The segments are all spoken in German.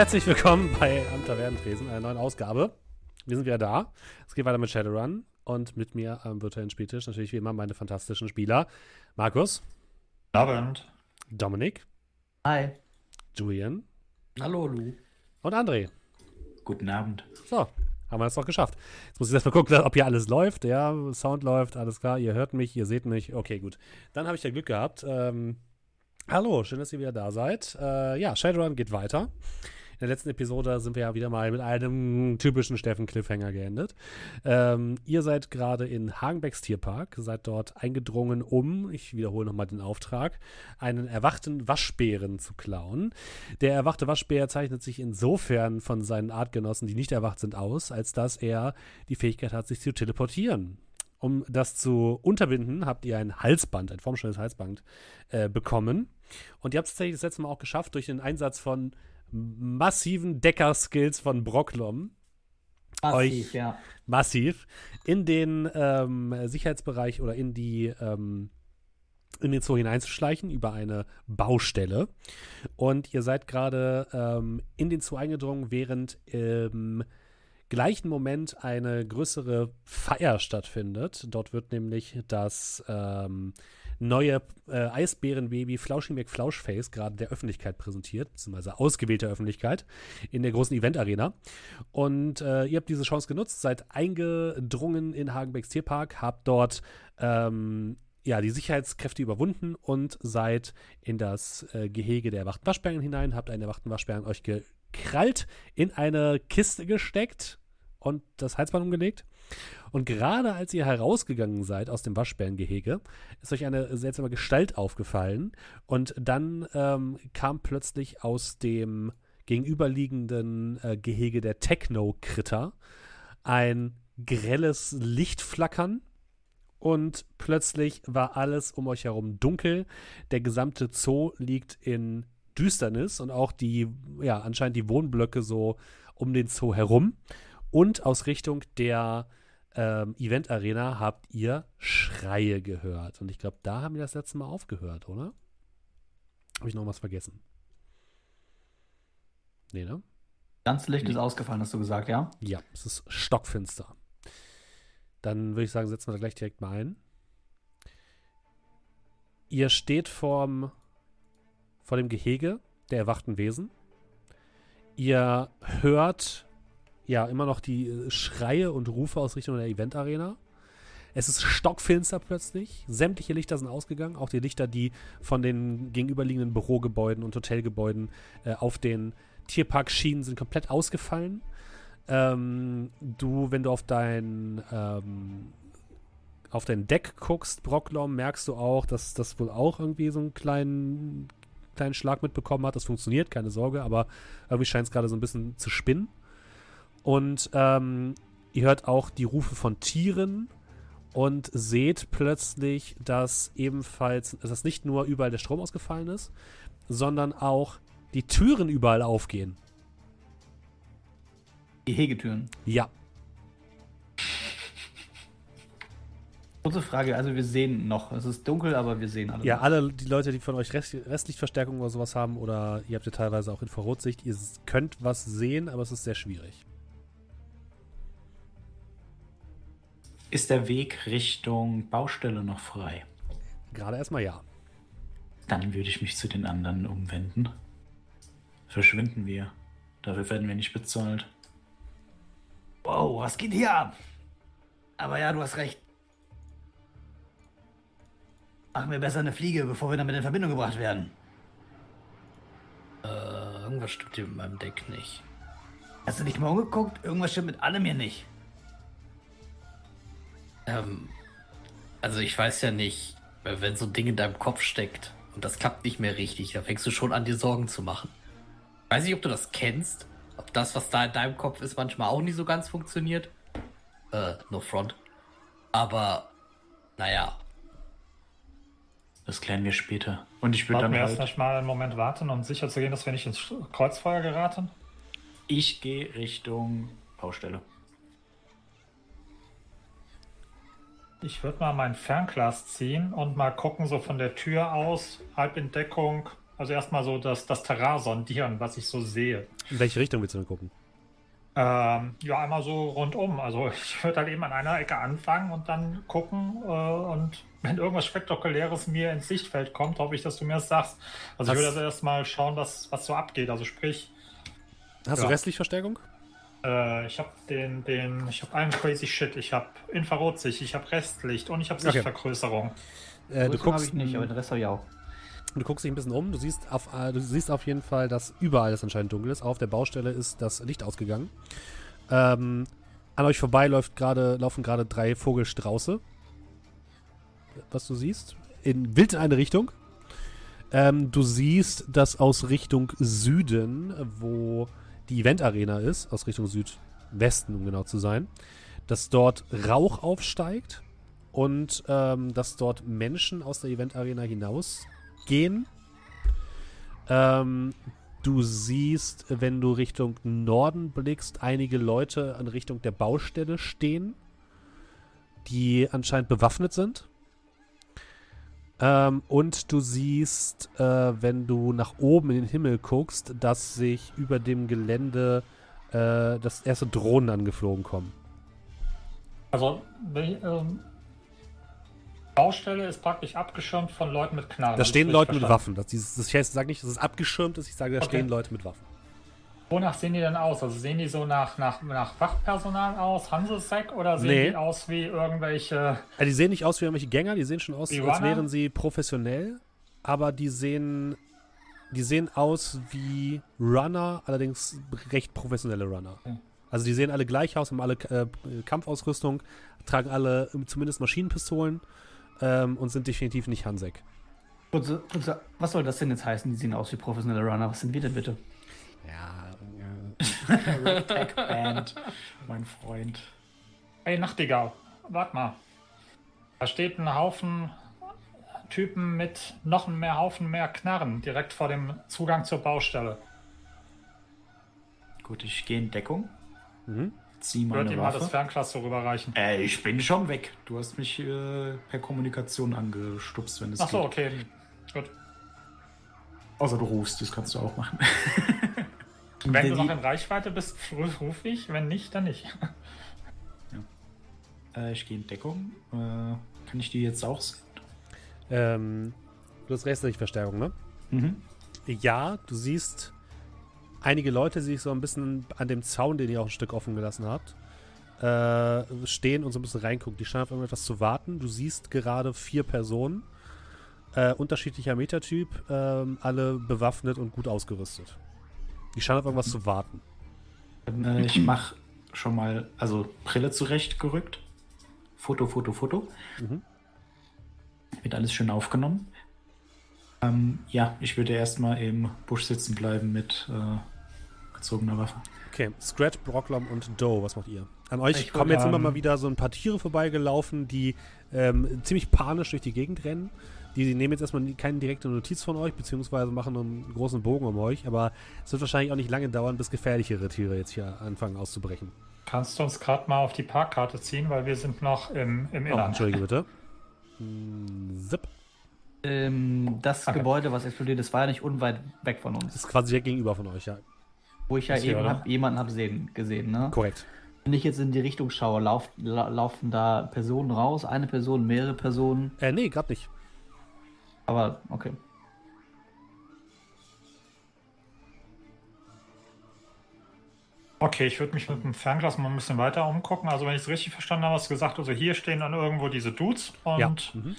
Herzlich willkommen bei Am Tavernentresen, einer neuen Ausgabe. Wir sind wieder da. Es geht weiter mit Shadowrun und mit mir am virtuellen Spieltisch natürlich wie immer meine fantastischen Spieler. Markus. Abend. Dominik. Hi. Julian. Hallo, Lu. Und André. Guten Abend. So, haben wir es doch geschafft. Jetzt muss ich erstmal gucken, ob hier alles läuft. Ja, Sound läuft, alles klar. Ihr hört mich, ihr seht mich. Okay, gut. Dann habe ich ja Glück gehabt. Ähm, hallo, schön, dass ihr wieder da seid. Äh, ja, Shadowrun geht weiter. In der letzten Episode sind wir ja wieder mal mit einem typischen Steffen-Cliffhanger geendet. Ähm, ihr seid gerade in Hagenbecks Tierpark, seid dort eingedrungen, um, ich wiederhole nochmal den Auftrag, einen erwachten Waschbären zu klauen. Der erwachte Waschbär zeichnet sich insofern von seinen Artgenossen, die nicht erwacht sind, aus, als dass er die Fähigkeit hat, sich zu teleportieren. Um das zu unterbinden, habt ihr ein Halsband, ein formschnelles Halsband äh, bekommen. Und ihr habt es tatsächlich das letzte Mal auch geschafft durch den Einsatz von massiven Decker-Skills von Brocklom. Massiv, euch ja. massiv in den ähm, Sicherheitsbereich oder in die ähm, in den Zoo hineinzuschleichen über eine Baustelle. Und ihr seid gerade ähm, in den Zoo eingedrungen, während im gleichen Moment eine größere Feier stattfindet. Dort wird nämlich das ähm, neue äh, Eisbärenbaby Flausching McFlauschface gerade der Öffentlichkeit präsentiert, beziehungsweise ausgewählter Öffentlichkeit in der großen Event-Arena. Und äh, ihr habt diese Chance genutzt, seid eingedrungen in Hagenbecks Tierpark, habt dort ähm, ja, die Sicherheitskräfte überwunden und seid in das äh, Gehege der erwachten Waschbären hinein, habt einen erwachten Waschbären euch gekrallt, in eine Kiste gesteckt und das Halsband umgelegt. Und gerade als ihr herausgegangen seid aus dem Waschbärengehege, ist euch eine seltsame Gestalt aufgefallen. Und dann ähm, kam plötzlich aus dem gegenüberliegenden äh, Gehege der Techno-Kritter ein grelles Lichtflackern. Und plötzlich war alles um euch herum dunkel. Der gesamte Zoo liegt in Düsternis und auch die, ja, anscheinend die Wohnblöcke so um den Zoo herum. Und aus Richtung der ähm, Event Arena habt ihr Schreie gehört. Und ich glaube, da haben wir das letzte Mal aufgehört, oder? Habe ich noch was vergessen? Nee, ne? Ganz Licht ist ausgefallen, hast du gesagt, ja? Ja, es ist stockfinster. Dann würde ich sagen, setzen wir da gleich direkt mal ein. Ihr steht vorm, vor dem Gehege der erwachten Wesen. Ihr hört ja immer noch die äh, Schreie und Rufe aus Richtung der Event-Arena. Es ist stockfinster plötzlich. Sämtliche Lichter sind ausgegangen. Auch die Lichter, die von den gegenüberliegenden Bürogebäuden und Hotelgebäuden äh, auf den Tierpark schienen, sind komplett ausgefallen. Ähm, du, wenn du auf dein ähm, auf dein Deck guckst, Brocklom, merkst du auch, dass das wohl auch irgendwie so einen kleinen, kleinen Schlag mitbekommen hat. Das funktioniert, keine Sorge, aber irgendwie scheint es gerade so ein bisschen zu spinnen. Und ähm, ihr hört auch die Rufe von Tieren und seht plötzlich, dass ebenfalls, dass nicht nur überall der Strom ausgefallen ist, sondern auch die Türen überall aufgehen. Gehegetüren. Ja. Kurze Frage, also wir sehen noch. Es ist dunkel, aber wir sehen alle. Ja, noch. alle die Leute, die von euch Rest, Restlichtverstärkung oder sowas haben, oder ihr habt ja teilweise auch Infrarotsicht, ihr könnt was sehen, aber es ist sehr schwierig. Ist der Weg Richtung Baustelle noch frei? Gerade erstmal ja. Dann würde ich mich zu den anderen umwenden. Verschwinden wir. Dafür werden wir nicht bezahlt. Wow, was geht hier ab? Aber ja, du hast recht. Machen wir besser eine Fliege, bevor wir damit in Verbindung gebracht werden. Äh, irgendwas stimmt hier mit meinem Deck nicht. Hast du dich mal umgeguckt? Irgendwas stimmt mit allem hier nicht. Ähm, also ich weiß ja nicht, wenn so ein Ding in deinem Kopf steckt und das klappt nicht mehr richtig, da fängst du schon an, dir Sorgen zu machen. Weiß nicht, ob du das kennst, ob das, was da in deinem Kopf ist, manchmal auch nicht so ganz funktioniert. Äh, no front. Aber, naja. Das klären wir später. Und ich würde dann wir erst halt, nicht mal einen Moment warten, um sicher zu gehen, dass wir nicht ins Kreuzfeuer geraten? ich gehe Richtung Baustelle. Ich würde mal mein Fernglas ziehen und mal gucken, so von der Tür aus, halb in Deckung, Also erstmal so das, das Terrain sondieren, was ich so sehe. In welche Richtung willst du denn gucken? Ähm, ja, einmal so rundum. Also ich würde halt eben an einer Ecke anfangen und dann gucken. Äh, und wenn irgendwas Spektakuläres mir ins Sichtfeld kommt, hoffe ich, dass du mir das sagst. Also Was- ich würde also erstmal schauen, was, was so abgeht. Also sprich, Hast Ja. du restlich Verstärkung? Äh, ich habe den, den, ich habe einen crazy Shit. Ich habe Infrarotsicht, ich habe Restlicht und ich habe Okay. Sichtvergrößerung. Äh, du, guckst, ich nicht, aber den Rest habe ich auch. du guckst dich ein bisschen um. Du siehst, auf, äh, du siehst auf jeden Fall, dass überall es anscheinend dunkel ist. Auf der Baustelle ist das Licht ausgegangen. Ähm, an euch vorbei läuft gerade, laufen gerade drei Vogelstrauße. Was du siehst. In, wild in eine Richtung. Ähm, du siehst, dass aus Richtung Süden, wo die Event-Arena ist, aus Richtung Südwesten, um genau zu sein, dass dort Rauch aufsteigt und ähm, dass dort Menschen aus der Event-Arena hinausgehen. Ähm, du siehst, wenn du Richtung Norden blickst, einige Leute in Richtung der Baustelle stehen, die anscheinend bewaffnet sind. Ähm, und du siehst, äh, wenn du nach oben in den Himmel guckst, dass sich über dem Gelände äh, das erste Drohnen angeflogen kommen. Also die, ähm, Baustelle ist praktisch abgeschirmt von Leuten mit Knarren. Da Hab stehen Leute mit? Waffen. Das, dieses, das, ich sage nicht, dass es abgeschirmt ist, ich sage, da Okay. stehen Leute mit Waffen. Wonach sehen die denn aus? Also sehen die so nach, nach, nach Wachpersonal aus, Hansesec, oder sehen Nee. die aus wie irgendwelche. Ja, die sehen nicht aus wie irgendwelche Gänger, die sehen schon aus, Wie als wären sie professionell, aber die sehen, die sehen aus wie Runner, allerdings recht professionelle Runner. Okay. Also die sehen alle gleich aus, haben alle äh, Kampfausrüstung, tragen alle ähm, zumindest Maschinenpistolen ähm, und sind definitiv nicht Hansek. Kurze, kurze, was soll das denn jetzt heißen? Die sehen aus wie professionelle Runner. Was sind wir denn bitte? Ja, Tech Band, mein Freund. Ey, Nachtigall, warte mal. Da steht ein Haufen Typen mit noch mehr Haufen mehr Knarren direkt vor dem Zugang zur Baustelle. Gut, ich gehe in Deckung. Mhm. Zieh Ich würde meine ihm mal das. Fernglas so rüberreichen. Äh, ich bin schon weg. Du hast mich äh, per Kommunikation angestupst, wenn es Ach so, geht. okay. Gut. Außer du rufst, das kannst du auch machen. Wenn du noch in Reichweite bist, ruf ich. Wenn nicht, dann nicht. Äh, ich gehe in Deckung. Äh, kann ich die jetzt auch sehen? ähm, du hast restlich Verstärkung, ne? Mhm. Ja, du siehst einige Leute, die sich so ein bisschen an dem Zaun, den ihr auch ein Stück offen gelassen habt, äh, stehen und so ein bisschen reingucken. Die scheinen auf irgendetwas zu warten. Du siehst gerade vier Personen, äh, unterschiedlicher Metatyp, ähm, alle bewaffnet und gut ausgerüstet. Die scheinen auf irgendwas zu warten. Äh, ich mache schon mal, also Brille zurechtgerückt. Foto, Foto, Foto. Mhm. Wird alles schön aufgenommen. Ähm, ja, ich würde erstmal im Busch sitzen bleiben mit äh, gezogener Waffe. Okay, Scratch, Brocklom und Doe, was macht ihr? An euch Ich kommen jetzt immer mal wieder so ein paar Tiere vorbeigelaufen, die ähm, ziemlich panisch durch die Gegend rennen. Die, die nehmen jetzt erstmal keine direkte Notiz von euch, beziehungsweise machen einen großen Bogen um euch, aber es wird wahrscheinlich auch nicht lange dauern, bis gefährlichere Tiere jetzt hier anfangen auszubrechen. Kannst du uns gerade mal auf die Parkkarte ziehen, weil wir sind noch im, im Oh, Inland. Entschuldige bitte. Zip. Ähm, das Okay. Gebäude, was explodiert ist, war ja nicht unweit weg von uns. Ist quasi direkt gegenüber von euch, ja. Wo ich ja Ist hier, eben hab, jemanden hab sehen, gesehen. Ne? Korrekt. Wenn ich jetzt in die Richtung schaue, lauf, la, laufen da Personen raus? Eine Person, mehrere Personen? Äh, nee, gerade nicht. Aber okay. Okay, ich würde mich mit dem Fernglas mal ein bisschen weiter umgucken. Also wenn ich es richtig verstanden habe, hast du gesagt, also hier stehen dann irgendwo diese Dudes und Ja. Mhm.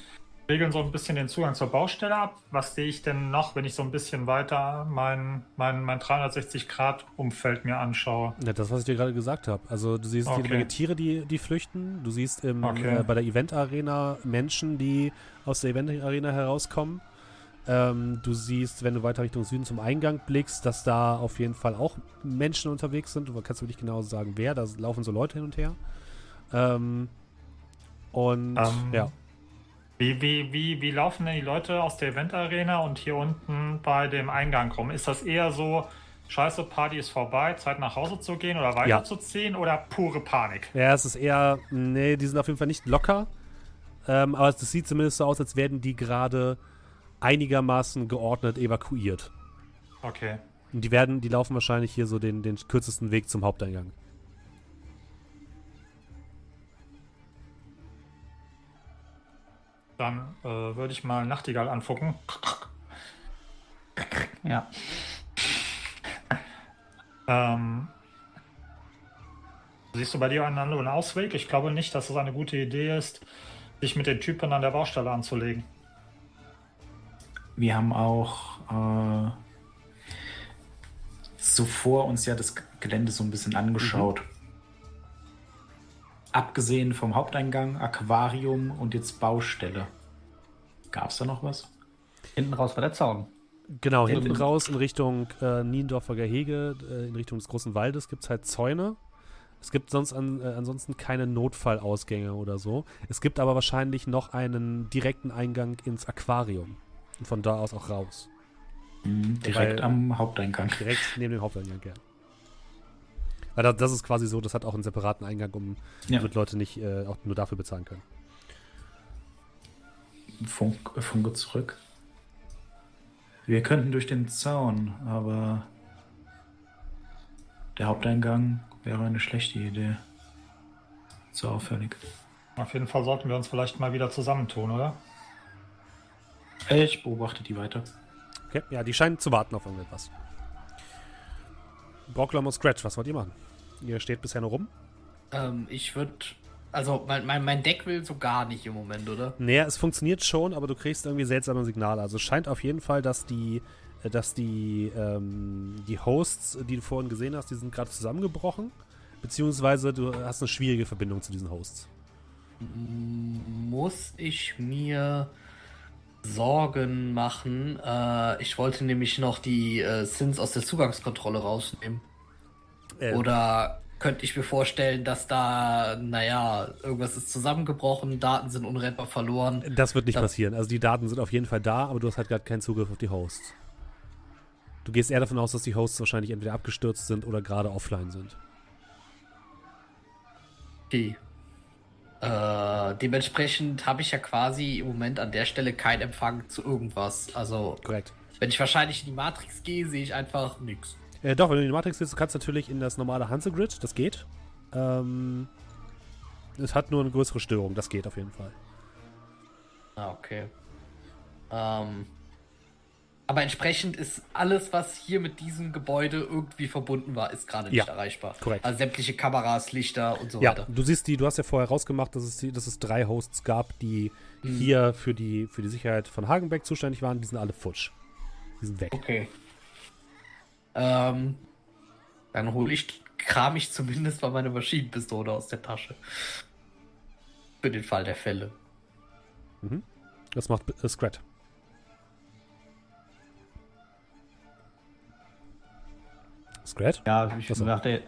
Regeln so ein bisschen den Zugang zur Baustelle ab. Was sehe ich denn noch, wenn ich so ein bisschen weiter mein, mein, mein 360-Grad-Umfeld mir anschaue? Ja, das, was ich dir gerade gesagt habe. Also du siehst jede Okay. Menge Tiere, die, die flüchten. Du siehst im, Okay. äh, bei der Event-Arena Menschen, die aus der Event-Arena herauskommen. Ähm, du siehst, wenn du weiter Richtung Süden zum Eingang blickst, dass da auf jeden Fall auch Menschen unterwegs sind. Du kannst mir nicht genau sagen, wer. Da laufen so Leute hin und her. Ähm, und Ähm, ja. Wie, wie, wie, wie laufen denn die Leute aus der Event-Arena und hier unten bei dem Eingang rum? Ist das eher so, scheiße, Party ist vorbei, Zeit nach Hause zu gehen oder weiterzuziehen oder pure Panik? Ja, es ist eher, nee, die sind auf jeden Fall nicht locker. Ähm, aber es sieht zumindest so aus, als werden die gerade einigermaßen geordnet evakuiert. Okay. Und die werden, die laufen wahrscheinlich hier so den, den kürzesten Weg zum Haupteingang. Dann äh, würde ich mal Nachtigall angucken. Ja. Ähm, siehst du bei dir einen anderen Ausweg? Ich glaube nicht, dass es eine gute Idee ist, sich mit den Typen an der Baustelle anzulegen. Wir haben auch äh, zuvor uns ja das Gelände so ein bisschen angeschaut. Abgesehen vom Haupteingang, Aquarium und jetzt Baustelle. Gab es da noch was? Hinten raus war der Zaun. Genau, hinten bin- raus in Richtung äh, Niendorfer Gehege, äh, in Richtung des großen Waldes, gibt es halt Zäune. Es gibt sonst an, äh, ansonsten keine Notfallausgänge oder so. Es gibt aber wahrscheinlich noch einen direkten Eingang ins Aquarium. Und von da aus auch raus. Mhm, direkt Weil- am Haupteingang. Direkt neben dem Haupteingang, ja. Weil das, das ist quasi so, das hat auch einen separaten Eingang, um Ja. damit Leute nicht äh, auch nur dafür bezahlen können. Funk, äh, Funke zurück. Wir könnten durch den Zaun, aber der Haupteingang wäre eine schlechte Idee. Zu auffällig. Auf jeden Fall sollten wir uns vielleicht mal wieder zusammentun, oder? Ich beobachte die weiter. Okay, ja, die scheinen zu warten auf irgendetwas. Brocklam und Scratch, was wollt ihr machen? Ihr steht bisher nur rum. Ähm, ich würde. Also, mein, mein, mein Deck will so gar nicht im Moment, oder? Naja, es funktioniert schon, aber du kriegst irgendwie seltsame Signale. Also es scheint auf jeden Fall, dass die, äh, dass die, ähm, die Hosts, die du vorhin gesehen hast, die sind gerade zusammengebrochen. Beziehungsweise du hast eine schwierige Verbindung zu diesen Hosts. Muss ich mir Sorgen machen? Äh, ich wollte nämlich noch die äh, Sins aus der Zugangskontrolle rausnehmen. Äh, Oder könnte ich mir vorstellen, dass da, naja, irgendwas ist zusammengebrochen, Daten sind unrettbar verloren. Das wird nicht Das- passieren. Also die Daten sind auf jeden Fall da, aber du hast halt gerade keinen Zugriff auf die Hosts. Du gehst eher davon aus, dass die Hosts wahrscheinlich entweder abgestürzt sind oder gerade offline sind. Okay. Äh, dementsprechend habe ich ja quasi im Moment an der Stelle keinen Empfang zu irgendwas. Also, Korrekt. wenn ich wahrscheinlich in die Matrix gehe, sehe ich einfach nichts. Äh, doch, wenn du in die Matrix du kannst natürlich in das normale Hansegrid, das geht. Ähm, es hat nur eine größere Störung, das geht auf jeden Fall. Ah, okay. Ähm, aber entsprechend ist alles, was hier mit diesem Gebäude irgendwie verbunden war, ist gerade nicht Ja, erreichbar. korrekt. Also sämtliche Kameras, Lichter und so Ja, weiter. du siehst die, du hast ja vorher rausgemacht, dass es, die, dass es drei Hosts gab, die hier für die, für die Sicherheit von Hagenbeck zuständig waren. Die sind alle futsch. Die sind weg. Okay. Ähm, dann hole ich, kram ich zumindest mal meine Maschinenpistole aus der Tasche. Für den Fall der Fälle. Das macht äh, Scrat. Scrat? Ja, ich Achso. dachte.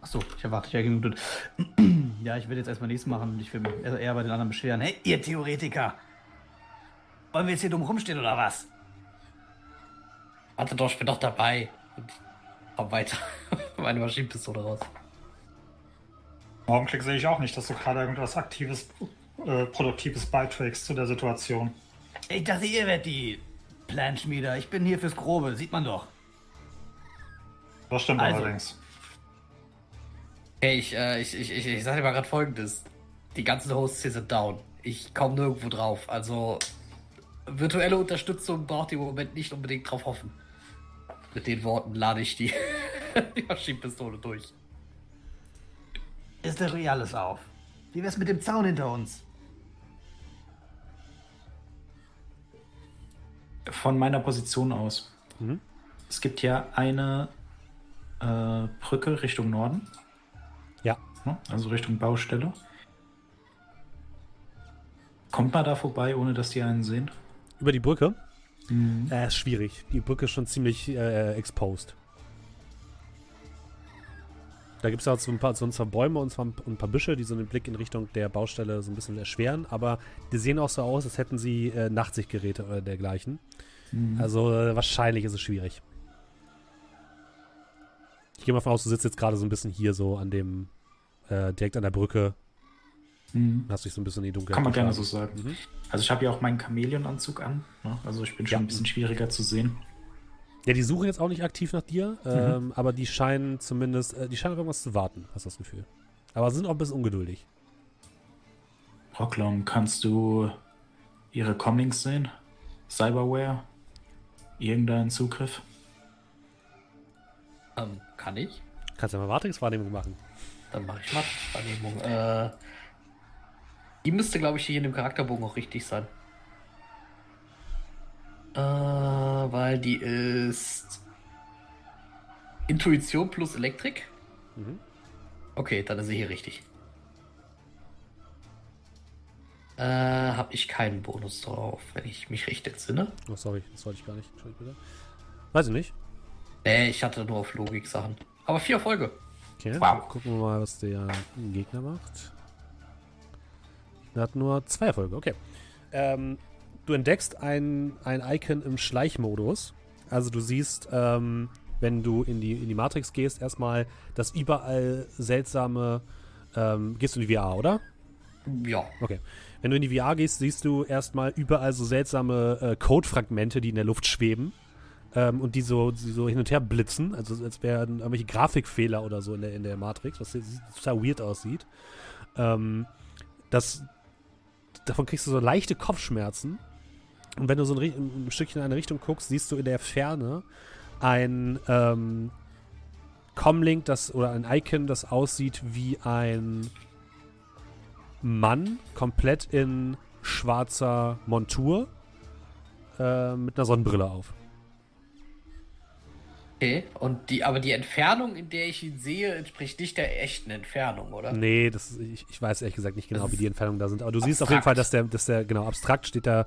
Achso, ich erwarte ja genug. Ja, ich will jetzt erstmal nichts machen und ich will mich eher- eher bei den anderen beschweren. Hey, ihr Theoretiker! Wollen wir jetzt hier dumm rumstehen oder was? Warte doch, ich bin doch dabei. Und hau weiter meine Maschinenpistole raus. Im Augenblick sehe ich auch nicht, dass du gerade irgendwas Aktives, äh, Produktives beiträgst zu der Situation. Ich dachte, ihr werdet die Planschmieder. Ich bin hier fürs Grobe, sieht man doch. Das stimmt Also. allerdings. Okay, ich, äh, ich, ich, ich, ich sage dir mal gerade folgendes. Die ganzen Hosts hier sind down. Ich komme nirgendwo drauf. Also, virtuelle Unterstützung braucht ihr im Moment nicht unbedingt drauf hoffen. Mit den Worten lade ich die, die Maschinenpistole durch. Ist doch eh alles auf. Wie wär's mit dem Zaun hinter uns? Von meiner Position aus. Mhm. Es gibt ja eine äh, Brücke Richtung Norden, Ja. ne? also Richtung Baustelle. Kommt man da vorbei, ohne dass die einen sehen? Über die Brücke? Äh, ist schwierig. Die Brücke ist schon ziemlich äh, exposed. Da gibt es auch so ein, paar, so ein paar Bäume und, zwar ein, paar Büsche, die so den Blick in Richtung der Baustelle so ein bisschen erschweren, aber die sehen auch so aus, als hätten sie äh, Nachtsichtgeräte oder dergleichen. Also äh, wahrscheinlich ist es schwierig. Ich gehe mal von aus, du sitzt jetzt gerade so ein bisschen hier so an dem, äh, direkt an der Brücke. Hm. Hast dich so ein bisschen in die Dunkelheit Kann man gerne so sagen. Mhm. Also ich habe ja auch meinen Chamäleon-Anzug an. Ne? Also ich bin schon Ja. ein bisschen schwieriger zu sehen. Ja, die suchen jetzt auch nicht aktiv nach dir, Mhm. ähm, aber die scheinen zumindest, äh, die scheinen auf irgendwas zu warten, hast du das Gefühl. Aber sind auch ein bisschen ungeduldig. Rocklom, kannst du ihre Comlinks sehen? Cyberware? Irgendeinen Zugriff? Ähm, kann ich? Kannst ja mal Matrix-Wahrnehmung machen. Dann mache ich mal Wahrnehmung. Äh, die müsste, glaube ich, hier in dem Charakterbogen auch richtig sein. Äh, weil die ist Intuition plus Elektrik. Mhm. Okay, dann ist sie hier richtig. Äh, habe ich keinen Bonus drauf, wenn ich mich recht entsinne. Oh, sorry, das wollte ich gar nicht. Entschuldigung bitte. Weiß ich nicht. Nee, ich hatte nur auf Logik Sachen. Aber vier Folge. Okay, Wow. gucken wir mal, was der Gegner macht. Er hat nur zwei Erfolge, okay. Ähm, du entdeckst ein, ein Icon im Schleichmodus. Also du siehst, ähm, wenn du in die, in die Matrix gehst, erstmal, dass überall seltsame... Ähm, gehst du in die VR, oder? Ja. Okay. Wenn du in die VR gehst, siehst du erstmal überall so seltsame äh, Codefragmente, die in der Luft schweben. Ähm, und die so, die so hin und her blitzen, also als wären irgendwelche Grafikfehler oder so in der, in der Matrix, was total weird aussieht. Ähm, das, davon kriegst du so leichte Kopfschmerzen. Und wenn du so ein, ein Stückchen in eine Richtung guckst, siehst du in der Ferne ein ähm, Comlink, das oder ein Icon, das aussieht wie ein Mann, komplett in schwarzer Montur, äh, mit einer Sonnenbrille auf. Okay. Und die, aber die Entfernung, in der ich ihn sehe, entspricht nicht der echten Entfernung, oder? Nee, das ist, ich, ich weiß ehrlich gesagt nicht genau, Das wie die Entfernungen da sind. Aber du siehst auf jeden abstrakt. Fall, dass der, dass der, genau, abstrakt steht da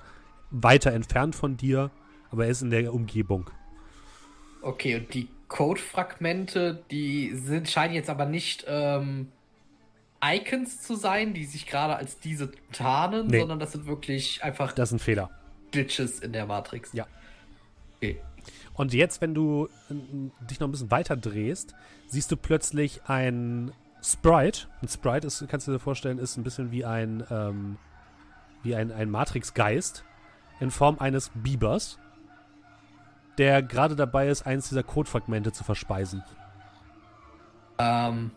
weiter entfernt von dir, aber er ist in der Umgebung. Okay, und die Codefragmente, die sind, scheinen jetzt aber nicht ähm, Icons zu sein, die sich gerade als diese tarnen, Nee. sondern das sind wirklich einfach Das ein Fehler. Glitches in der Matrix. Ja. Okay. Und jetzt, wenn du äh, dich noch ein bisschen weiter drehst, siehst du plötzlich ein Sprite. Ein Sprite ist, kannst du dir vorstellen, ist ein bisschen wie ein, ähm, wie ein, ein Matrix-Geist in Form eines Bibers, der gerade dabei ist, eins dieser Codefragmente zu verspeisen. Ähm,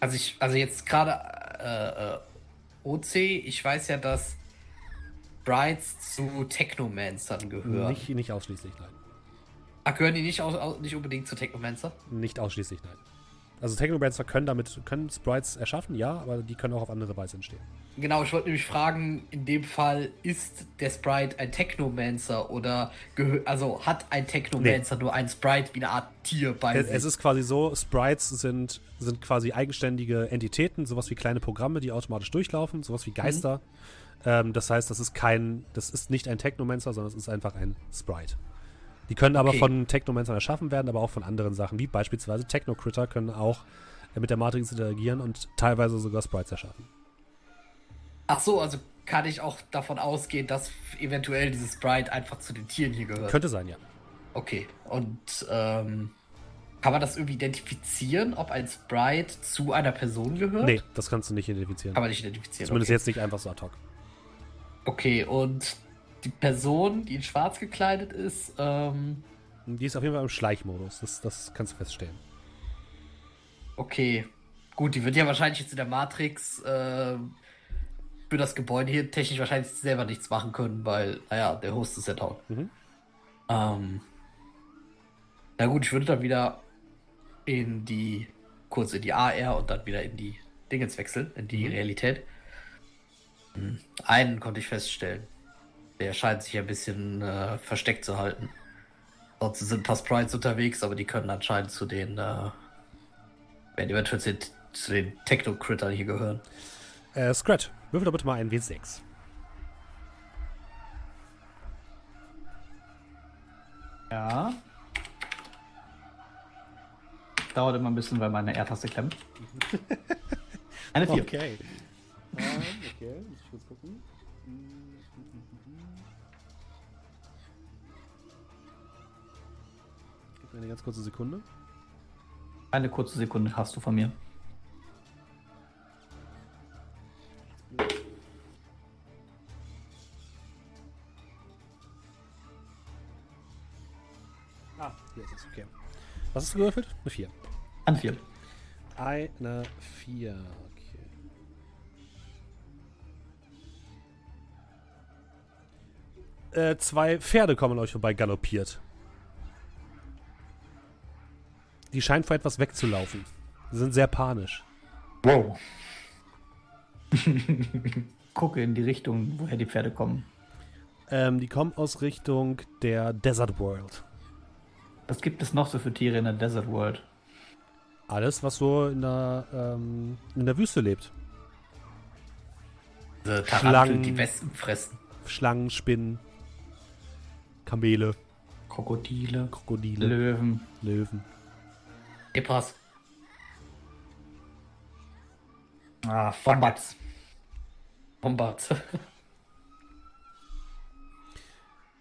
also ich, also jetzt gerade äh, äh, OC, ich weiß ja, dass Brides zu Technomancern gehören. Nicht, nicht ausschließlich, nein. Ach, gehören die nicht, aus, nicht unbedingt zu Technomancer? Nicht ausschließlich, nein. Also Technomancer können damit, können Sprites erschaffen, ja, aber die können auch auf andere Weise entstehen. Genau, ich wollte nämlich fragen, in dem Fall ist der Sprite ein Technomancer oder also hat ein Technomancer nur ein Sprite wie eine Art Tier bei Es, sich? es ist quasi so, Sprites sind, sind quasi eigenständige Entitäten, sowas wie kleine Programme, die automatisch durchlaufen, sowas wie Geister. Ähm, das heißt, das ist kein, das ist nicht ein Technomancer, sondern es ist einfach ein Sprite. Die können aber Okay. von Technomancern erschaffen werden, aber auch von anderen Sachen, wie beispielsweise Technocritter können auch äh, mit der Matrix interagieren und teilweise sogar Sprites erschaffen. Ach so, also kann ich auch davon ausgehen, dass eventuell dieses Sprite einfach zu den Tieren hier gehört. Könnte sein, ja. Okay, und ähm, kann man das irgendwie identifizieren, ob ein Sprite zu einer Person gehört? Nee, das kannst du nicht identifizieren. Kann man nicht identifizieren. Zumindest okay. jetzt nicht einfach so ad hoc. Okay, und die Person, die in schwarz gekleidet ist, ähm, Die ist auf jeden Fall im Schleichmodus, das, das kannst du feststellen. okay. Gut, die wird ja wahrscheinlich jetzt in der Matrix äh, für das Gebäude hier technisch wahrscheinlich selber nichts machen können, weil, naja, der Host ist ja down. Mhm. Ähm, na gut, ich würde dann wieder in die, kurz in die AR und dann wieder in die Dingens wechseln, in die Realität. Einen konnte ich feststellen. Der scheint sich ein bisschen äh, versteckt zu halten. Sonst sind ein paar Sprites unterwegs, aber die können anscheinend zu den, äh, werden eventuell zu den, zu den Techno-Crittern hier gehören. Äh, Scratch, würfel doch bitte mal ein W6. Ja. Dauert immer ein bisschen, weil meine R-Taste klemmt. Eine 4. Okay haben. Okay, muss ich kurz gucken. Gib mir eine ganz kurze Sekunde. Eine kurze Sekunde hast du von mir. Ah, ist okay. Was hast du gewürfelt? Eine 4. Eine 4. Eine 4. Äh, zwei Pferde kommen an euch vorbei galoppiert. Die scheinen vor etwas wegzulaufen. Sie sind sehr panisch. Wow. Gucke in die Richtung, woher die Pferde kommen. Ähm, die kommen aus Richtung der Desert World. Was gibt es noch so für Tiere in der Desert World? Alles, was so in der, ähm, in der Wüste lebt. Diese Schlangen. Die Wespen fressen. Schlangen, Spinnen, Kamele, Krokodile. Krokodile, Löwen. Löwen. Epras. Ah. Wombats. Bombards.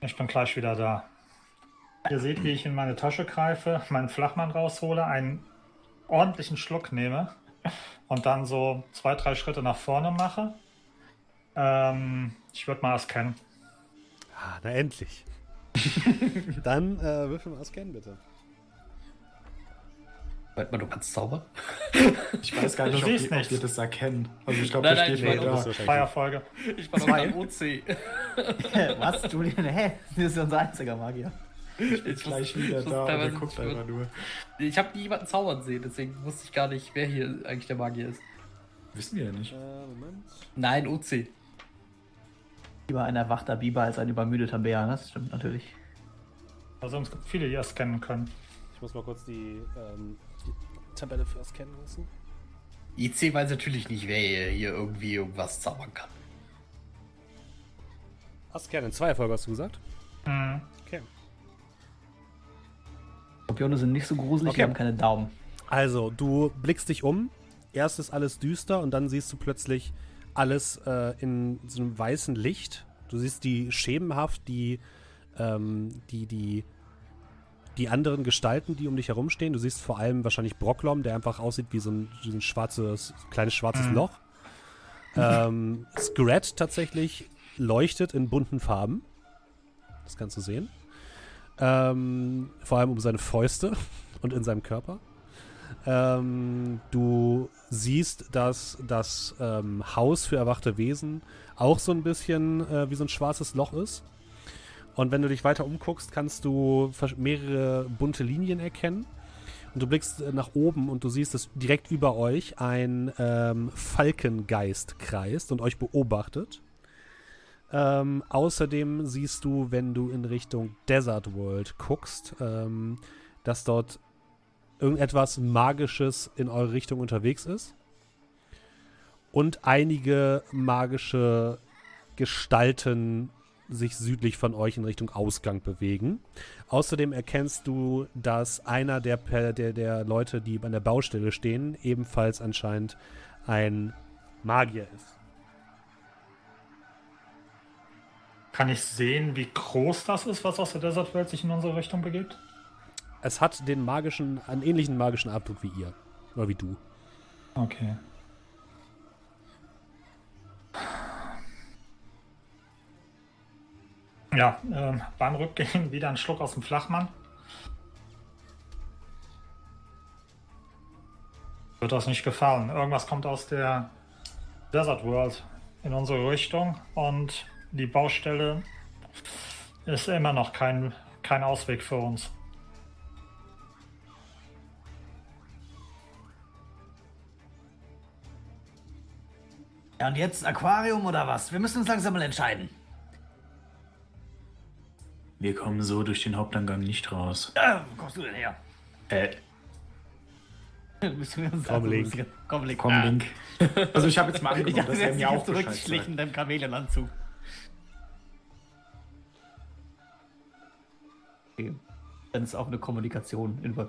Ich bin gleich wieder da. Ihr seht, wie ich in meine Tasche greife, meinen Flachmann raushole, einen ordentlichen Schluck nehme und dann so zwei, drei Schritte nach vorne mache. Ähm, ich würde mal das kennen. Ah, na endlich. Dann äh, würfel mal Scan bitte. Warte mal, du kannst zaubern? Ich weiß gar Du nicht, ob, die, ob nichts. wir das erkennen. Also ich glaube, das steht ich meine, da. Feierfolge. Ich war noch Zwei. am OC. Was? Du, hä? Das ist ja unser einziger Magier. Ich bin gleich wieder da und er guckt nicht einfach nur. Ich habe nie jemanden zaubern sehen, deswegen wusste ich gar nicht, wer hier eigentlich der Magier ist. Wissen wir ja nicht. Äh, Moment. Nein, OC. Lieber ein erwachter Biber als ein übermüdeter Bär, das stimmt natürlich. Also es gibt viele, die das kennen können. Ich muss mal kurz die, ähm, die Tabelle für Scan lassen. IC weiß natürlich nicht, wer hier irgendwie irgendwas zaubern kann. Scan in zwei Erfolge hast du gesagt? Mhm. Okay. Skorpione sind nicht so gruselig, Okay. die haben keine Daumen. Also, du blickst dich um. Erst ist alles düster und dann siehst du plötzlich alles äh, in so einem weißen Licht. Du siehst die schemenhaft, die, ähm, die, die, die anderen Gestalten, die um dich herumstehen. Du siehst vor allem wahrscheinlich Brocklom, der einfach aussieht wie so ein, so ein schwarzes, kleines schwarzes Loch. Ähm, Scrat tatsächlich leuchtet in bunten Farben. Das kannst du sehen. Ähm, vor allem um seine Fäuste und in seinem Körper. Ähm, du siehst, dass das ähm, Haus für erwachte Wesen auch so ein bisschen äh, wie so ein schwarzes Loch ist. Und wenn du dich weiter umguckst, kannst du mehrere bunte Linien erkennen. Und du blickst äh, nach oben und du siehst, dass direkt über euch ein ähm, Falkengeist kreist und euch beobachtet. Ähm, außerdem siehst du, wenn du in Richtung Desert World guckst, ähm, dass dort irgendetwas Magisches in eure Richtung unterwegs ist. Und einige magische Gestalten sich südlich von euch in Richtung Ausgang bewegen. Außerdem erkennst du, dass einer der, der, der Leute, die an der Baustelle stehen, ebenfalls anscheinend ein Magier ist. Kann ich sehen, wie groß das ist, was aus der Desert sich in unsere Richtung begibt? Es hat den magischen, einen ähnlichen magischen Abdruck wie ihr. Oder wie du. Okay. Ja, ähm, beim Rückgehen wieder ein Schluck aus dem Flachmann. Wird das nicht gefallen. Irgendwas kommt aus der Desert World in unsere Richtung und die Baustelle ist immer noch kein, kein Ausweg für uns. Ja, und jetzt Aquarium oder was? Wir müssen uns langsam mal entscheiden. Wir kommen so durch den Haupteingang nicht raus. Äh, wo kommst du denn her? Äh, Müssen wir uns Komm, also- Link. Komm, Link. komm, Link. Also ich habe jetzt mal dachte, dass er mir auch zurückgeschlichen in deinem Kamelelanzug. Okay. Dann ist auch eine Kommunikation.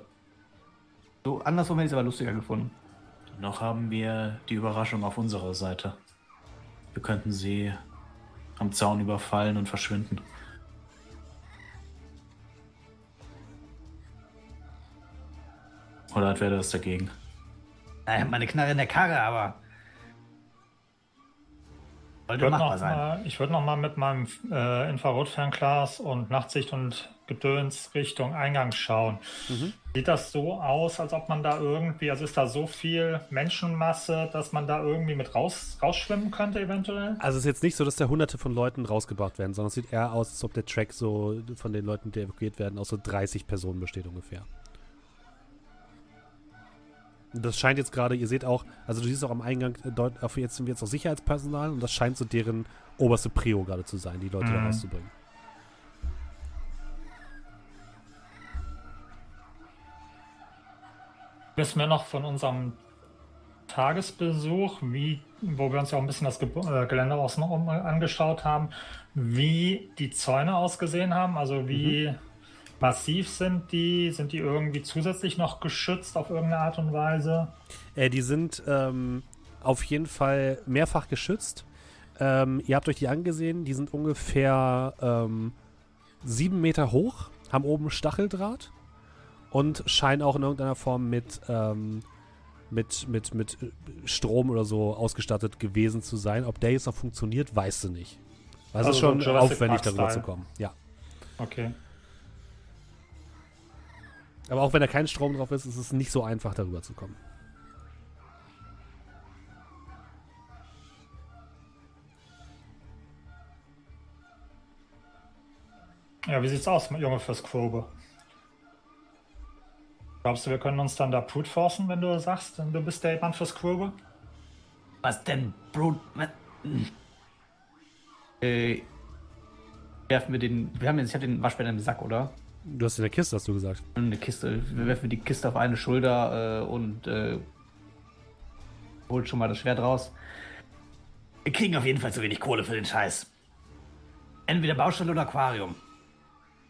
So andersrum hätte ich es aber lustiger gefunden. Noch haben wir die Überraschung auf unserer Seite. Wir könnten sie am Zaun überfallen und verschwinden. Oder hat wer das dagegen? Naja, meine Knarre in der Karre, aber Ich Sollte würde machbar noch, sein. mal- ich würd noch mal mit meinem äh, Infrarotfernglas und Nachtsicht und Gedöns Richtung Eingang schauen. Mhm. Sieht das so aus, als ob man da irgendwie, also ist da so viel Menschenmasse, dass man da irgendwie mit raus, rausschwimmen könnte eventuell? Also es ist jetzt nicht so, dass da hunderte von Leuten rausgebracht werden, sondern es sieht eher aus, als ob der Track so von den Leuten, die evakuiert werden, aus so 30 Personen besteht ungefähr. Das scheint jetzt gerade, ihr seht auch, also du siehst auch am Eingang, äh, deut- jetzt sind wir jetzt auch Sicherheitspersonal und das scheint so deren oberste Prio gerade zu sein, die Leute da Mhm. rauszubringen. Wissen wir noch von unserem Tagesbesuch, wie, wo wir uns ja auch ein bisschen das Ge äh, Gelände außenrum angeschaut haben, wie die Zäune ausgesehen haben, also wie massiv sind die, sind die irgendwie zusätzlich noch geschützt auf irgendeine Art und Weise? Äh, die sind ähm, auf jeden Fall mehrfach geschützt. Ähm, ihr habt euch die angesehen, die sind ungefähr ähm, sieben Meter hoch, haben oben Stacheldraht und scheinen auch in irgendeiner Form mit, ähm, mit, mit, mit Strom oder so ausgestattet gewesen zu sein. Ob der jetzt noch funktioniert, weißt du nicht. Weil es Also ist so schon Jurassic aufwendig, darüber zu kommen. Ja. Okay. Aber auch wenn da kein Strom drauf ist, ist es nicht so einfach, darüber zu kommen. Ja, wie sieht's aus, Junge fürs Grobe? Glaubst du, wir können uns dann da brute forcen, wenn du sagst, du bist der Mann fürs Grobe? Was denn, Brut? Was? Äh, werfen wir den. Wir haben jetzt, ich habe den Waschbär im Sack, oder? Du hast in der Kiste, hast du gesagt. Eine Kiste. Wir werfen die Kiste auf eine Schulter äh, und äh, holt schon mal das Schwert raus. Wir kriegen auf jeden Fall zu wenig Kohle für den Scheiß. Entweder Baustelle oder Aquarium.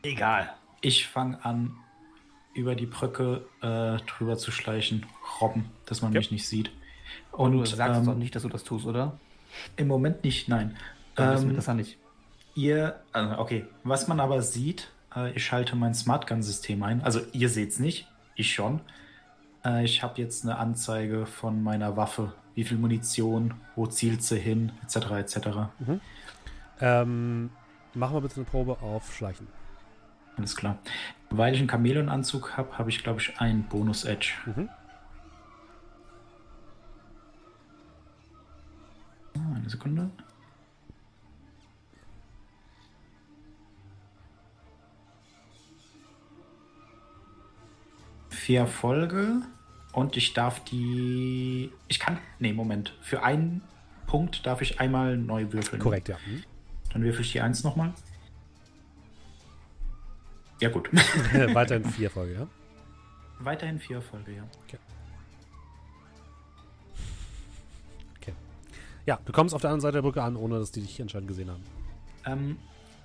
Egal. Ich fange an, über die Brücke äh, drüber zu schleichen, robben, dass man Ja. mich nicht sieht. Und du sagst ähm, doch nicht, dass du das tust, oder? im Moment nicht, nein. Dann wissen wir Ähm, das ja nicht. Ihr, also okay, was man aber sieht, äh, ich schalte mein Smart Gun System ein. Also ihr seht's nicht, ich schon. Äh, ich habe jetzt eine Anzeige von meiner Waffe, wie viel Munition, wo zielt sie hin, etc. etc. Ähm, machen wir bitte eine Probe auf Schleichen. Alles klar. Weil ich einen Chamäleon-Anzug habe, habe ich glaube ich einen Bonus Edge. Mhm. Ah, Eine Sekunde. Vier Erfolge und ich darf die. Ich kann. Nee, Moment. Für einen Punkt darf ich einmal neu würfeln. Korrekt, ja. Mhm. Dann würfel ich die Eins nochmal. Ja, gut. Weiterhin vier Folge, ja. Weiterhin vier Erfolge, ja. Ja, du kommst auf der anderen Seite der Brücke an, ohne dass die dich anscheinend gesehen haben. Ähm,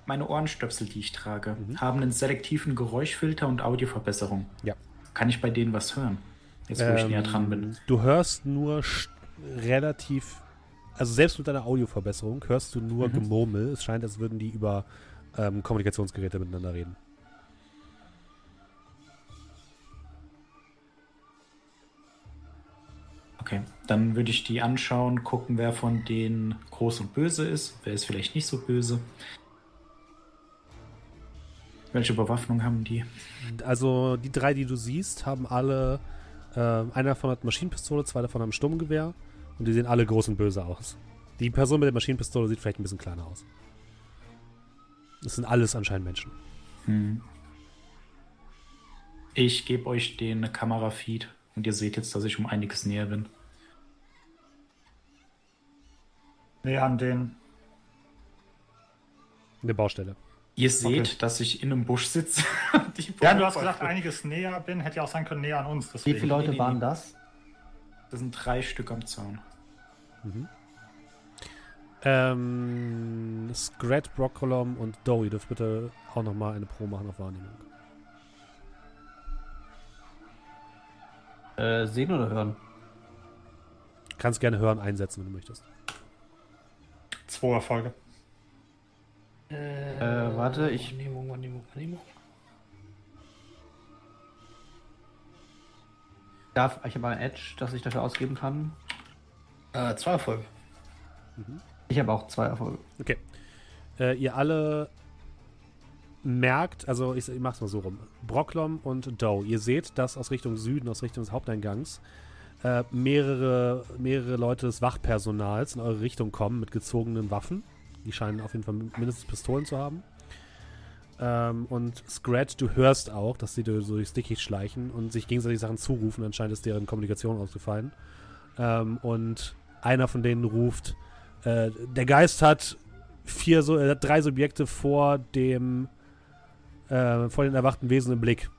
meine Ohrenstöpsel, die ich trage, Mhm. haben einen selektiven Geräuschfilter und Audioverbesserung. Ja. Kann ich bei denen was hören? Jetzt, wo ich Ähm, näher dran bin. Du hörst nur relativ, also selbst mit deiner Audioverbesserung hörst du nur Mhm. Gemurmel. Es scheint, als würden die über ähm, Kommunikationsgeräte miteinander reden. Okay, dann würde ich die anschauen, gucken, wer von denen groß und böse ist, wer ist vielleicht nicht so böse. Welche Bewaffnung haben die? Also die drei, die du siehst, haben alle, äh, einer davon hat Maschinenpistole, zwei davon haben Sturmgewehr und die sehen alle groß und böse aus. Die Person mit der Maschinenpistole sieht vielleicht ein bisschen kleiner aus. Das sind alles anscheinend Menschen. Hm. Ich gebe euch den Kamerafeed und ihr seht jetzt, dass ich um einiges näher bin. Nee, an den. Eine Baustelle. Ihr seht, Okay. dass ich in einem Busch sitze. Ja, du hast gesagt, einiges näher bin, hätte ja auch sein können, näher an uns. Wie Deswegen. viele Leute nee, nee, waren nee. das? Das sind drei Stück am Zaun. Ähm, Scrat, Broccolom und ihr dürft bitte auch nochmal eine Pro machen auf Wahrnehmung. Äh, sehen oder hören? Kannst gerne hören, einsetzen, wenn du möchtest. Zwei Erfolge. Äh, warte, ich- Wahrnehmung, Wahrnehmung, Wahrnehmung. Darf, ich habe ein Edge, das ich dafür ausgeben kann. Äh, zwei Erfolge. Ich habe auch zwei Erfolge. Okay. Äh, ihr alle merkt, also ich, ich mach's mal so rum. Brocklom und Doe, ihr seht, dass aus Richtung Süden, aus Richtung des Haupteingangs, äh, mehrere, mehrere Leute des Wachpersonals in eure Richtung kommen mit gezogenen Waffen. Die scheinen auf jeden Fall mindestens Pistolen zu haben. Ähm, und Scratch, du hörst auch, dass sie so durchs Dickicht schleichen und sich gegenseitig Sachen zurufen. Anscheinend ist deren Kommunikation ausgefallen. Ähm, und einer von denen ruft, äh, der Geist hat vier, so, äh, drei Subjekte vor dem, äh, vor den erwachten Wesen im Blick.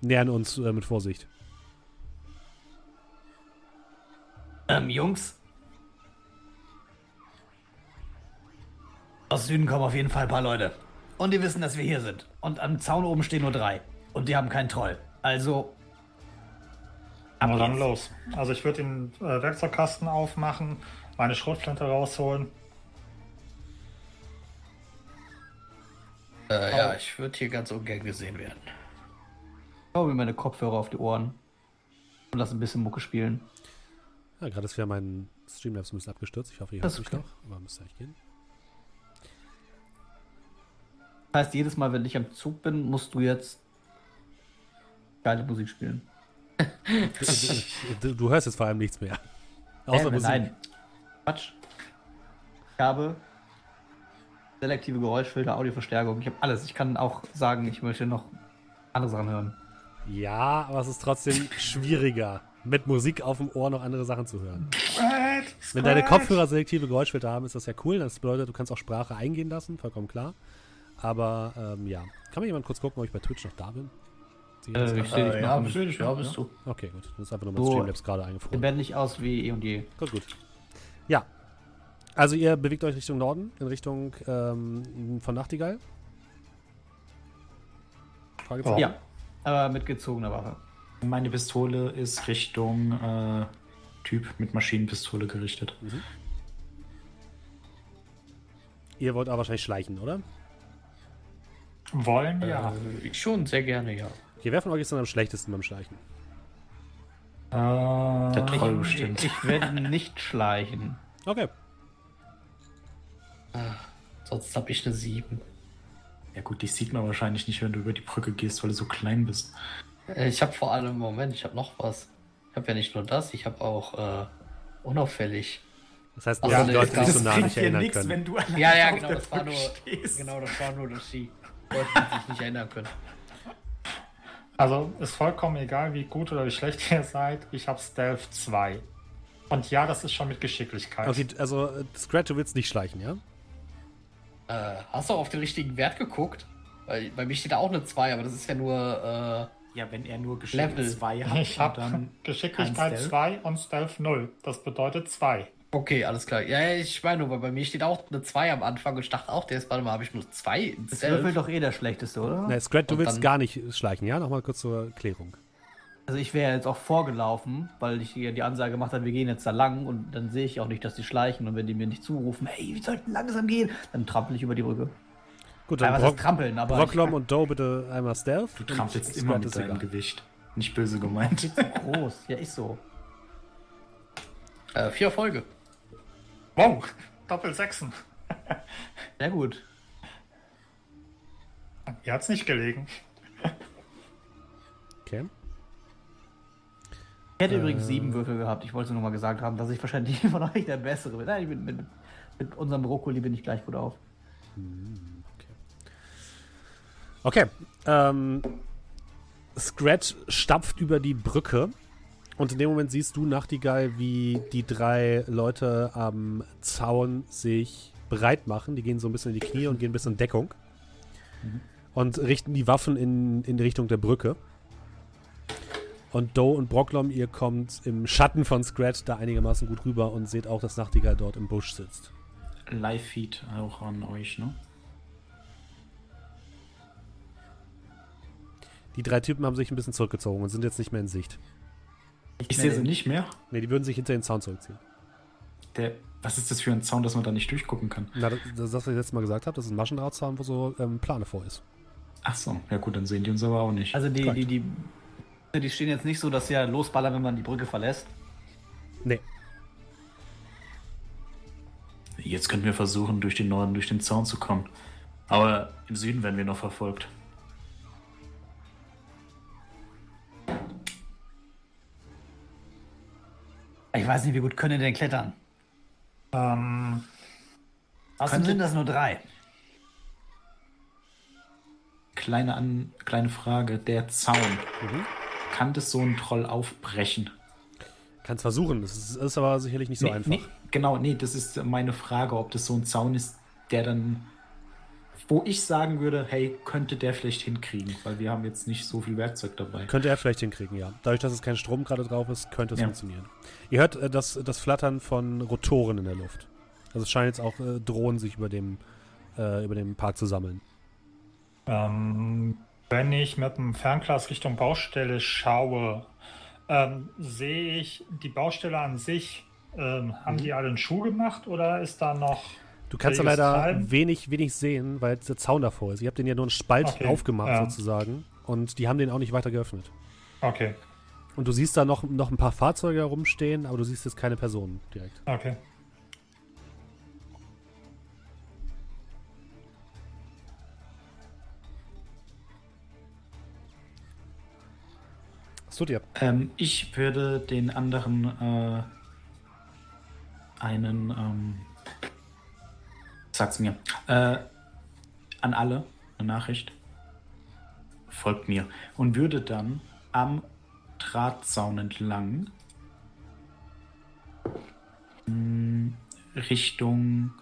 Nähern uns äh, mit Vorsicht. Ähm, Jungs. Aus Süden kommen auf jeden Fall ein paar Leute. Und die wissen, dass wir hier sind. Und am Zaun oben stehen nur drei. Und die haben keinen Troll. Also. ab Aber dann los. Also ich würde den äh, Werkzeugkasten aufmachen, meine Schrotflinte rausholen. Äh, ja, ich würde hier ganz ungern gesehen werden. Ich hau mir meine Kopfhörer auf die Ohren. Und lass ein bisschen Mucke spielen. Ja, gerade ist wieder mein Streamlabs ein bisschen abgestürzt. Ich hoffe, ihr hört mich okay. noch. Aber müsste eigentlich gehen. Das heißt, jedes Mal, wenn ich am Zug bin, musst du jetzt geile Musik spielen. Du, du hörst jetzt vor allem nichts mehr. Außer Äh, Musik. Nein. Quatsch. Ich habe selektive Geräuschfilter, Audioverstärkung. Ich habe alles. Ich kann auch sagen, ich möchte noch andere Sachen hören. Ja, aber es ist trotzdem schwieriger, mit Musik auf dem Ohr noch andere Sachen zu hören. Wenn deine Kopfhörer selektive Geräuschfilter haben, ist das ja cool. Das bedeutet, du kannst auch Sprache eingehen lassen, vollkommen klar. Aber ähm, ja. Kann mir jemand kurz gucken, ob ich bei Twitch noch da bin? Äh, ich seh dich noch ja, bist, ja, bist du. okay, gut. Das ist einfach nur mein So. Streamlabs gerade Wir eingefroren. werden nicht aus wie eh und je. Gut, gut. Ja. Also ihr bewegt euch Richtung Norden, in Richtung ähm, von Nachtigall. Fragezeichen? Ja, aber mit gezogener Waffe. Meine Pistole ist Richtung äh, Typ mit Maschinenpistole gerichtet. Ihr wollt aber wahrscheinlich schleichen, oder? Wollen ja. Äh, ich schon, sehr gerne, ja. Okay, wer von euch ist dann am schlechtesten beim Schleichen? Der Troll Ich, bestimmt. ich werde nicht schleichen. Okay. Sonst habe ich eine 7. Ja gut, dich sieht man wahrscheinlich nicht, wenn du über die Brücke gehst, weil du so klein bist. Äh, Ich habe vor allem, Moment, ich habe noch was. Ich habe ja nicht nur das, ich habe auch äh, unauffällig. Das heißt, Ach dass so, die nee, Leute das sich so nah nicht erinnern nix, können. wenn du Ja, ja, genau, das war nur, stehst. genau, das war nur das Sie. Leute, die sich nicht erinnern können. Also ist vollkommen egal, wie gut oder wie schlecht ihr seid. Ich habe Stealth 2. Und ja, das ist schon mit Geschicklichkeit. Okay, also Scratch, du willst nicht schleichen, ja? Äh, hast du auf den richtigen Wert geguckt? Weil bei mir steht da auch eine 2, aber das ist ja nur, Ja, wenn er nur Level. Geschick 2 hat Ich und habe dann Geschicklichkeit kein Stealth. 2 und Stealth 0. Das bedeutet 2. äh, okay, alles klar. Ja, ja, ich meine nur, weil bei mir steht auch eine 2 am Anfang und ich dachte auch, der ist, warte mal, habe ich nur 2 in Das würfelt Stealth? doch eh der schlechteste, oder? Ne, Scratch, du Und willst gar nicht schleichen, ja? Nochmal kurz zur Klärung. Also ich wäre jetzt auch vorgelaufen, weil ich hier die Ansage gemacht habe, wir gehen jetzt da lang und dann sehe ich auch nicht, dass die schleichen und wenn die mir nicht zurufen, hey, wir sollten langsam gehen, dann trampel ich über die Brücke. Gut, Ja, dann Brock, heißt trampeln, aber Brocklom und Doe bitte einmal Stealth. Du trampelst immer mit deinem Gewicht. Nicht böse gemeint. ich, groß, ja ist so. Äh, vier Erfolge. Wow, Doppel Sechsen. Sehr gut. Ihr hat's nicht gelegen. Okay. Ich hätte übrigens sieben Würfel gehabt. Ich wollte nur mal gesagt haben, dass ich wahrscheinlich von euch der Bessere bin. Nein, ich bin mit, mit unserem Brokkoli bin ich gleich gut auf. Okay. Ähm, Scratch stapft über die Brücke und in dem Moment siehst du, Nachtigall, wie die drei Leute am Zaun sich bereit machen. Die gehen so ein bisschen in die Knie und gehen ein bisschen in Deckung und richten die Waffen in, in die Richtung der Brücke. Und Doe und Brocklom, ihr kommt im Schatten von Scratch da einigermaßen gut rüber und seht auch, dass Nachtigall dort im Busch sitzt. Live-Feed auch an euch, ne? Die drei Typen haben sich ein bisschen zurückgezogen und sind jetzt nicht mehr in Sicht. Ich sehe sie nicht mehr. Ne, die würden sich hinter den Zaun zurückziehen. Der, was ist das für ein Zaun, dass man da nicht durchgucken kann? Na, das, das, was ich letztes Mal gesagt habe, das ist ein Maschendrahtzaun, wo so ähm, Plane vor ist. Ach so, ja gut, dann sehen die uns aber auch nicht. Also die, die, die, die stehen jetzt nicht so, dass sie ja losballern, wenn man die Brücke verlässt. Nee. Jetzt könnten wir versuchen, durch den Norden, durch den Zaun zu kommen. Aber im Süden werden wir noch verfolgt. Ich weiß nicht, wie gut können die denn klettern? Ähm, Außerdem sind das nur drei. Kleine, An kleine Frage, der Zaun. Mhm. Kann das so ein Troll aufbrechen? Kannst versuchen. Das ist, ist aber sicherlich nicht so nee, einfach. Nee, genau, nee, das ist meine Frage, ob das so ein Zaun ist, der dann, wo ich sagen würde, hey, könnte der vielleicht hinkriegen, weil wir haben jetzt nicht so viel Werkzeug dabei. Könnte er vielleicht hinkriegen, ja. Dadurch, dass es kein Strom gerade drauf ist, könnte es Ja. funktionieren. Ihr hört äh, das, das Flattern von Rotoren in der Luft. Also es scheinen jetzt auch äh, Drohnen sich über dem, äh, über dem Park zu sammeln. ähm, wenn ich mit dem Fernglas Richtung Baustelle schaue, ähm, sehe ich die Baustelle an sich. Ähm, haben die alle einen Schuh gemacht oder ist da noch. Du kannst da Fähiges leider Treiben? wenig, wenig sehen, weil der Zaun davor ist. Ihr habt den ja nur einen Spalt Okay, aufgemacht ja. sozusagen. Und die haben den auch nicht weiter geöffnet. Okay, Und du siehst da noch, noch ein paar Fahrzeuge herumstehen, aber du siehst jetzt keine Personen direkt. okay. Tut ihr? Ähm, ich würde den anderen äh, einen, ähm, sag's mir, äh, an alle eine Nachricht, folgt mir und würde dann am Drahtzaun entlang mh, Richtung,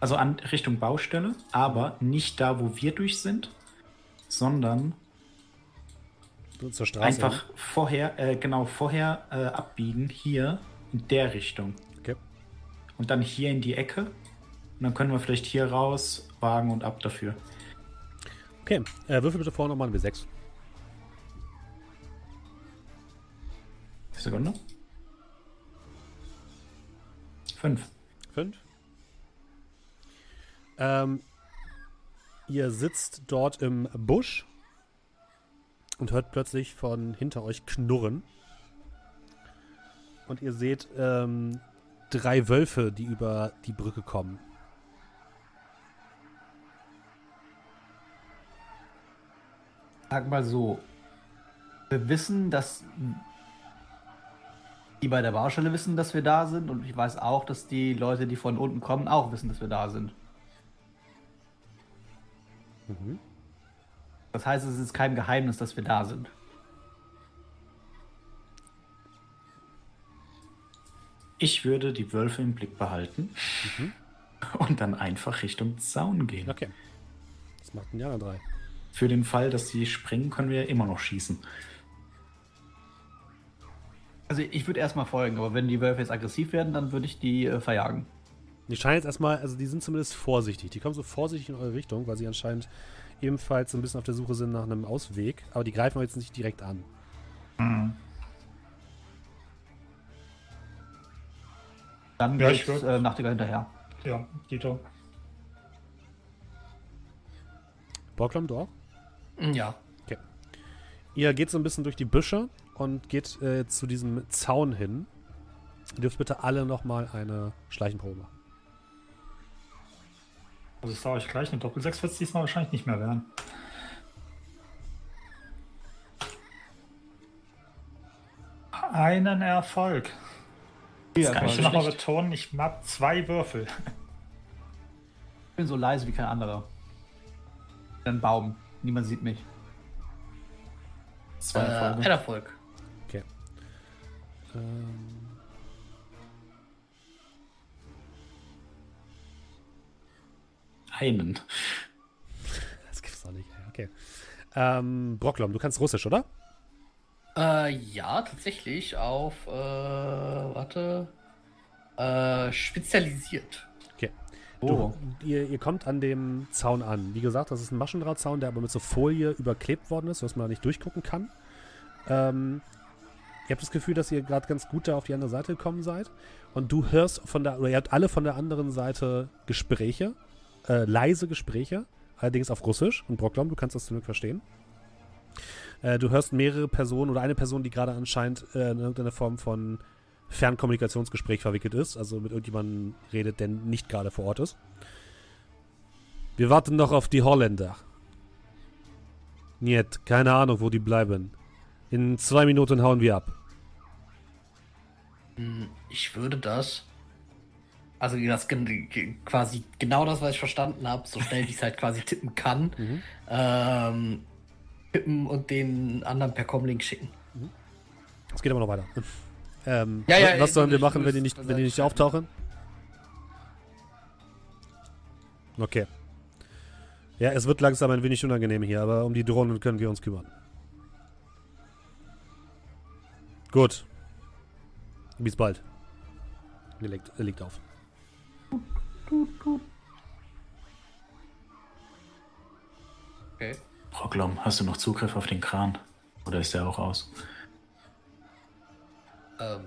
also an Richtung Baustelle, aber nicht da, wo wir durch sind, sondern Zur Straße. Einfach vorher, äh, genau, vorher äh, abbiegen, hier in der Richtung. Okay. Und dann hier in die Ecke. Und dann können wir vielleicht hier raus, wagen und ab dafür. Okay, äh, würfel bitte vorne nochmal ein W6. Sekunde. Fünf. Fünf. Ähm, ihr sitzt dort im Busch und hört plötzlich von hinter euch knurren. Und ihr seht ähm, drei Wölfe, die über die Brücke kommen. Sag mal so. Wir wissen, dass die bei der Baustelle wissen, dass wir da sind. Und ich weiß auch, dass die Leute, die von unten kommen, auch wissen, dass wir da sind. Mhm. Das heißt, es ist kein Geheimnis, dass wir da sind. Ich würde die Wölfe im Blick behalten und dann einfach Richtung Zaun gehen. Okay. Das macht ein Jahr drei. Für den Fall, dass sie springen, können wir immer noch schießen. Also ich würde erstmal folgen, aber wenn die Wölfe jetzt aggressiv werden, dann würde ich die äh, verjagen. Die scheinen jetzt erstmal, also die sind zumindest vorsichtig. Die kommen so vorsichtig in eure Richtung, weil sie anscheinend ebenfalls so ein bisschen auf der Suche sind nach einem Ausweg. Aber die greifen euch jetzt nicht direkt an. Dann Ja, geht äh, Nachtigall hinterher. Ja, Dito. Borglum, du auch? Ja. Ihr geht so ein bisschen durch die Büsche und geht äh, zu diesem Zaun hin. Ihr dürft bitte alle nochmal eine Schleichenprobe machen. Also ich sage euch gleich, eine Doppel-6 wird es diesmal wahrscheinlich nicht mehr werden. Einen Erfolg. Ja, gar Kann ich nochmal betonen, ich habe zwei Würfel. Ich bin so leise wie kein anderer. Ein Baum. Niemand sieht mich. Zwei Äh, Erfolge. ein Erfolg. Ähm, Einen. das gibt's doch nicht. Okay. Ähm, Brocklom, du kannst Russisch, oder? Äh, ja, tatsächlich auf, äh, warte, äh, spezialisiert. Okay. Oh. Du, ihr, ihr kommt an dem Zaun an. Wie gesagt, das ist ein Maschendrahtzaun, der aber mit so Folie überklebt worden ist, sodass man da nicht durchgucken kann. Ähm, ihr habt das Gefühl, dass ihr gerade ganz gut da auf die andere Seite gekommen seid. Und du hörst von der, oder ihr habt alle von der anderen Seite Gespräche, äh, leise Gespräche, allerdings auf Russisch. Und Brocklom, du kannst das zum Glück verstehen. Äh, du hörst mehrere Personen oder eine Person, die gerade anscheinend äh, in irgendeiner Form von Fernkommunikationsgespräch verwickelt ist, also mit irgendjemandem redet, der nicht gerade vor Ort ist. Wir warten noch auf die Holländer. Niet, keine Ahnung, wo die bleiben. In zwei Minuten hauen wir ab. Hm, Ich würde das. Also das quasi genau das, was ich verstanden habe, so schnell wie ich es halt quasi tippen kann, Mhm. ähm, tippen und den anderen per Comlink schicken. Es geht aber noch weiter. Ähm, Ja, ja, was sollen wir machen, wenn die nicht, wenn die nicht auftauchen? Okay. Ja, es wird langsam ein wenig unangenehm hier, aber um die Drohnen können wir uns kümmern. Gut. Bis bald. Er legt, er legt auf. Okay. Proklom, hast du noch Zugriff auf den Kran? Oder ist der auch aus? Ähm,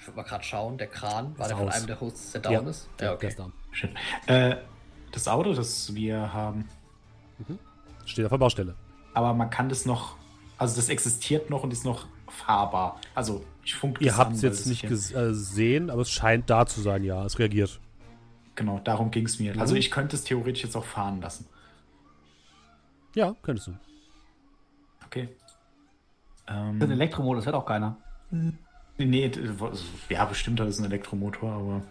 ich würde mal gerade schauen, der Kran, war Ist der von aus. einem der Hosts, der down Ja. ist? Ja, Ja, der okay. ist down. Shit. Äh, das Auto, das wir haben, Steht auf der Baustelle. aber man kann das noch, also das existiert noch und ist noch fahrbar. Also ich funk Ihr habt es jetzt nicht hier- ges- äh, gesehen, aber es scheint da zu sein, ja. Es reagiert. Genau, darum ging es mir. Also ich könnte es theoretisch jetzt auch fahren lassen. Ja, könntest du. Okay. Ein Ähm, Elektromodus hat auch keiner. nee, d- also, ja, bestimmt, das ist ein Elektromotor, aber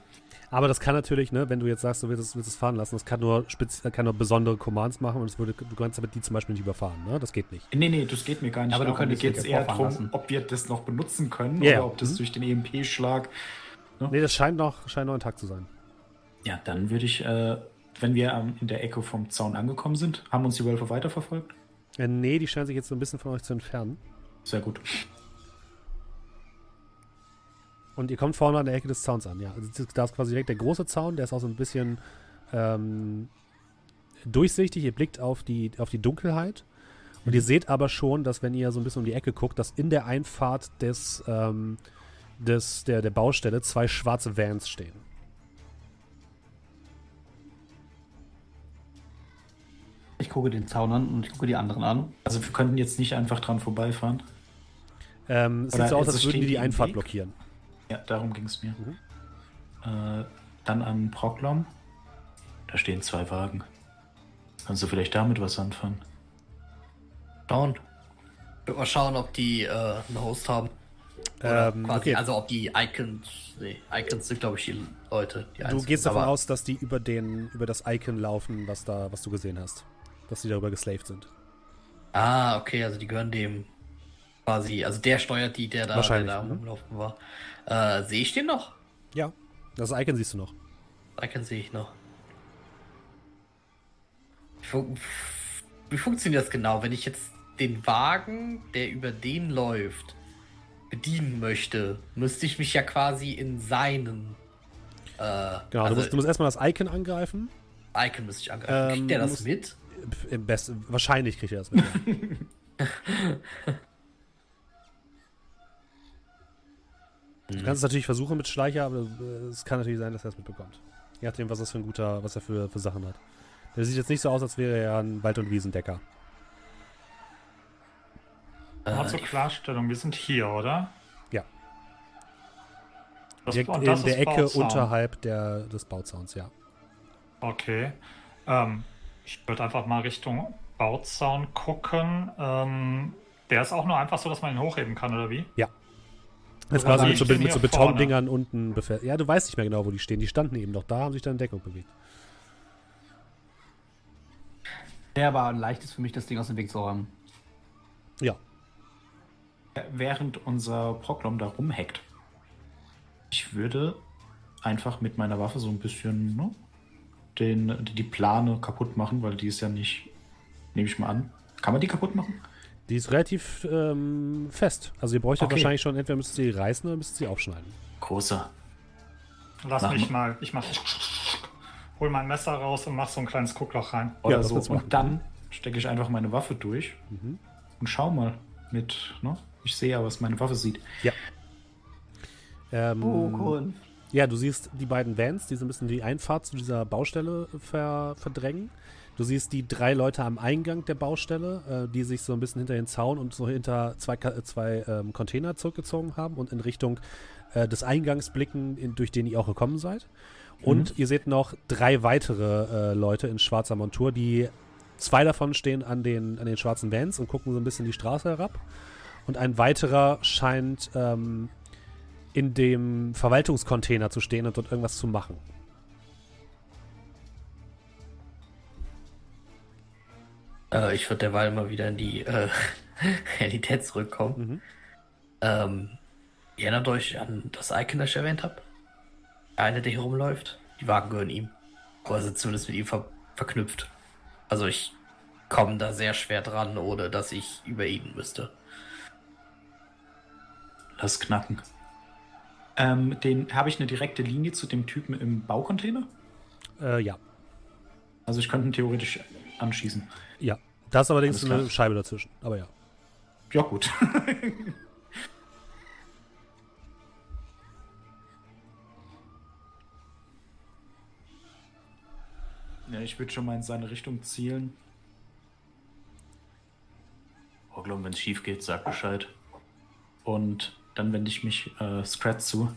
Aber das kann natürlich, ne, wenn du jetzt sagst, du willst es, willst es fahren lassen, das kann nur, kann nur besondere Commands machen und es würde, du kannst damit die zum Beispiel nicht überfahren, ne? Das geht nicht. Nee, nee, das geht mir gar nicht. Aber du darum. Mir könntest geht es dich eher darum, lassen. ob wir das noch benutzen können Ja, oder ob das Mhm. durch den EMP-Schlag. Nee, das scheint noch, scheint noch intakt zu sein. Ja, dann würde ich, äh, wenn wir ähm, in der Ecke vom Zaun angekommen sind, haben uns die Wölfe weiterverfolgt. Äh, nee, die scheinen sich jetzt so ein bisschen von euch zu entfernen. Sehr gut. Und ihr kommt vorne an der Ecke des Zauns an, ja. Also da ist quasi direkt der große Zaun, der ist auch so ein bisschen ähm, durchsichtig. Ihr blickt auf die, auf die Dunkelheit. Und ihr seht aber schon, dass wenn ihr so ein bisschen um die Ecke guckt, dass in der Einfahrt des, ähm, des, der, der Baustelle zwei schwarze Vans stehen. Ich gucke den Zaun an und ich gucke die anderen an. Also wir könnten jetzt nicht einfach dran vorbeifahren. Ähm, es Oder sieht so aus, als es würden die die Einfahrt Weg? blockieren. Ja, darum ging es mir. Mhm. Äh, dann an Proklom. Da stehen zwei Wagen. Kannst du vielleicht damit was anfangen? Schauen. Ich würde mal schauen, ob die äh, einen Host haben. Oder Ähm, quasi, okay. Also ob die Icons, nee, Icons sind glaube ich die Leute. Die Du gehst davon aus, dass die über den, über das Icon laufen, was da, was du gesehen hast. Dass die darüber geslaved sind. Ah, okay, also die gehören dem quasi, also der steuert die, der da, der da ne? rumlaufen war. Äh, sehe ich den noch? Ja. Das Icon siehst du noch. Icon sehe ich noch. Wie, fun wie funktioniert das genau, wenn ich jetzt den Wagen, der über den läuft, bedienen möchte, müsste ich mich ja quasi in seinen äh, Genau, also du, musst, du musst erstmal das Icon angreifen. Icon müsste ich angreifen. Ähm, Kriegt der das musst- mit? Im besten, wahrscheinlich kriegt er das mit. du kannst es natürlich versuchen mit Schleicher, aber äh, es kann natürlich sein, dass er es mitbekommt. Je nachdem, was das für ein guter, was er für, für Sachen hat. Der sieht jetzt nicht so aus, als wäre er ein Wald- und Wiesendecker. Mal Äh, zur die- Klarstellung, wir sind hier, oder? Ja. Das, in der Ecke Bauzaun. unterhalb der, des Bauzauns, ja. Okay. Ähm, ich würde einfach mal Richtung Bauzaun gucken. Ähm, der ist auch nur einfach so, dass man ihn hochheben kann, oder wie? Jetzt Oder quasi die mit so, mit so hier vorne. Betondingern unten befestigt. Ja, du weißt nicht mehr genau, wo die stehen. Die standen eben noch da, haben sich dann in Deckung bewegt. Der war ein leichtes für mich, das Ding aus dem Weg zu räumen. Ja. Während unser Proklom da rumhackt. Ich würde einfach mit meiner Waffe so ein bisschen ne, den, die Plane kaputt machen, weil die ist ja nicht, nehme ich mal an. Kann man die kaputt machen? Die ist relativ ähm, fest. Also ihr bräuchtet Okay. wahrscheinlich schon, entweder müsst ihr sie reißen oder müsst ihr sie aufschneiden. Großer. Lass Mach mich mal. Ich mach. Hol mein Messer raus und mach so ein kleines Guckloch rein. Oder das so. Und dann stecke ich einfach meine Waffe durch und schau mal mit, ne? Ich sehe ja, was meine Waffe sieht. Ähm, Oh, cool. Ja, du siehst die beiden Vans, die so ein bisschen die Einfahrt zu dieser Baustelle ver verdrängen. Du siehst die drei Leute am Eingang der Baustelle, äh, die sich so ein bisschen hinter den Zaun und so hinter zwei, Ka- zwei ähm, Container zurückgezogen haben und in Richtung äh, des Eingangs blicken, in, durch den ihr auch gekommen seid. Und ihr seht noch drei weitere äh, Leute in schwarzer Montur, die zwei davon stehen an den, an den schwarzen Vans und gucken so ein bisschen die Straße herab. Und ein weiterer scheint ähm, in dem Verwaltungscontainer zu stehen und dort irgendwas zu machen. Äh, ich würde derweil mal wieder in die äh, Realität zurückkommen. Mhm. Ähm, ihr erinnert euch an das Icon, das ich erwähnt habe? Einer, der hier rumläuft. Die Wagen gehören ihm. Oder sind zumindest mit ihm ver verknüpft. Also ich komme da sehr schwer dran, ohne dass ich über ihn müsste. Lass knacken. Ähm, den habe ich eine direkte Linie zu dem Typen im Baucontainer? Äh, ja. Also ich könnte ihn theoretisch anschießen. Ja. Da ist allerdings eine. Scheibe dazwischen. Aber ja. Ja, gut. ja, ich würde schon mal in seine Richtung zielen. Oh, glaub, wenn es schief geht, sag Bescheid. Und dann wende ich mich äh, Scrat zu.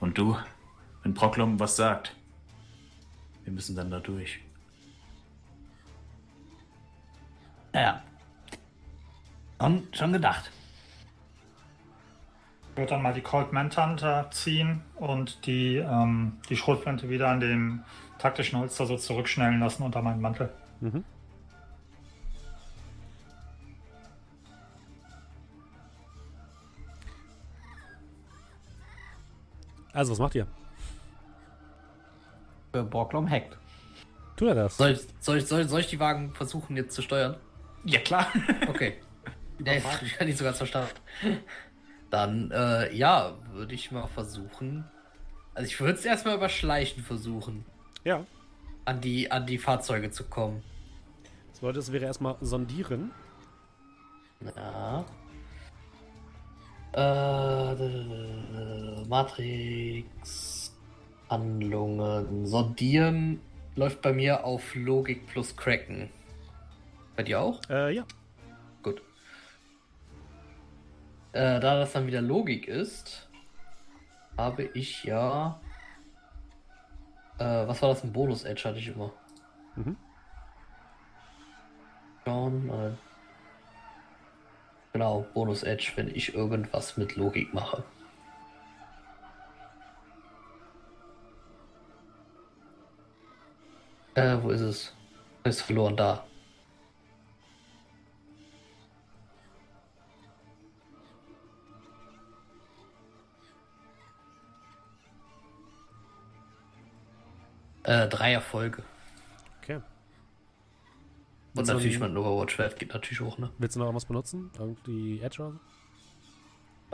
Und du, wenn Proklom was sagt, wir müssen dann da durch. Ja. Und schon gedacht. Ich würde dann mal die Cold Manhunter ziehen und die, ähm, die Schrotflinte wieder an dem taktischen Holster so zurückschnellen lassen unter meinen Mantel. Mhm. Also, was macht ihr? Äh, Borglom hackt. Tut er das? Soll ich, soll, ich, soll, soll ich die Wagen versuchen jetzt zu steuern? Ja, klar. Okay. Ja, ich habe nicht sogar verstanden. Dann, äh, ja, würde ich mal versuchen. Also ich würde es erstmal über Schleichen versuchen, Ja. an die, an die Fahrzeuge zu kommen. Das wollte es wäre erstmal sondieren. Ja. Äh, Matrix. Handlungen. Sondieren läuft bei mir auf Logik plus Cracken. Bei dir auch? Äh, ja. Gut. Äh, da das dann wieder Logik ist, habe ich ja. Äh, was war das? Ein Bonus-Edge hatte ich immer. Mhm. Schauen, äh, genau, Bonus-Edge, wenn ich irgendwas mit Logik mache. Äh, wo ist es? Ist verloren da. Äh, drei Erfolge. Und Willst natürlich mein Overwatch-Wert geht natürlich hoch, ne? Willst du noch irgendwas benutzen? Irgendwie Edge oder so?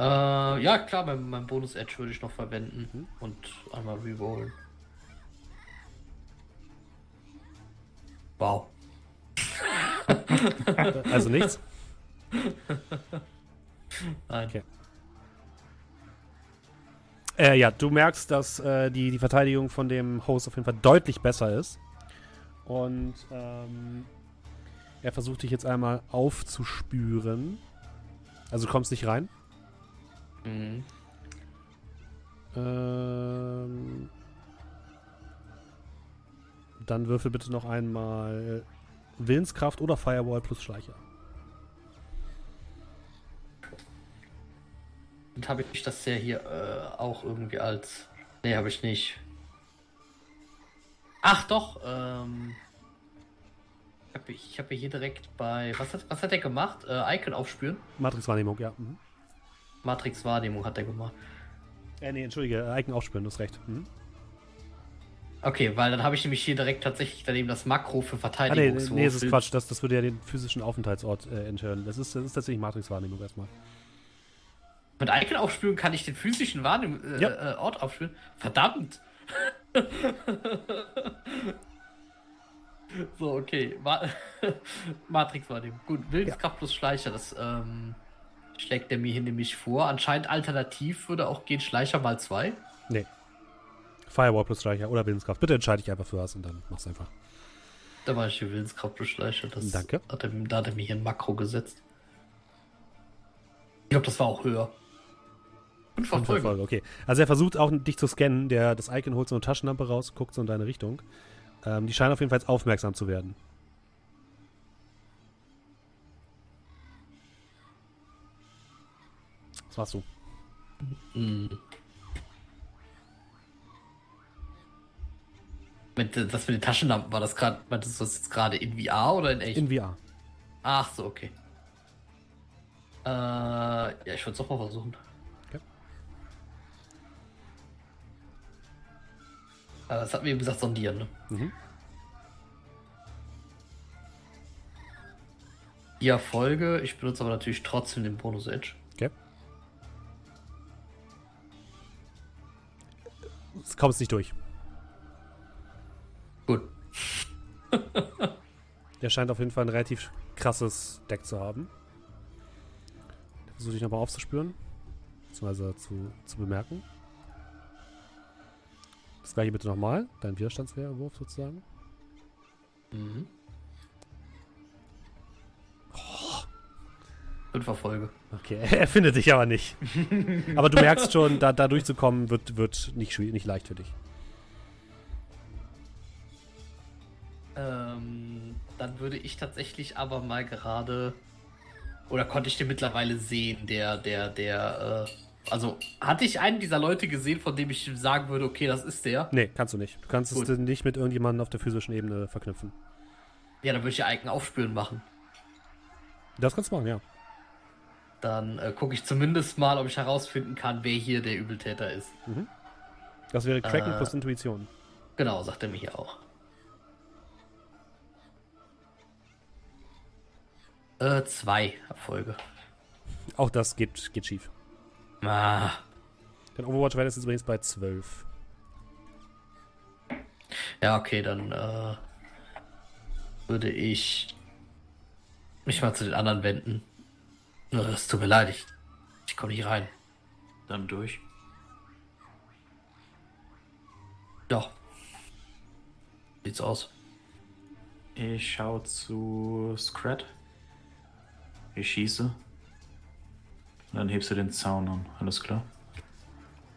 Äh, ja, klar, mein, mein Bonus-Edge würde ich noch verwenden Mhm. und einmal rerollen. Wow. Also nichts? Nein. Okay. Äh, ja, du merkst, dass äh, die, die Verteidigung von dem Host auf jeden Fall deutlich besser ist. Und ähm, er versucht dich jetzt einmal aufzuspüren. Also du kommst nicht rein. Mhm. Ähm, dann würfel bitte noch einmal Willenskraft oder Firewall plus Schleicher. Und habe ich das ja hier äh, auch irgendwie als. Nee, habe ich nicht. Ach doch, ähm. Ich habe ich hab ja hier direkt bei. Was hat, was hat er gemacht? Äh, Icon aufspüren? Matrix-Wahrnehmung, ja. Mhm. Matrix Wahrnehmung hat er gemacht. Äh, nee, entschuldige, äh, Icon aufspüren, du hast recht. Mhm. Okay, weil dann habe ich nämlich hier direkt tatsächlich daneben das Makro für Ah, nee, nee, das ist Quatsch. Das, das würde ja den physischen Aufenthaltsort äh, enthüllen. Das ist, das ist tatsächlich Matrix-Wahrnehmung erstmal. Mit Icon aufspüren kann ich den physischen Wahrnehm äh, Ja. äh, Ort aufspüren. Verdammt! so, okay. Ma Matrix Wahrnehmung. Gut, Willenskraft plus Schleicher, das ähm, schlägt er mir hier nämlich vor. Anscheinend alternativ würde auch gehen Schleicher mal zwei. Nee. Firewall plus Streicher oder Willenskraft. Bitte entscheide ich einfach für was und dann mach's einfach. Da war ich die Willenskraft beschleiche. Das Danke. Hat er, da hat er mir hier ein Makro gesetzt. Ich glaube, das war auch höher. Und Fünf Erfolge, okay. Also er versucht auch dich zu scannen. Der, das Icon holt so eine Taschenlampe raus, guckt so in deine Richtung. Ähm, die scheinen auf jeden Fall aufmerksam zu werden. Was machst du? Hm. Mit, äh, das mit den Taschenlampen, war das gerade, meintest du das jetzt gerade in VR oder in echt? In VR. Ach so, okay. Äh, ja, ich würde es doch mal versuchen. Äh, das hat mir eben gesagt, sondieren, ne? Mhm. Die Erfolge, ich benutze aber natürlich trotzdem den Bonus Edge. Okay. Es kommt nicht durch. Gut. Der scheint auf jeden Fall ein relativ krasses Deck zu haben. Versuche dich nochmal aufzuspüren. Beziehungsweise zu, zu bemerken. Das gleiche bitte nochmal. Dein Widerstandswehrwurf sozusagen. Mhm. Fünf Erfolge. Okay, er findet dich aber nicht. aber du merkst schon, da, da durchzukommen wird, wird nicht, nicht leicht für dich. Ähm, dann würde ich tatsächlich aber mal gerade. Oder konnte ich den mittlerweile sehen, der, der, der, äh, also hatte ich einen dieser Leute gesehen, von dem ich sagen würde, okay, das ist der? Nee, kannst du nicht. Du kannst Gut. es nicht mit irgendjemandem auf der physischen Ebene verknüpfen. Ja, dann würde ich ja Icon aufspüren machen. Das kannst du machen, ja. Dann äh, gucke ich zumindest mal, ob ich herausfinden kann, wer hier der Übeltäter ist. Das wäre Kraken Äh. plus Intuition. Genau, sagt er mir hier auch. Äh, zwei Erfolge. Auch das geht, geht schief. Ah, Dein Overwatch-Wert ist jetzt übrigens bei 12. ja, okay, dann äh, würde ich mich mal zu den anderen wenden. Äh, Es tut mir leid, ich, ich komme nicht rein. Dann durch. Ja. Sieht's aus. Ich schaue zu Scrat. Ich schieße. Und dann hebst du den Zaun an. Alles klar?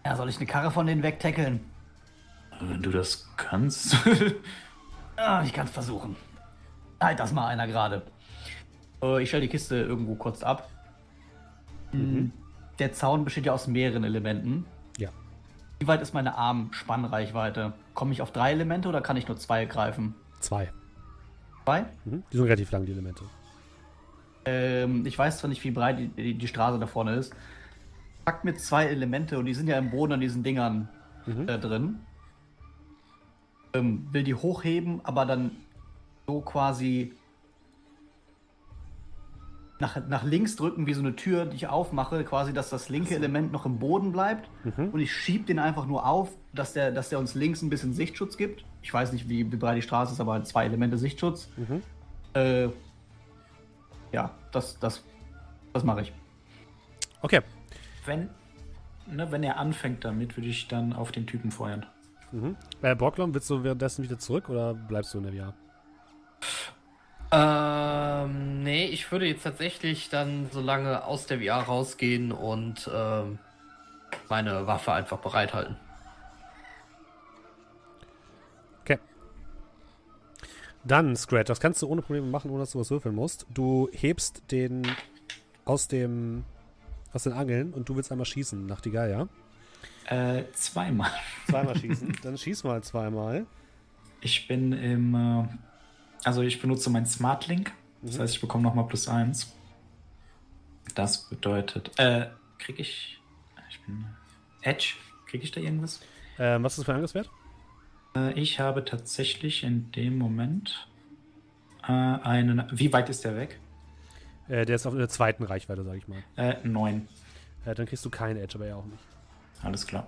Ja, soll ich eine Karre von denen wegtackeln? Wenn du das kannst. Ah, ich kann es versuchen. Halt das mal einer gerade. Äh, ich stelle die Kiste irgendwo kurz ab. Mm, Der Zaun besteht ja aus mehreren Elementen. Ja. Wie weit ist meine Armspannreichweite? Komme ich auf drei Elemente oder kann ich nur zwei greifen? Zwei. Zwei? Mhm. Die sind relativ lang, die Elemente. Ähm, ich weiß zwar nicht, wie breit die, die, die Straße da vorne ist. Packt mir zwei Elemente und die sind ja im Boden an diesen Dingern äh, drin. Ähm, will die hochheben, aber dann so quasi nach, nach links drücken, wie so eine Tür, die ich aufmache, quasi, dass das linke Element noch im Boden bleibt. Und ich schieb den einfach nur auf, dass der, dass der uns links ein bisschen Sichtschutz gibt. Ich weiß nicht, wie, wie breit die Straße ist, aber zwei Elemente Sichtschutz. Äh, ja, das, das, das mache ich. Okay. wenn, ne, wenn er anfängt damit, würde ich dann auf den Typen feuern. Mhm. Äh, Borglom, willst du währenddessen wieder zurück oder bleibst du in der VR? Ähm, nee, ich würde jetzt tatsächlich dann so lange aus der VR rausgehen und ähm, meine Waffe einfach bereithalten. Dann, Scratch, das kannst du ohne Probleme machen, ohne dass du was würfeln musst. Du hebst den aus dem aus den Angeln und du willst einmal schießen nach die Geier. Äh, zweimal. Zweimal schießen. Dann schieß mal zweimal. Ich bin im. Also, ich benutze mein Smart Link. Das heißt, ich bekomme nochmal plus eins. Das bedeutet. Äh, krieg ich. Ich bin. Edge? Krieg ich da irgendwas? Ähm, was ist das für ein Angriffswert? Äh, ich habe tatsächlich in dem Moment äh, einen. Wie weit ist der weg? Äh, der ist auf der zweiten Reichweite, sag ich mal. Äh, neun. Äh, dann kriegst du keine Edge, aber er auch nicht. Alles klar.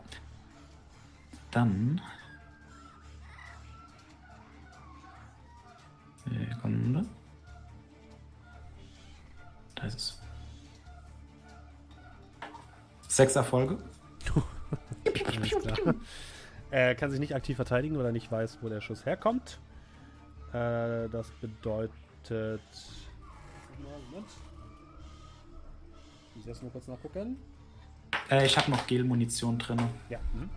Dann. Sekunde. Da ist es. Sechs Erfolge. Alles klar. Er kann sich nicht aktiv verteidigen, weil er nicht weiß, wo der Schuss herkommt. Äh, das bedeutet. Moment. Ich muss erst mal kurz nachgucken. Äh, ich habe noch Gel-Munition drin. Ja. Mhm.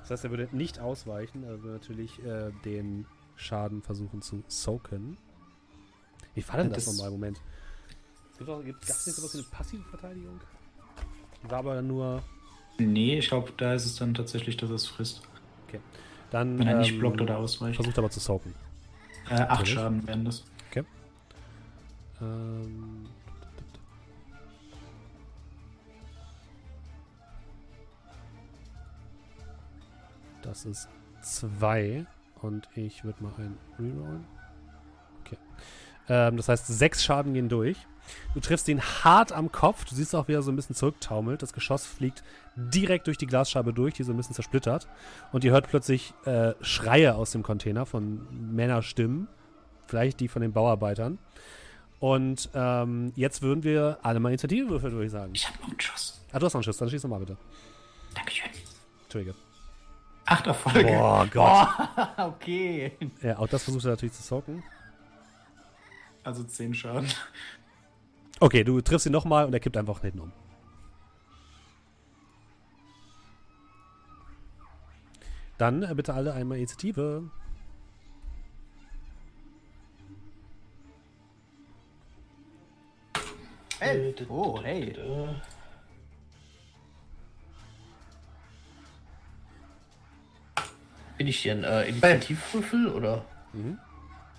Das heißt, er würde nicht ausweichen, er würde natürlich äh, den Schaden versuchen zu soaken. Wie war denn das, Das- nochmal? Moment. Es gibt auch, gibt, gab's nicht sowas wie eine passive Verteidigung? Die war aber nur. Nee, ich glaube, da ist es dann tatsächlich, dass es frisst. Dann. Wenn er nicht ähm, blockt oder ausweicht. Versucht aber zu soaken. Äh, acht Natürlich. Schaden werden das. Ähm, das ist zwei und ich würde mal ein Rerollen. Okay. Ähm, das heißt, sechs Schaden gehen durch. Du triffst ihn hart am Kopf. Du siehst auch, wie er so ein bisschen zurücktaumelt. Das Geschoss fliegt direkt durch die Glasscheibe durch, die so ein bisschen zersplittert. Und ihr hört plötzlich äh, Schreie aus dem Container von Männerstimmen. Vielleicht die von den Bauarbeitern. Und ähm, jetzt würden wir alle mal Initiative würfeln, würde ich sagen. Ich habe noch einen Schuss. Ah, du hast noch einen Schuss, dann schieß nochmal bitte. Dankeschön. Entschuldige. Acht Erfolge. Boah, Gott. okay. Ja, auch das versucht er natürlich zu socken. Also zehn Schaden. Okay, du triffst ihn nochmal und er kippt einfach hinten um. Dann äh, bitte alle einmal Initiative. Elf. Oh, hey. Bin ich hier ein äh, Initiativwürfel oder?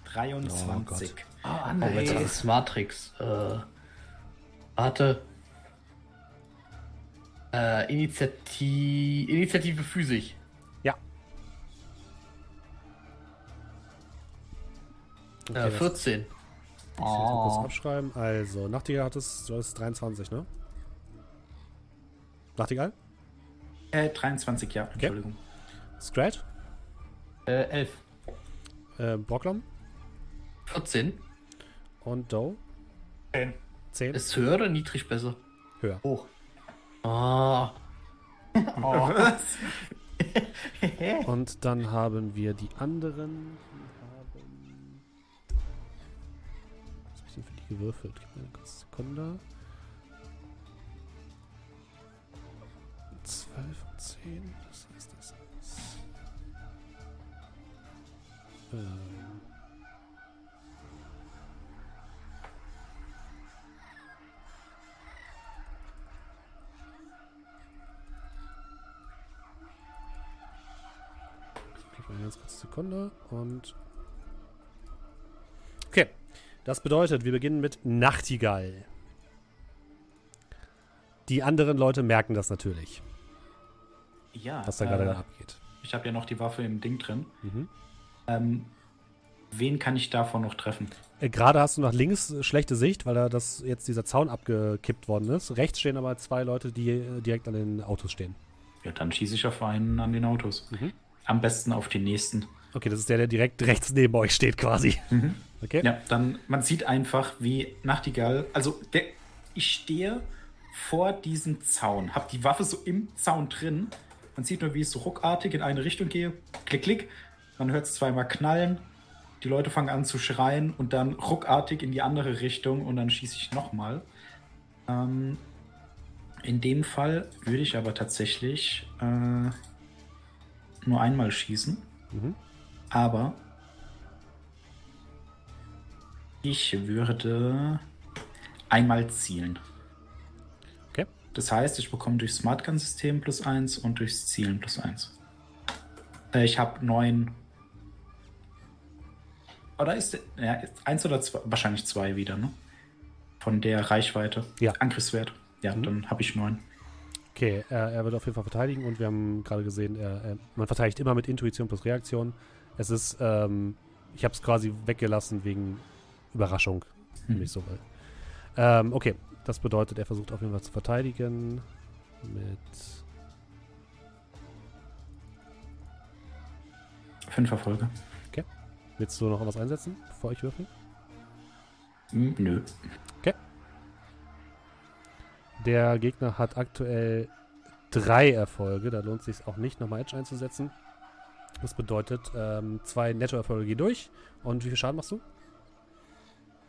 23. Oh, Oh, jetzt ist Matrix. Äh, warte. Äh, Initiative, Initiative Physik. Ja. Äh, das- 14. Ich muss mal kurz Oh. abschreiben. Also, Nachtigall hat es, du hast 23, ne? Nachtigall? Äh, 23, ja. Entschuldigung. Scrat? Äh, elf. Äh, Brocklom? 14. Und Doe? Zehn. 10? Ist höher oder niedrig besser? höher. Hoch. Ah, Oh. Und dann haben wir die anderen. Die haben. Was hab ich denn für die gewürfelt? Gib mir eine kurze Sekunde. 12 und 10. Das heißt, das ist. Ähm. Eine ganz kurze Sekunde und. Okay. Das bedeutet, wir beginnen mit Nachtigall. Die anderen Leute merken das natürlich, Ja. was da gerade äh, abgeht. Ich habe ja noch die Waffe im Ding drin. Mhm. Ähm, wen kann ich davon noch treffen? Äh, Gerade hast du nach links äh, schlechte Sicht, weil da das jetzt dieser Zaun abgekippt worden ist. Rechts stehen aber zwei Leute, die äh, direkt an den Autos stehen. Ja, dann schieße ich auf einen an den Autos. Mhm. Am besten auf den nächsten. Okay, das ist der, der direkt rechts neben euch steht quasi. Okay? Ja, dann, man sieht einfach, wie Nachtigall, also der, ich stehe vor diesem Zaun, habe die Waffe so im Zaun drin. Man sieht nur, wie ich so ruckartig in eine Richtung gehe. Klick, klick. Man hört es zweimal knallen. Die Leute fangen an zu schreien und dann ruckartig in die andere Richtung und dann schieße ich nochmal. Ähm, in dem Fall würde ich aber tatsächlich äh, nur einmal schießen. Mhm. Aber ich würde einmal zielen. Okay. Das heißt, ich bekomme durch Smart Gun System plus 1 und durchs Zielen plus 1. Äh, ich habe 9. Oder ist ja, eins oder zwei? Wahrscheinlich zwei wieder, ne? Von der Reichweite. Ja. Angriffswert. Ja, Mhm. dann habe ich 9. Okay, er, er wird auf jeden Fall verteidigen und wir haben gerade gesehen, er, er, man verteidigt immer mit Intuition plus Reaktion. Es ist, ähm, ich habe es quasi weggelassen wegen Überraschung, Hm. nicht so will. Ähm, okay, das bedeutet, er versucht auf jeden Fall zu verteidigen mit Fünf Erfolge. Willst du noch was einsetzen, bevor ich würfel? Hm, nö. Der Gegner hat aktuell drei Erfolge. Da lohnt es sich auch nicht, nochmal Edge einzusetzen. Das bedeutet, ähm, zwei Nettoerfolge gehen durch. Und wie viel Schaden machst du?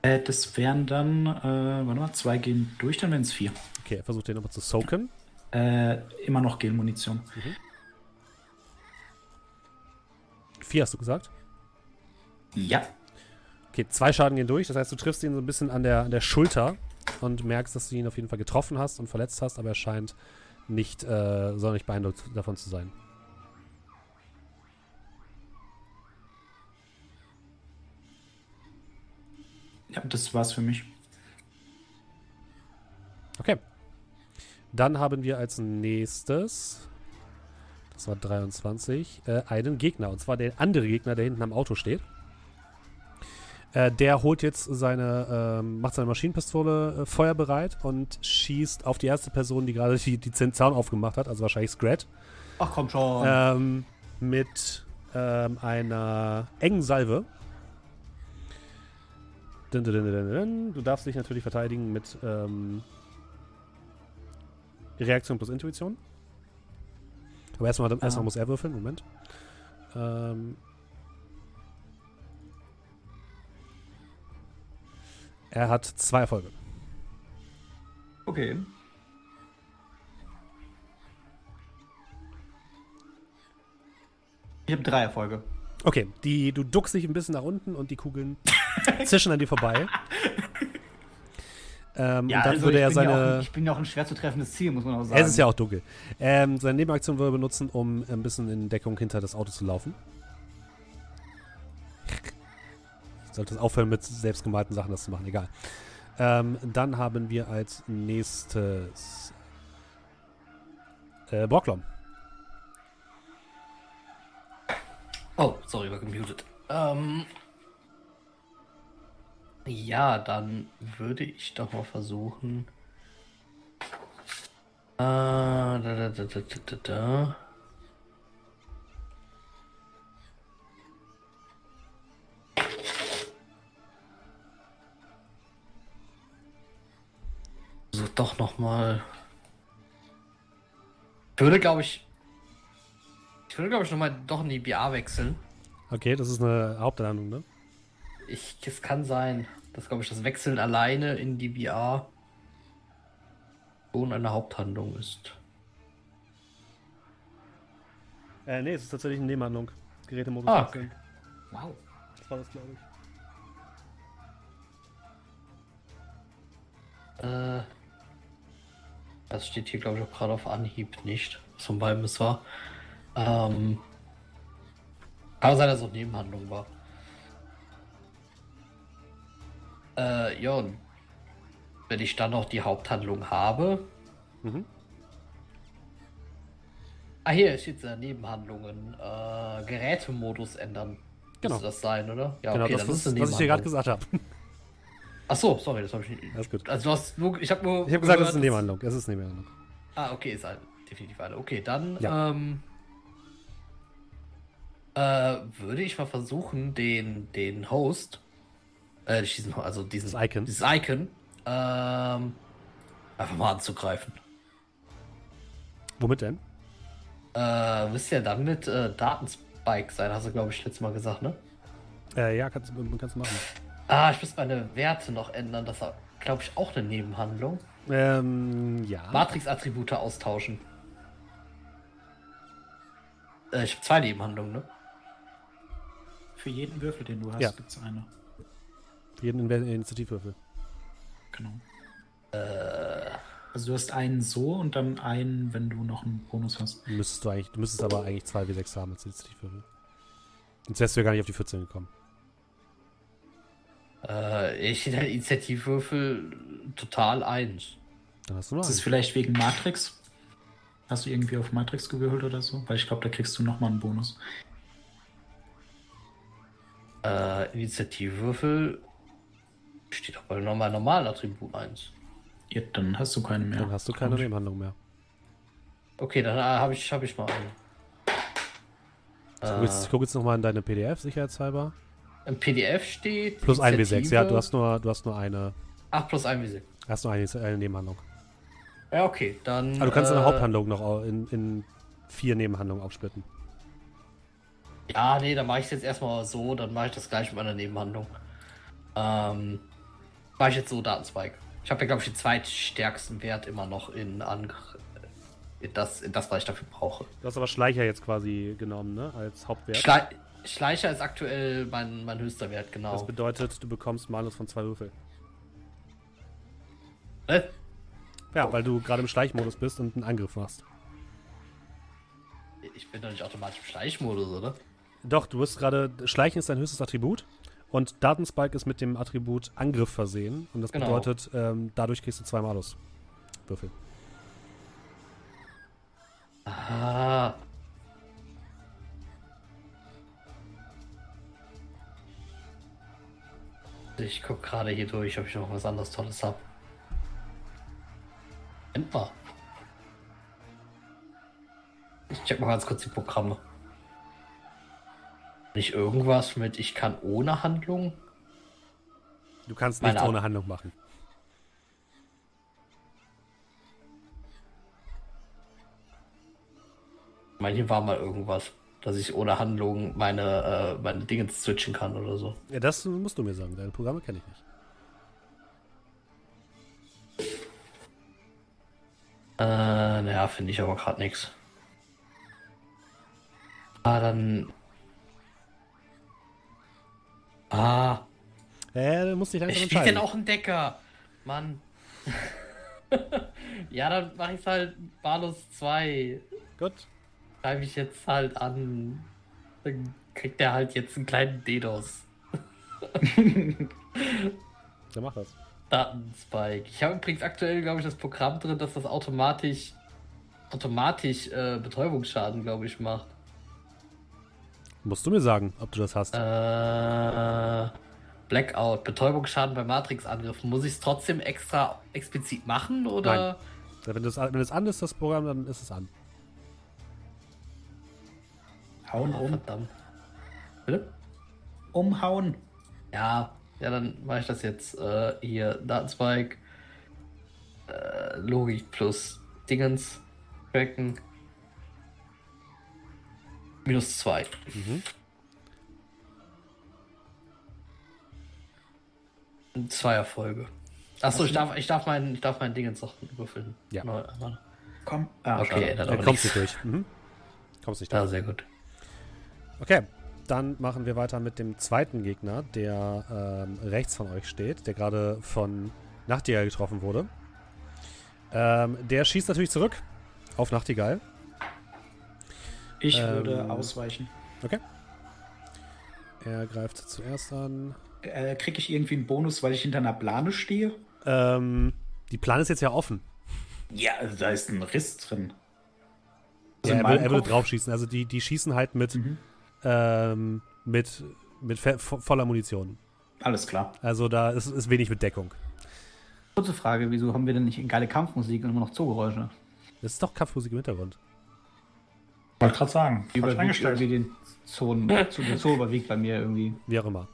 Äh, das wären dann, äh, warte mal, zwei gehen durch, dann wären es vier. Okay, er versucht den nochmal zu soaken. Äh, immer noch Gelmunition. Vier hast du gesagt? Ja. Okay, zwei Schaden gehen durch. Das heißt, du triffst ihn so ein bisschen an der, an der Schulter und merkst, dass du ihn auf jeden Fall getroffen hast und verletzt hast, aber er scheint nicht äh, sonderlich beeindruckt davon zu sein. Ja, das war's für mich. Okay. Dann haben wir als nächstes, das war 23, äh, einen Gegner. Und zwar der andere Gegner, der hinten am Auto steht. Äh, der holt jetzt seine, ähm, macht seine Maschinenpistole äh, feuerbereit und schießt auf die erste Person, die gerade die, die Zaun aufgemacht hat, also wahrscheinlich Scrat, Ach komm schon. ähm, mit ähm, einer engen Salve. Du darfst dich natürlich verteidigen mit ähm, Reaktion plus Intuition. Aber erstmal, erstmal Ah. muss er würfeln. Moment. Ähm, er hat zwei Erfolge. Okay. Ich habe drei Erfolge. Okay, die, du duckst dich ein bisschen nach unten und die Kugeln zischen an dir vorbei. Ähm, und dann also würde ich er bin ja auch seine. ein, ich bin ja auch ein schwer zu treffendes Ziel, muss man auch sagen. Es ist ja auch dunkel. Ähm, seine Nebenaktion würde er benutzen, um ein bisschen in Deckung hinter das Auto zu laufen. Ich sollte es aufhören, mit selbstgemalten Sachen das zu machen, egal. Ähm, dann haben wir als nächstes äh, Borglom. Oh, sorry, war gemutet. Ähm, ja, dann würde ich doch mal versuchen. Äh, da, da, da, da, da, da, doch noch mal. Ich würde, glaube ich, ich würde, glaube ich, noch mal doch in die BA wechseln. Okay, das ist eine Hauptlandung, ne? Ich, es kann sein, dass, glaube ich, das Wechseln alleine in die VR schon eine Haupthandlung ist. Äh, nee, es ist tatsächlich eine Nebenhandlung. Gerätemodus Ah, wechseln. Wow. Das war das, glaube ich. Äh, das steht hier, glaube ich, auch gerade auf Anhieb nicht. Was von beiden es war. Ähm, kann sein, dass es auch Nebenhandlung war. Äh, ja, und wenn ich dann noch die Haupthandlung habe. Mhm. Ah, hier steht äh, Nebenhandlungen. Äh, Gerätemodus ändern. Genau. Müsste das sein, oder? Ja, genau, okay, das, ist was ich dir gerade gesagt habe. Ach so, sorry, das habe ich nicht. Alles gut. Also du hast nur, ich habe nur. Ich habe gesagt, es ist eine Nebenhandlung. Es ist eine Nebenhandlung. Ah, okay, ist ein, definitiv eine. Okay, dann Ja. ähm, äh, würde ich mal versuchen, den, den Host, äh, diesen, also diesen, Das Icon. dieses Icon, ähm, einfach mal anzugreifen. Womit denn? Äh, müsste ja dann mit äh, Datenspike sein, hast du, glaube ich, letztes Mal gesagt, ne? Äh, ja, kannst du machen. Ah, ich muss meine Werte noch ändern. Das war, glaube ich, auch eine Nebenhandlung. Ähm, ja. Matrix-Attribute austauschen. Äh, ich habe zwei Nebenhandlungen, ne? Für jeden Würfel, den du hast, Ja. gibt's eine. Für jeden In Initiativwürfel. Genau. Also du hast einen so und dann einen, wenn du noch einen Bonus hast. Müsstest du eigentlich, du müsstest aber eigentlich 2 W6 haben als Initiativwürfel. Sonst wärst du ja gar nicht auf die 14 gekommen. Äh, ich der Initiativwürfel total eins. Dann hast du nur Ist es vielleicht wegen Matrix? Hast du irgendwie auf Matrix gewürfelt oder so? Weil ich glaube, da kriegst du nochmal einen Bonus. Äh, Initiativwürfel steht doch bei normal normalen Attribut 1. Ja, dann hast du keine mehr. Dann hast du keine. Nebenhandlung mehr. Okay, dann äh, habe ich, hab ich mal einen. Ich guck jetzt, guck jetzt nochmal in deine PDF, sicherheitshalber. Im PDF steht. Plus 1 W6, ja, Initiative- du hast nur, du hast nur eine, Ach, plus 1 W6. hast nur eine, eine Nebenhandlung. Ja, okay, dann. Aber du kannst äh, deine Haupthandlung noch in, in vier Nebenhandlungen aufsplitten. Ja, nee, dann mache ich es jetzt erstmal so, dann mache ich das gleich mit meiner Nebenhandlung. Ähm, mache ich jetzt so Datenspike. Ich habe ja, glaube ich, den zweitstärksten Wert immer noch in, in, das, in das, was ich dafür brauche. Du hast aber Schleicher jetzt quasi genommen, ne? Als Hauptwert. Schle Schleicher ist aktuell mein, mein höchster Wert, genau. Das bedeutet, du bekommst Malus von zwei Würfel. Äh? Ja, weil du gerade im Schleichmodus bist und einen Angriff machst. Ich bin doch nicht automatisch im Schleichmodus, oder? Doch, du bist gerade. Schleichen ist dein höchstes Attribut. Und Datenspike ist mit dem Attribut Angriff versehen. Und das Genau. bedeutet, ähm, dadurch kriegst du zwei Malus. Würfel. Ah. Ich guck gerade hier durch, ob ich noch was anderes Tolles hab. Mal. Ich check mal ganz kurz die Programme. Nicht irgendwas mit ich kann ohne Handlung? Du kannst nichts ohne Handlung machen. Ich meine, hier war mal irgendwas, dass ich ohne Handlung meine, äh, meine Dinge switchen kann oder so. Ja, das musst du mir sagen. Deine Programme kenne ich nicht. Äh, naja, finde ich aber gerade nichts. Ah, dann. Ah, Äh, du musst dich langsam ich entscheiden. denn auch einen Decker. Mann. ja, dann mache ich halt Balus 2. Gut. Schreibe ich jetzt halt an. Dann kriegt der halt jetzt einen kleinen DDoS. Dann mach das. Datenspike. Ich habe übrigens aktuell, glaube ich, das Programm drin, dass das automatisch automatisch äh, Betäubungsschaden, glaube ich, macht. Musst du mir sagen, ob du das hast. Äh, Blackout, Betäubungsschaden bei Matrix-Angriffen. Muss ich es trotzdem extra explizit machen oder? Ja, Wenn, das, wenn es an ist, das Programm, dann ist es an. Hauen Oh, um. verdammt. Bitte? Umhauen. Ja, ja, dann mache ich das jetzt äh, hier. Datenspike, äh, Logik plus Dingens, tracken. Minus zwei. Zwei Erfolge. Achso, ich darf, ich darf mein, ich darf mein Dingens noch würfeln. Ja. Komm. Ah, Okay, dann Da aber kommst du durch. Mhm. Kommst nicht durch. sehr gut. Okay, dann machen wir weiter mit dem zweiten Gegner, der ähm, rechts von euch steht, der gerade von Nachtigall getroffen wurde. Ähm, der schießt natürlich zurück auf Nachtigall. Ich Ähm, würde ausweichen. Er greift zuerst an. Äh, Kriege ich irgendwie einen Bonus, weil ich hinter einer Plane stehe? Ähm, die Plan ist jetzt ja offen. Ja, also da ist ein Riss drin. Ja, Also in er, will, er würde Kopf- drauf schießen. Also die, die schießen halt mit, Mhm. Ähm, mit, mit voller Munition. Alles klar. Also da ist, ist wenig mit Deckung. Kurze Frage, wieso haben wir denn nicht geile Kampfmusik und immer noch Zoogeräusche? Das ist doch Kampfmusik im Hintergrund. Wollte gerade sagen. Überwiegt eingestellt. irgendwie den Zonen, zu der Zoo überwiegt bei mir irgendwie. Wie auch immer.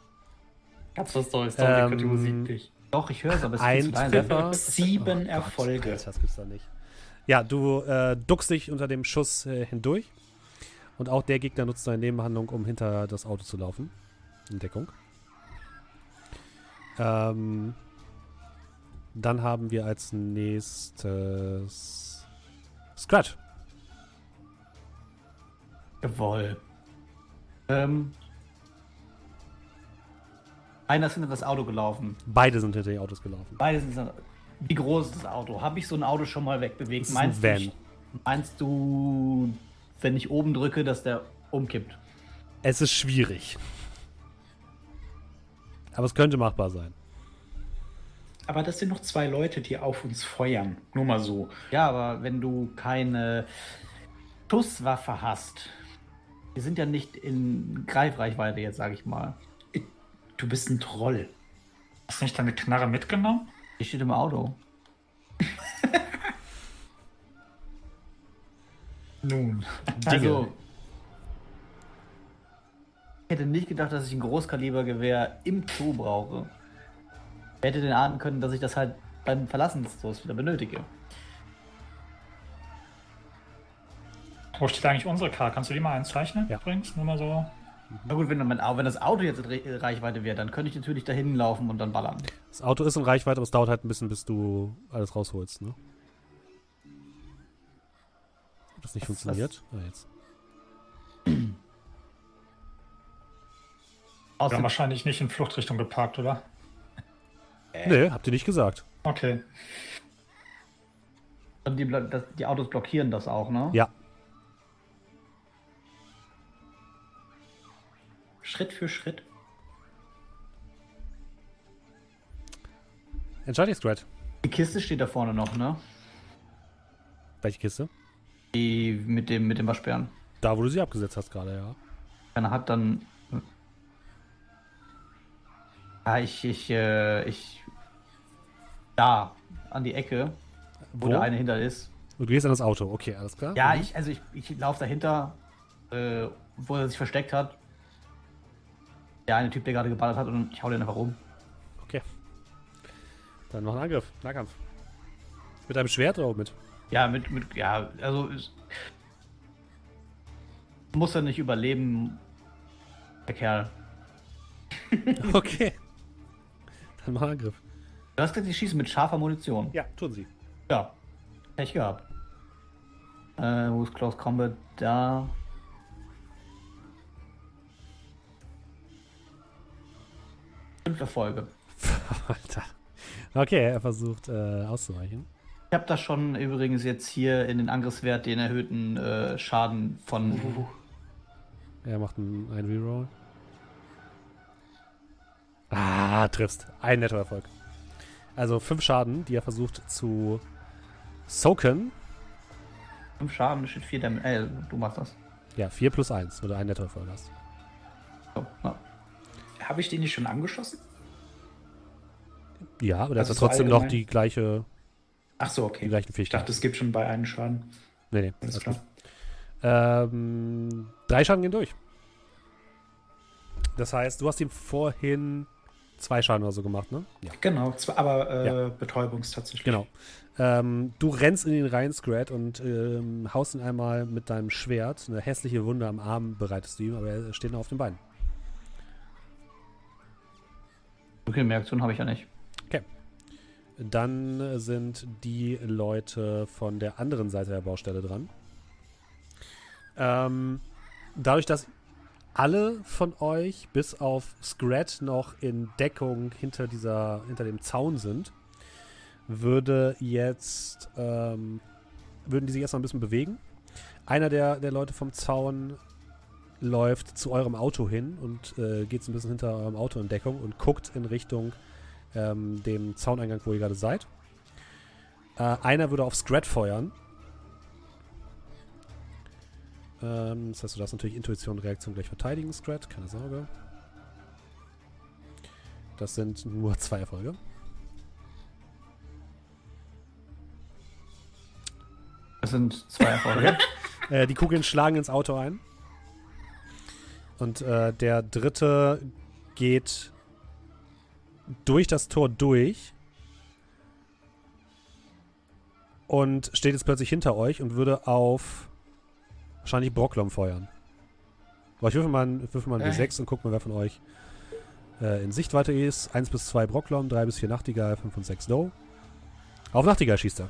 Ganz was Neues, und die Ähm, Musik nicht. Doch, ich höre es, aber es ist Ein leise. Treffer. Sieben Oh Gott, Erfolge. Alter, das gibt's doch nicht. Ja, du äh, duckst dich unter dem Schuss äh, hindurch. Und auch der Gegner nutzt seine Nebenhandlung, um hinter das Auto zu laufen. In Deckung. Ähm, dann haben wir als nächstes Scratch. Jawohl. Ähm, einer ist hinter das Auto gelaufen. Beide sind hinter die Autos gelaufen. Beide sind. Wie groß ist das Auto? Habe ich so ein Auto schon mal wegbewegt? Das ist ein Meinst, Van. Du, meinst du, wenn ich oben drücke, dass der umkippt? Es ist schwierig. Aber es könnte machbar sein. Aber das sind noch zwei Leute, die auf uns feuern. Nur mal so. Ja, aber wenn du keine Schusswaffe hast, wir sind ja nicht in Greifreichweite jetzt, sage ich mal. Du bist ein Troll. Hast du nicht deine Knarre mitgenommen? Die steht im Auto. Nun. Also, ich hätte nicht gedacht, dass ich ein Großkalibergewehr im Zoo brauche. Ich hätte den ahnen können, dass ich das halt beim Verlassen des Zoos wieder benötige. Wo steht eigentlich unsere Karte? Kannst du die mal einzeichnen? Ja. Übrigens, nur mal so. Na gut, wenn, mein, wenn das Auto jetzt in Re- Reichweite wäre, dann könnte ich natürlich dahin laufen und dann ballern. Das Auto ist in Reichweite, aber es dauert halt ein bisschen, bis du alles rausholst, ne? Das nicht Was- funktioniert? Ah, jetzt. Wir Außer, haben wahrscheinlich nicht in Fluchtrichtung geparkt, oder? Nee, habt ihr nicht gesagt. Okay. die, das, die Autos blockieren das auch, ne? Ja. Schritt für Schritt. Entscheidungsgrad. Die Kiste steht da vorne noch, ne? Welche Kiste? Die mit dem, mit dem Waschbären. Da, wo du sie abgesetzt hast gerade, ja. Keiner hat dann. Ja, ich, ich, äh, ich. Da, an die Ecke, wo, Wo? der eine hinter ist. Du gehst an das Auto, okay, alles klar. Ja, Mhm. ich, also ich, ich laufe dahinter, äh, wo er sich versteckt hat. Der eine Typ, der gerade geballert hat und ich hau den einfach um. Okay. Dann noch ein Angriff, Nahkampf. Mit einem Schwert oder mit? Ja, mit, mit, ja, also es muss er nicht überleben, der Kerl. Okay. Dann mach einen Angriff. Du hast gesagt, die schießen mit scharfer Munition. Ja, tun sie. Ja. Pech gehabt. Äh, wo ist Close Combat? Da. Fünf Erfolge. Alter. Okay, er versucht äh, auszuweichen. Ich habe da schon übrigens jetzt hier in den Angriffswert den erhöhten äh, Schaden von. Er macht einen, einen Reroll. Ah, triffst. Ein netter Erfolg. Also fünf Schaden, die er versucht zu soaken. Fünf Schaden, steht vier Damage. Äh, du machst das. Ja, vier plus eins, wenn du einen netter Erfolg hast. So, na. Habe ich den nicht schon angeschossen? Ja, aber der Also hat so trotzdem noch die gleiche, Ach so, die okay. gleichen Ich dachte, es gibt schon bei einem Schaden. nee, nee, Alles klar. Ähm, drei Schaden gehen durch. Das heißt, du hast ihm vorhin zwei Schaden oder so gemacht, ne? Ja. Genau, aber äh, Ja. Betäubungs tatsächlich. Genau. Ähm, du rennst in ihn rein, Scrat, und ähm, haust ihn einmal mit deinem Schwert. Eine hässliche Wunde am Arm bereitest du ihm, aber er steht noch auf den Beinen. Okay, mehr Aktion habe ich ja nicht. Dann sind die Leute von der anderen Seite der Baustelle dran. Ähm, dadurch, dass alle von euch bis auf Scrat noch in Deckung hinter dieser, hinter dem Zaun sind, würde jetzt, ähm, würden die sich erstmal ein bisschen bewegen. Einer der, der Leute vom Zaun läuft zu eurem Auto hin und äh, geht so ein bisschen hinter eurem Auto in Deckung und guckt in Richtung ähm, dem Zauneingang, wo ihr gerade seid. Äh, einer würde auf Scrat feuern. Ähm, das heißt, du darfst natürlich Intuition und Reaktion gleich verteidigen, Scrat, keine Sorge. Das sind nur zwei Erfolge. Das sind zwei Erfolge. Äh, die Kugeln schlagen ins Auto ein. Und äh, der dritte geht durch das Tor durch und steht jetzt plötzlich hinter euch und würde auf wahrscheinlich Brocklom feuern. Aber ich würfel mal, ein- würfel mal ein Äh. W6 und guck mal, wer von euch äh, in Sichtweite ist. 1 bis 2 Brocklom, 3 bis 4 Nachtigall, 5 und 6 Doe. Auf Nachtigall schießt er.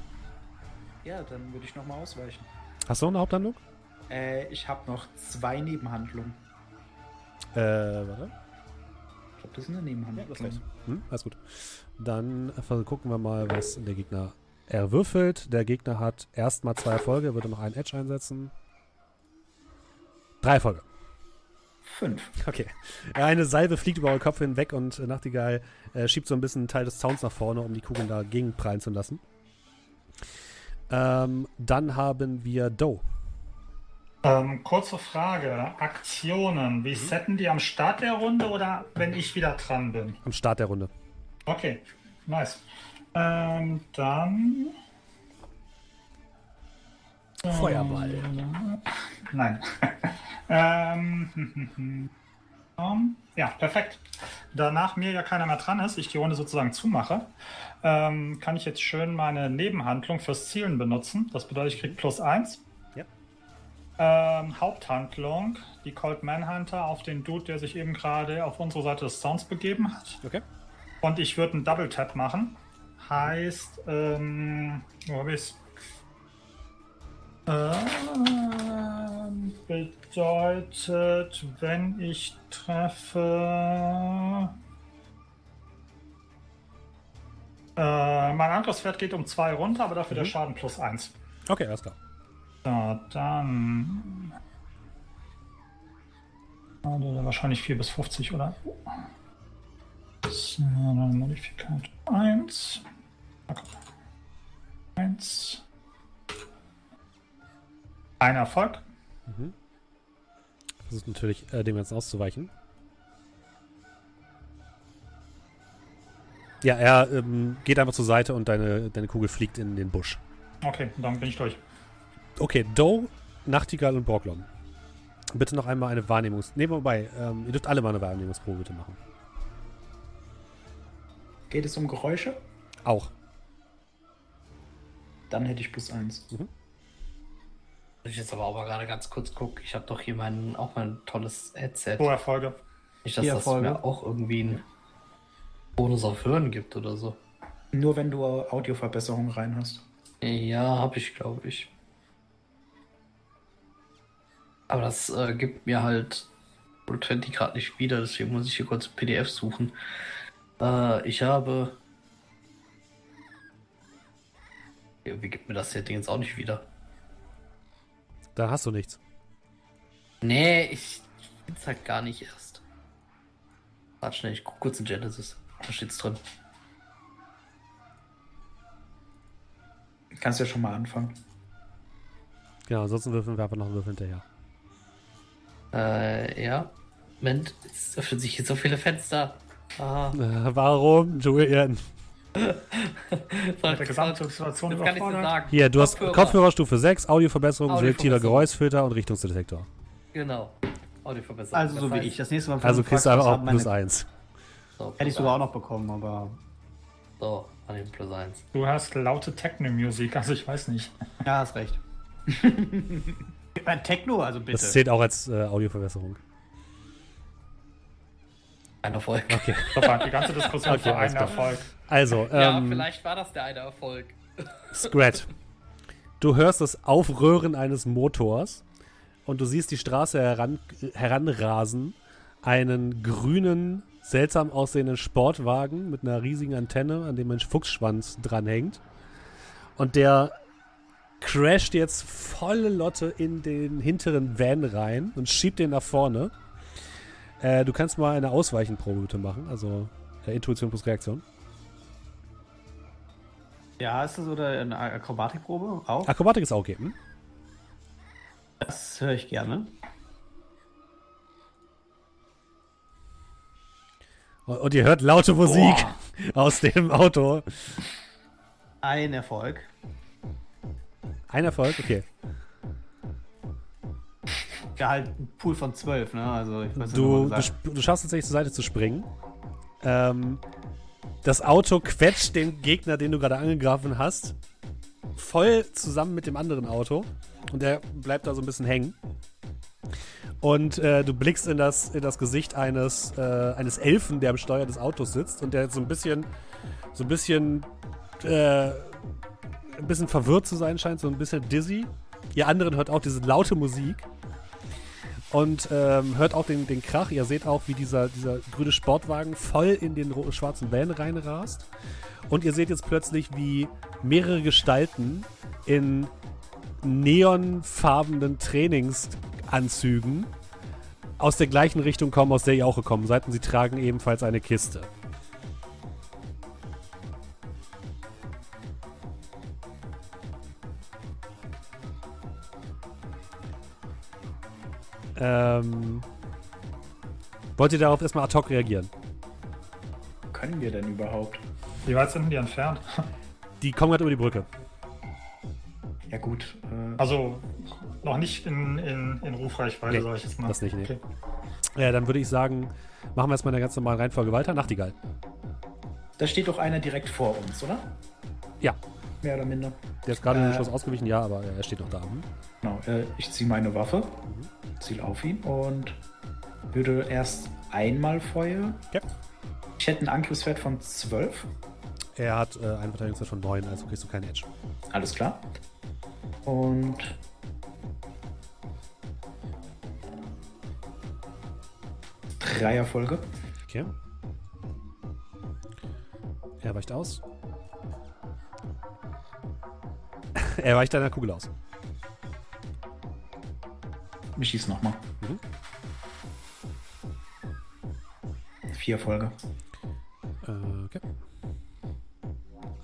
Ja, dann würde ich nochmal ausweichen. Hast du noch eine Haupthandlung? Äh, ich habe noch zwei Nebenhandlungen. Äh, warte. Das ist eine Nebenhandlung. Hm, alles gut. Dann äh, gucken wir mal, was der Gegner erwürfelt. Der Gegner hat erstmal zwei Erfolge, würde noch einen Edge einsetzen. Drei Erfolge. Fünf. Okay. Eine Salve fliegt über euren Kopf hinweg und äh, Nachtigall äh, schiebt so ein bisschen einen Teil des Zauns nach vorne, um die Kugeln da gegenprallen zu lassen. Ähm, dann haben wir Doe. Ähm, kurze Frage, Aktionen, wie mhm. setten die am Start der Runde oder wenn ich wieder dran bin? Am Start der Runde. Okay, nice. Ähm, dann... Feuerball. Äh, ähm, nein. ähm, ja, perfekt. Da nach mir ja keiner mehr dran ist, ich die Runde sozusagen zumache, ähm, kann ich jetzt schön meine Nebenhandlung fürs Zielen benutzen. Das bedeutet, ich kriege plus eins. Ähm, Haupthandlung, die Cold Manhunter auf den Dude, der sich eben gerade auf unsere Seite des Sounds begeben hat. Okay. Und ich würde einen Double Tap machen. Heißt, ähm, wo hab ich's? Ähm, bedeutet, wenn ich treffe. Äh, mein Angriffswert geht um 2 runter, aber dafür der Schaden plus 1. Okay, alles klar. Dann. Der wahrscheinlich 4 bis 50, oder? So, dann Modifikat 1. 1. Ein Erfolg. Versucht natürlich, äh, dem Ganzen auszuweichen. Ja, er ähm, geht einfach zur Seite und deine, deine Kugel fliegt in den Busch. Okay, dann bin ich durch. Okay, Doe, Nachtigall und Borglom. Bitte noch einmal eine Wahrnehmungs... Ne, wobei, ähm, ihr dürft alle mal eine Wahrnehmungsprobe bitte machen. Geht es um Geräusche? Auch. Dann hätte ich plus eins. Wenn ich jetzt aber auch mal gerade ganz kurz gucke, ich habe doch hier mein, auch mein tolles Headset. Pro Erfolge. Nicht, dass Vier das mir auch irgendwie einen Bonus auf Hören gibt oder so. Nur wenn du Audioverbesserungen rein hast. Ja, habe ich, glaube ich. Aber das äh, gibt mir halt Roll 20 gerade nicht wieder, deswegen muss ich hier kurz ein PDF suchen. Äh, ich habe. Ja, Wie gibt mir das Setting jetzt auch nicht wieder? Da hast du nichts. Nee, ich find's halt gar nicht erst. Warte schnell, ich guck kurz in Genesis. Da steht's drin. Kannst ja schon mal anfangen. Genau, ansonsten würfeln wir einfach noch einen Würfel hinterher. Äh, ja. Moment, es öffnen sich hier so viele Fenster. Ah, Äh, warum, Julian? Mit der Gesamtsituation das kann ich so überfordert. sagen. Hier, du hast Kopfhörer. Kopfhörer Stufe 6, Audioverbesserung, selektiver Geräuschfilter und Richtungsdetektor. Genau. Audioverbesserung. Also so wie ich. Das nächste Mal, wenn Also kriegst du einfach auch plus 1. So, Hätte ich sogar auch noch bekommen, aber. So, an den plus 1. Du hast laute Techno-Musik, also ich weiß nicht. Ja, hast recht. Äh, Techno, also bitte. Das zählt auch als äh, Audioverbesserung. Ein Erfolg. Okay. Die ganze Diskussion Okay, für einen. Erfolg. Also, Ja, ähm, vielleicht war das der eine Erfolg. Scrat. Du hörst das Aufröhren eines Motors und du siehst die Straße heran, heranrasen. Einen grünen, seltsam aussehenden Sportwagen mit einer riesigen Antenne, an dem ein Fuchsschwanz dranhängt. Und der crasht jetzt volle Lotte in den hinteren Van rein und schiebt den nach vorne. Äh, du kannst mal eine Ausweichenprobe bitte machen, also äh, Intuition plus Reaktion. Ja, ist das oder eine Akrobatikprobe auch? Akrobatik ist auch okay. Hm? Das höre ich gerne. Und und ihr hört laute Musik aus dem Auto. Ein Erfolg. Ein Erfolg, okay. Ja, halt ein Pool von zwölf, ne? Also ich weiß nicht, Du, was du, du schaffst tatsächlich zur Seite zu springen. Ähm, das Auto quetscht den Gegner, den du gerade angegriffen hast, voll zusammen mit dem anderen Auto. Und der bleibt da so ein bisschen hängen. Und äh, du blickst in das, in das Gesicht eines, äh, eines Elfen, der am Steuer des Autos sitzt und der so ein bisschen, so ein bisschen, äh, ein bisschen verwirrt zu sein scheint, so ein bisschen dizzy. Ihr anderen hört auch diese laute Musik und ähm, hört auch den, den Krach. Ihr seht auch, wie dieser, dieser grüne Sportwagen voll in den schwarzen Van reinrast. Und ihr seht jetzt plötzlich, wie mehrere Gestalten in neonfarbenen Trainingsanzügen aus der gleichen Richtung kommen, aus der ihr auch gekommen seid. Und sie tragen ebenfalls eine Kiste. Ähm, wollt ihr darauf erstmal ad hoc reagieren? Können wir denn überhaupt? Wie weit sind denn die entfernt? Die kommen gerade über die Brücke. Ja gut. Äh, Also noch nicht in, in, in Rufreichweite, Nee, sag ich jetzt mal. das nicht, nee. Okay. Ja, dann würde ich sagen, machen wir erstmal eine ganz normale Reihenfolge weiter. Nachtigall. da steht doch einer direkt vor uns, oder? Ja. mehr oder minder. Der ist gerade dem Äh. Schuss ausgewichen, ja, aber er steht noch da. Hm? Genau, äh, ich ziehe meine Waffe, ziele auf ihn und würde erst einmal Feuer. Okay. Ich hätte einen Angriffswert von 12. Er hat äh, einen Verteidigungswert von 9, also kriegst du keinen Edge. Alles klar. Und. Drei Erfolge. Okay. Er weicht aus. er weicht deiner Kugel aus. Ich schieße nochmal. Mhm. Vier Erfolge. Äh, okay.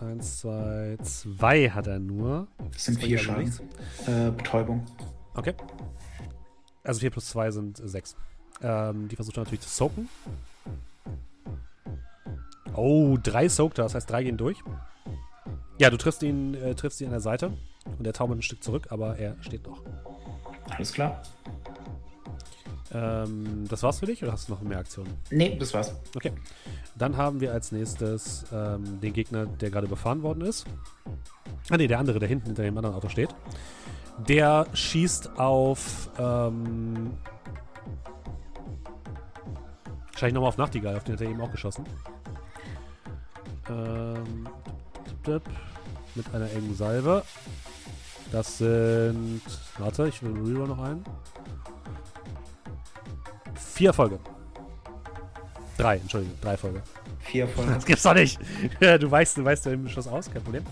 Eins, zwei, zwei hat er nur. Das sind Zwei vier Schaden. Äh, Betäubung. Okay. Also 4 plus 2 sind 6. Ähm, die versucht er natürlich zu soaken. Oh, drei soaked er, das heißt drei gehen durch. Ja, du triffst ihn, äh, triffst ihn an der Seite und er taumelt ein Stück zurück, aber er steht noch. Alles klar. Ähm, das war's für dich oder hast du noch mehr Aktionen? Nee, das war's. Okay. Dann haben wir als nächstes ähm, den Gegner, der gerade überfahren worden ist. Ah ne, der andere, der hinten hinter dem anderen Auto steht. Der schießt auf ähm, wahrscheinlich nochmal auf Nachtigall, auf den hat er eben auch geschossen. Ähm, mit einer engen Salve. Das sind. Warte, ich will Reroll noch ein. Vier Erfolge. Drei, Entschuldigung, drei Erfolge. Vier Erfolge. Das gibt's doch nicht. du weißt, du weißt den Schuss aus, kein Problem.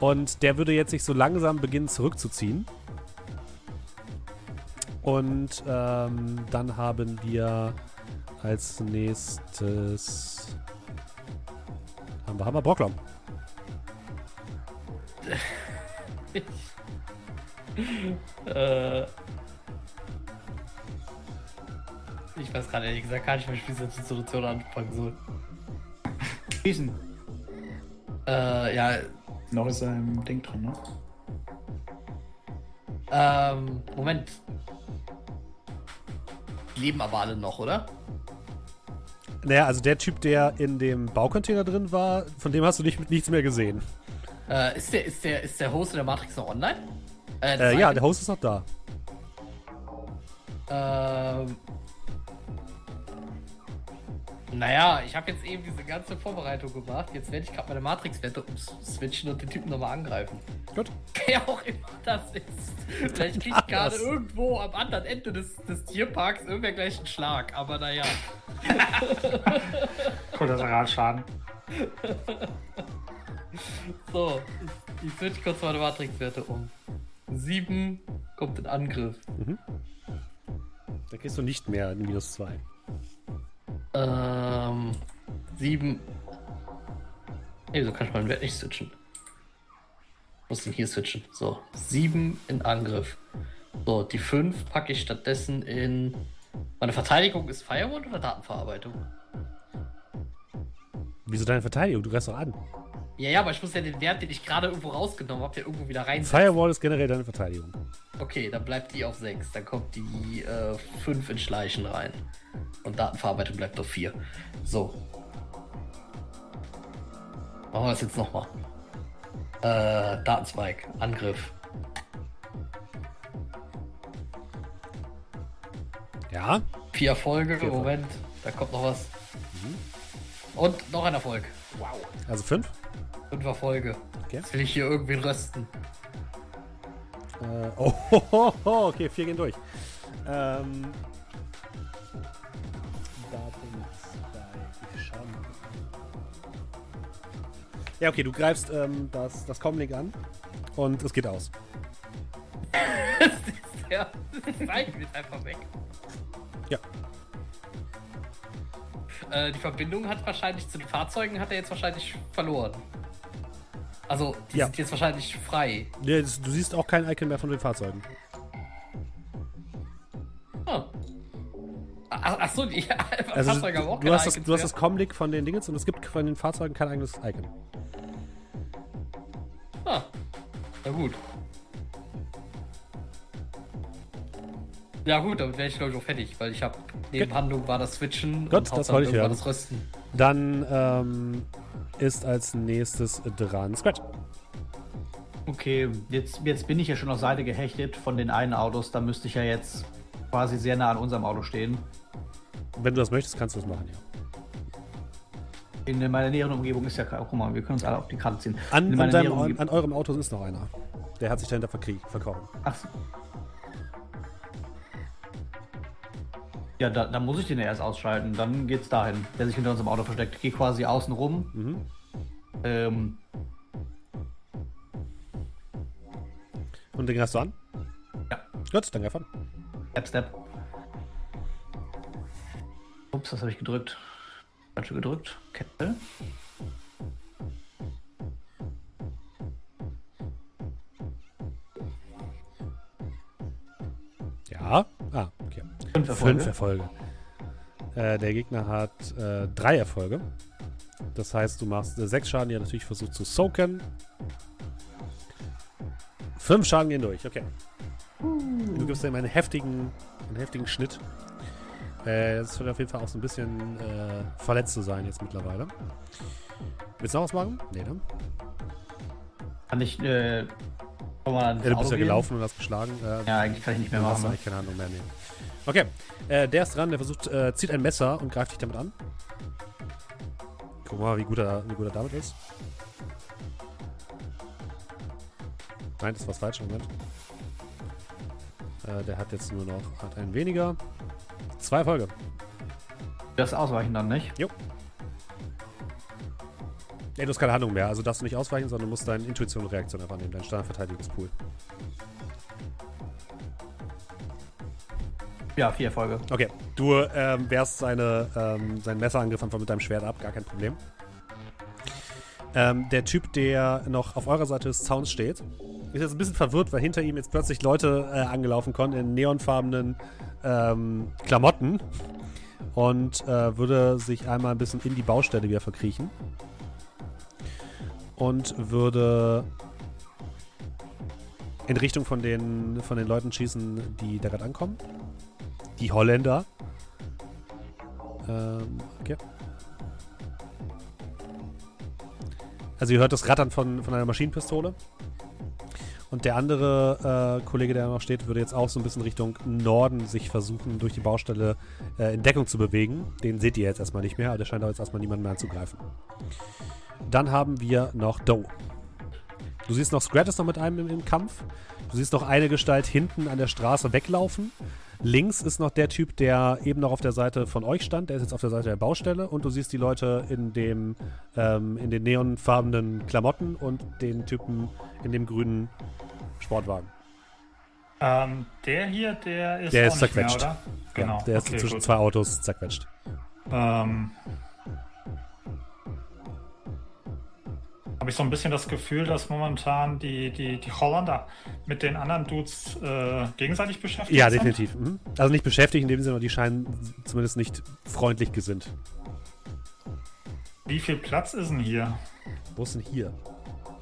Und der würde jetzt sich so langsam beginnen zurückzuziehen. Und ähm, dann haben wir als nächstes haben wir, haben wir Brocklom. Äh, ich weiß gerade ehrlich gesagt gar nicht, wie ich diese Situation anfangen soll. Schießen. Äh, ja, Noch ist er im Ding drin, ne? ähm, Moment. Die leben aber alle noch, oder? Naja, also der Typ, der in dem Baucontainer drin war, von dem hast du nicht, nichts mehr gesehen. Äh, ist der, ist der, ist der Host in der Matrix noch online? Äh, Äh, ja, der Host ist noch da. Ähm. Naja, ich habe jetzt eben diese ganze Vorbereitung gemacht. Jetzt werde ich gerade meine Matrix-Wette umswitchen und den Typen nochmal angreifen. Gut. Wer auch immer das ist. Vielleicht kriegt gerade Das- irgendwo am anderen Ende des, des Tierparks irgendwer gleich einen Schlag. Aber naja. Kollateralschaden. So, ich, ich switch kurz meine Matrix-Werte um. 7 kommt in Angriff. Da kriegst du nicht mehr in minus 2. Ähm. 7. Ey, so kann ich meinen Wert nicht switchen. Ich muss den hier switchen. So, 7 in Angriff. So, die 5 packe ich stattdessen in. Meine Verteidigung ist Firewall oder Datenverarbeitung? Wieso deine Verteidigung? Du greifst doch an. Ja, ja, aber ich muss ja den Wert, den ich gerade irgendwo rausgenommen habe, ja irgendwo wieder rein. Firewall ist generell deine Verteidigung. Okay, dann bleibt die auf 6. Dann kommt die äh, 5 in Schleichen rein. Und Datenverarbeitung bleibt auf 4. So. Machen wir das jetzt nochmal. Äh, Datenspike, Angriff. Ja? Vier Erfolge, Vier Erfolge. Moment, da kommt noch was. Und noch ein Erfolg. Wow. Also 5? Fünf Erfolge. Okay. Jetzt will ich hier irgendwie rösten. Äh, oh, ho, ho, ho, okay, vier gehen durch. Ähm. Ich. Ja, okay, du greifst ähm, das, das Comlink an und es geht aus. das ist ja. Das Zeichen ist einfach weg. Ja. Äh, die Verbindung hat wahrscheinlich zu den Fahrzeugen hat er jetzt wahrscheinlich verloren. Also, die Ja. sind jetzt wahrscheinlich frei. Ja, das- Du siehst auch kein Icon mehr von den Fahrzeugen. Ah. Ach, ach so, die Also Fahrzeuge haben auch du, hast das, du hast das Comlink von den Dingens und es gibt von den Fahrzeugen kein eigenes Icon. Ah. Na gut. Ja gut, damit wäre ich glaube ich auch fertig, weil ich habe Nebenhandlung war das Switchen Gut, das Hauptsache wollte ich irgendwann hören. das Rösten. Dann ähm, ist als nächstes dran Scratch. Okay, jetzt, jetzt bin ich ja schon auf Seite gehechtet von den einen Autos. Da müsste ich ja jetzt quasi sehr nah an unserem Auto stehen. Wenn du das möchtest, kannst du das machen, ja. In meiner näheren Umgebung ist ja. Guck mal, wir können uns alle auf die Karte ziehen. An, an, deinem, an, eurem Auto ist noch einer. Der hat sich dahinter verkrie- verkrochen. Ach so. Ja, da, da muss ich den ja erst ausschalten. Dann geht's dahin, der sich hinter unserem Auto versteckt. Gehe quasi außen rum. Mhm. Ähm, Und den hast du an? Ja. Gut, dann greif an. Step, Step. Ups, was habe ich gedrückt? Falsche gedrückt. Kette. Ja. Ah. Fünf Erfolge. Fünf Erfolge. Äh, der Gegner hat äh, drei Erfolge. Das heißt, du machst äh, sechs Schaden, die er natürlich versucht zu soaken. Fünf Schaden gehen durch, okay. Du gibst ihm einen heftigen, einen heftigen Schnitt. Äh, Es wird auf jeden Fall auch so ein bisschen äh, verletzt zu sein jetzt mittlerweile. Willst du noch was machen? Nee, ne? Kann ich, äh, mal Ja, du bist ja gehen? gelaufen und hast geschlagen. Äh, Ja, eigentlich kann ich nicht mehr Dann hast machen. du Ne? eigentlich keine Handlung mehr nehmen. Okay, äh, der ist dran, der versucht, äh, zieht ein Messer und greift dich damit an. Guck mal, wie gut er, wie gut er damit ist. Nein, das war falsch, Moment. Äh, der hat jetzt nur noch hat einen weniger. Zwei Erfolge. Das ausweichen dann nicht. Nee, du hast keine Handlung mehr, also darfst du nicht ausweichen, sondern musst deine Intuition und Reaktion einfach nehmen, dein Standardverteidigungspool. Ja, vier Erfolge. Okay, du ähm, wehrst seine, ähm, seinen Messerangriff einfach mit deinem Schwert ab, gar kein Problem. Ähm, der Typ, der noch auf eurer Seite des Zauns steht, ist jetzt ein bisschen verwirrt, weil hinter ihm jetzt plötzlich Leute äh, angelaufen kommen in neonfarbenen ähm, Klamotten und äh, würde sich einmal ein bisschen in die Baustelle wieder verkriechen und würde in Richtung von den, von den Leuten schießen, die da gerade ankommen. Die Holländer. Ähm, okay. Also ihr hört das Rattern von, von einer Maschinenpistole. Und der andere äh, Kollege, der noch steht, würde jetzt auch so ein bisschen Richtung Norden sich versuchen, durch die Baustelle äh, in Deckung zu bewegen. Den seht ihr jetzt erstmal nicht mehr, aber der scheint auch jetzt erstmal niemanden mehr anzugreifen. Dann haben wir noch Doe. Du siehst noch Scratus noch mit einem im, im Kampf. Du siehst noch eine Gestalt hinten an der Straße weglaufen. Links ist noch der Typ, der eben noch auf der Seite von euch stand. Der ist jetzt auf der Seite der Baustelle. Und du siehst die Leute in, dem, ähm, in den neonfarbenen Klamotten und den Typen in dem grünen Sportwagen. Ähm, der hier, der ist Der ist mehr, zerquetscht. oder? Genau. Ja, der ist okay, zwischen gut. zwei Autos zerquetscht. Ähm, habe ich so ein bisschen das Gefühl, dass momentan die, die, die Holländer mit den anderen Dudes äh, gegenseitig beschäftigt Ja, sind. definitiv. Mhm. Also nicht beschäftigt in dem Sinne, aber die scheinen zumindest nicht freundlich gesinnt. Wie viel Platz ist denn hier? Wo ist denn hier?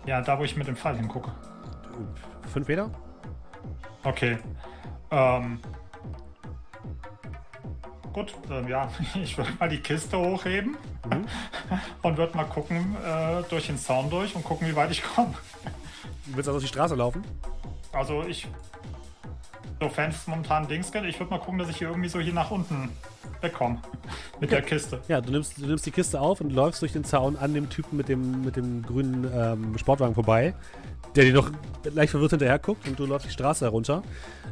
Ja, da, wo ich mit dem Pfeil hingucke. Fünf Meter? Okay. Ähm, gut, ähm, ja, ich würde mal die Kiste hochheben Mhm. und würde mal gucken äh, durch den Zaun durch und gucken, wie weit ich komme. Du willst also auf die Straße laufen? Also ich, sofern es momentan Dings geht, ich würde mal gucken, dass ich hier irgendwie so hier nach unten wegkomme mit der Kiste. Ja, du nimmst, du nimmst die Kiste auf und läufst durch den Zaun an dem Typen mit dem, mit dem grünen ähm, Sportwagen vorbei, der dir noch leicht verwirrt hinterher guckt und du läufst die Straße herunter.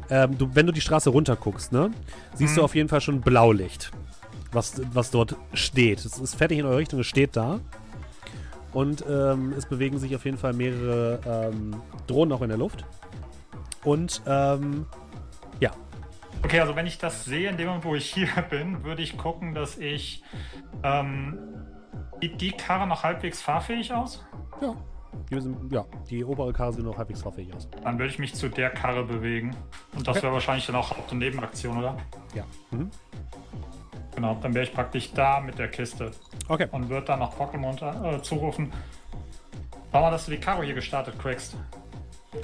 Ähm, du, wenn du die Straße runter guckst, ne, siehst du auf jeden Fall schon Blaulicht, was, was dort steht. Es ist fertig in eure Richtung, es steht da. Und ähm, es bewegen sich auf jeden Fall mehrere ähm, Drohnen auch in der Luft. Und ähm, ja, Okay, also wenn ich das sehe, in dem Moment, wo ich hier bin, würde ich gucken, dass ich. Ähm, sieht die Karre noch halbwegs fahrfähig aus? ja, ja, die obere Karre sieht noch halbwegs fahrfähig aus. Dann würde ich mich zu der Karre bewegen. Und das Okay. wäre wahrscheinlich dann auch Haupt- und Nebenaktion, oder? Ja. Mhm. Genau, dann wäre ich praktisch da mit der Kiste Okay. und würde dann noch Pokémon äh, zurufen. Schau mal, dass du die Karo hier gestartet kriegst. Äh,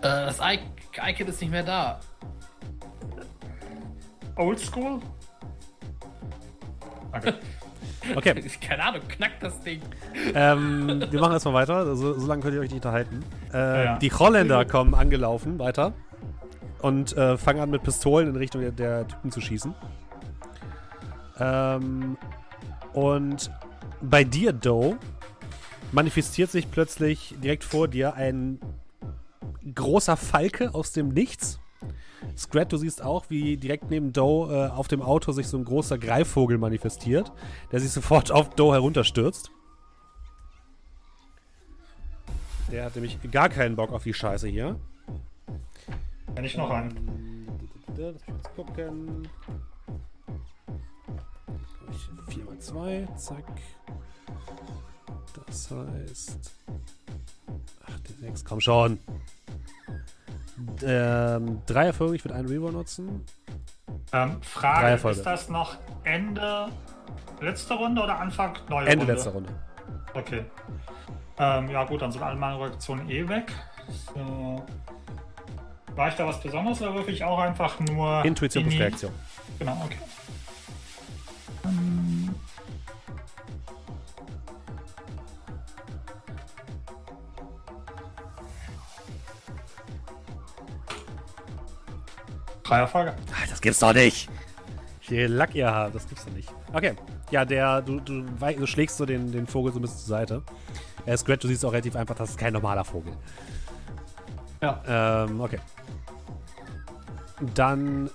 das I- Icon ist nicht mehr da. Oldschool? Okay. Okay. Keine Ahnung, knackt das Ding. ähm, wir machen erstmal weiter. So, so lange könnt ihr euch nicht unterhalten. Äh, Ja. Die Holländer kommen angelaufen weiter und äh, fangen an mit Pistolen in Richtung der, der Typen zu schießen. Ähm, und bei dir, Doe, manifestiert sich plötzlich direkt vor dir ein großer Falke aus dem Nichts. Scrat, du siehst auch, wie direkt neben Doe äh, auf dem Auto sich so ein großer Greifvogel manifestiert, der sich sofort auf Doe herunterstürzt. Der hat nämlich gar keinen Bock auf die Scheiße hier. Wenn ich noch einen. Lass mich kurz gucken. 4 mal 2, zack. Das heißt. Ach, der Next, komm schon. Ähm, drei Erfolge, ich würde einen Reroll nutzen. Ähm, Frage, ist das noch Ende letzte Runde oder Anfang neue Ende Runde? letzter Runde. Okay. Ähm, ja gut, dann sind alle meine Reaktionen eh weg. So. War ich da was Besonderes oder würfel ich auch einfach nur... Intuition in plus Reaktion. Genau, okay. Drei Erfolge. Ah, das gibt's doch nicht. Viel Lack ihr habt, das gibt's doch nicht. Okay. Ja, der, du, du, du schlägst so den, den Vogel so ein bisschen zur Seite. Er ist Scratch, du siehst auch relativ einfach, das ist kein normaler Vogel. Ja. Ähm, okay. Dann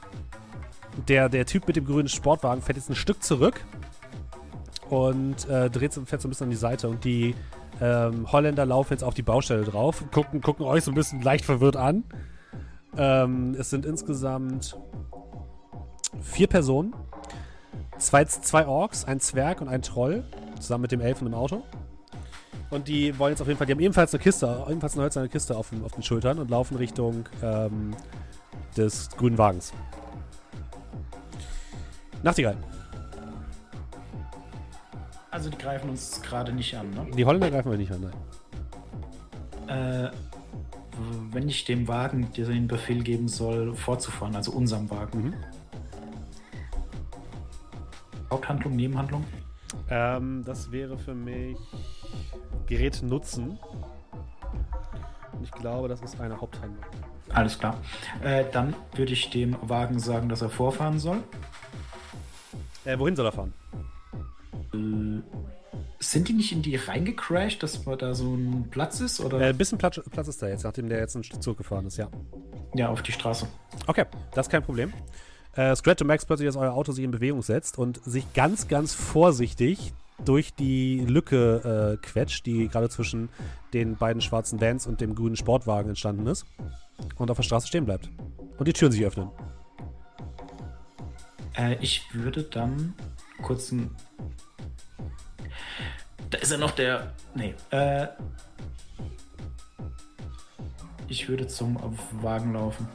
der, der Typ mit dem grünen Sportwagen fährt jetzt ein Stück zurück und äh, dreht so, fährt so ein bisschen an die Seite und die ähm, Holländer laufen jetzt auf die Baustelle drauf, gucken, gucken euch so ein bisschen leicht verwirrt an. Ähm, es sind insgesamt vier Personen, zwei, zwei Orks, ein Zwerg und ein Troll, zusammen mit dem Elfen im Auto. Und die wollen jetzt auf jeden Fall, die haben ebenfalls eine Kiste, ebenfalls eine hölzerne Kiste auf, den- auf den Schultern und laufen Richtung ähm, des grünen Wagens. Nachtigall. Also die greifen uns gerade nicht an, ne? Die Holländer greifen wir nicht an, nein. Äh, wenn ich dem Wagen dir den Befehl geben soll, fortzufahren, also unserem Wagen. Mhm. Haupthandlung, Nebenhandlung? Ähm, das wäre für mich Gerät nutzen. Und ich glaube, das ist eine Haupthandlung. Alles klar. Äh, dann würde ich dem Wagen sagen, dass er vorfahren soll. Äh, wohin soll er fahren? Sind die nicht in die reingecrashed, dass da so ein Platz ist? Oder? Äh, ein bisschen Platz, Platz ist da jetzt, nachdem der jetzt ein Stück zurückgefahren ist, ja. ja, auf die Straße. Okay, das ist kein Problem. Äh, Scratch, du merkst plötzlich, dass euer Auto sich in Bewegung setzt und sich ganz, ganz vorsichtig durch die Lücke äh, quetscht, die gerade zwischen den beiden schwarzen Vans und dem grünen Sportwagen entstanden ist. Und auf der Straße stehen bleibt. Und die Türen sich öffnen. Äh, ich würde dann kurz ein. Da ist ja noch der. Nee. Äh, ich würde zum Wagen laufen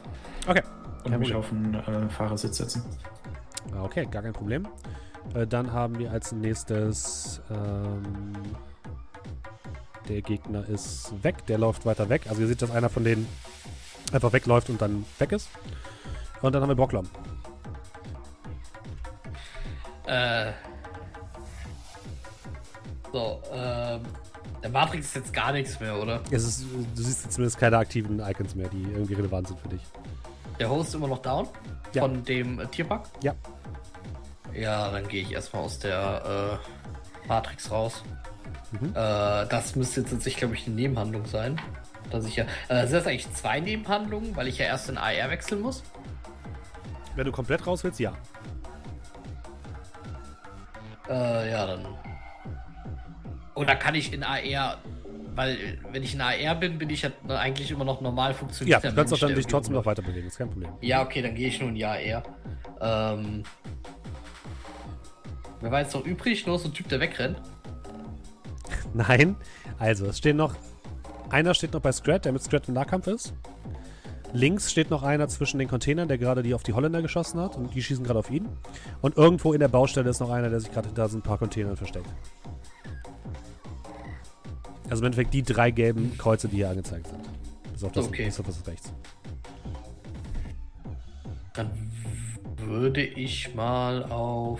Okay. und mich auf den äh, Fahrersitz setzen. Ah, Okay, gar kein Problem. Äh, dann haben wir als nächstes. Ähm, der Gegner ist weg, der läuft weiter weg. Also ihr seht, dass einer von denen einfach wegläuft und dann weg ist. Und dann haben wir Brocklom. Äh. So, ähm. Der Matrix ist jetzt gar nichts mehr, oder? Es ist, du siehst jetzt zumindest keine aktiven Icons mehr, die irgendwie relevant sind für dich. Der Host ist immer noch down? Ja. Von dem äh, Tierpark? Ja. Ja, dann gehe ich erstmal aus der äh, Matrix raus. Mhm. Äh, das müsste jetzt tatsächlich, glaube ich, eine Nebenhandlung sein. Dass ich ja, äh, sind das eigentlich zwei Nebenhandlungen, weil ich ja erst in AR wechseln muss? Wenn du komplett raus willst, ja. Äh, ja, dann. Oder kann ich in AR, weil wenn ich in AR bin, bin ich ja eigentlich immer noch normal Ja, funktioniert. du kannst auch dann dich trotzdem noch weiter bewegen, ist kein Problem. Ja, okay, dann gehe ich nur in AR. Ähm. Wer war jetzt noch übrig? Nur so ein Typ, der wegrennt. Nein, also es stehen noch. Einer steht noch bei Scrat, der mit Scrat im Nahkampf ist. Links steht noch einer zwischen den Containern, der gerade die auf die Holländer geschossen hat und die schießen gerade auf ihn. Und irgendwo in der Baustelle ist noch einer, der sich gerade hinter so ein paar Containern versteckt. Also im Endeffekt die drei gelben Kreuze, die hier angezeigt sind. Bis auf das, Okay. bis auf das rechts. Dann würde ich mal auf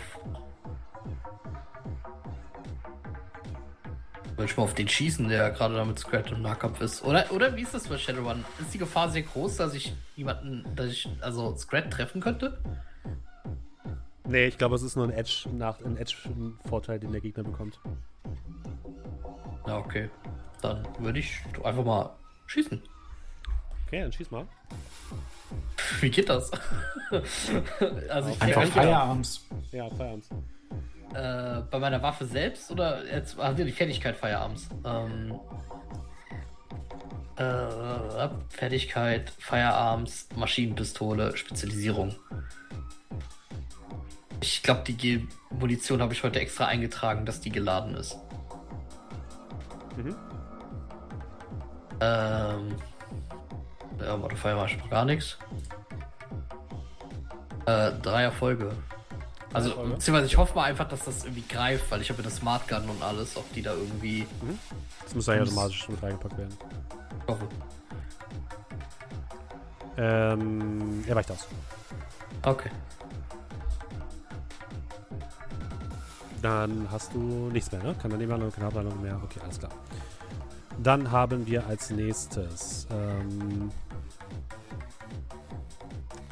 Soll ich mal auf den schießen, der gerade da mit Scrat im Nahkampf ist? Oder, oder wie ist das bei Shadowrun? Ist die Gefahr sehr groß, dass ich jemanden, dass ich also Scrat treffen könnte? Nee, ich glaube, es ist nur ein Edge Edge-Vorteil, den der Gegner bekommt. Ja, okay. Dann würde ich einfach mal schießen. Okay, dann schieß mal. Wie geht das? also ich Einfach kann Firearms. Ja, Feierabend. äh, bei meiner Waffe selbst oder jetzt haben wir die Fertigkeit Firearms? Ähm, äh, Fertigkeit, Firearms, Maschinenpistole, Spezialisierung. Ich glaube, die Ge Munition habe ich heute extra eingetragen, dass die geladen ist. Mhm. Ähm. Ja, Modifier war schon gar nichts. Äh, drei Erfolge. Also, Erfolge? beziehungsweise ich hoffe mal einfach, dass das irgendwie greift, weil ich habe ja das Smart Gun und alles, ob die da irgendwie. Das muss eigentlich automatisch mit reingepackt werden. Ich hoffe. Ähm, er weicht aus. Okay. Dann hast du nichts mehr, ne? Keine Nebenhandlung, keine Haupthandlung mehr. Okay, alles klar. Dann haben wir als nächstes. Ähm,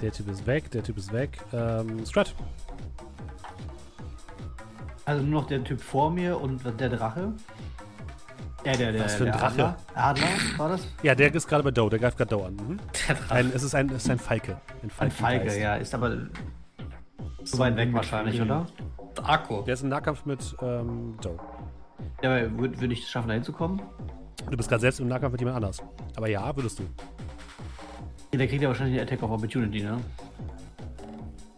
der Typ ist weg, der Typ ist weg. Ähm, Strat. Also nur noch der Typ vor mir und der Drache. Äh, der, der, Was für ein der Drache? Adler. Adler war das? Ja, der ist gerade bei Doe, der greift gerade Doe an. Mhm. Der Drache. Ein, es, ist ein, es ist ein Falke. Ein, Ein. Falke, ja. Ist aber so weit weg wahrscheinlich, oder? Akku. Der ist im Nahkampf mit ähm, Doe. Ja, aber würde würd ich es schaffen, da hinzukommen? Du bist gerade selbst im Nahkampf mit jemand anders. Aber ja, würdest du. Ja, der kriegt ja wahrscheinlich eine Attack of Opportunity, ne?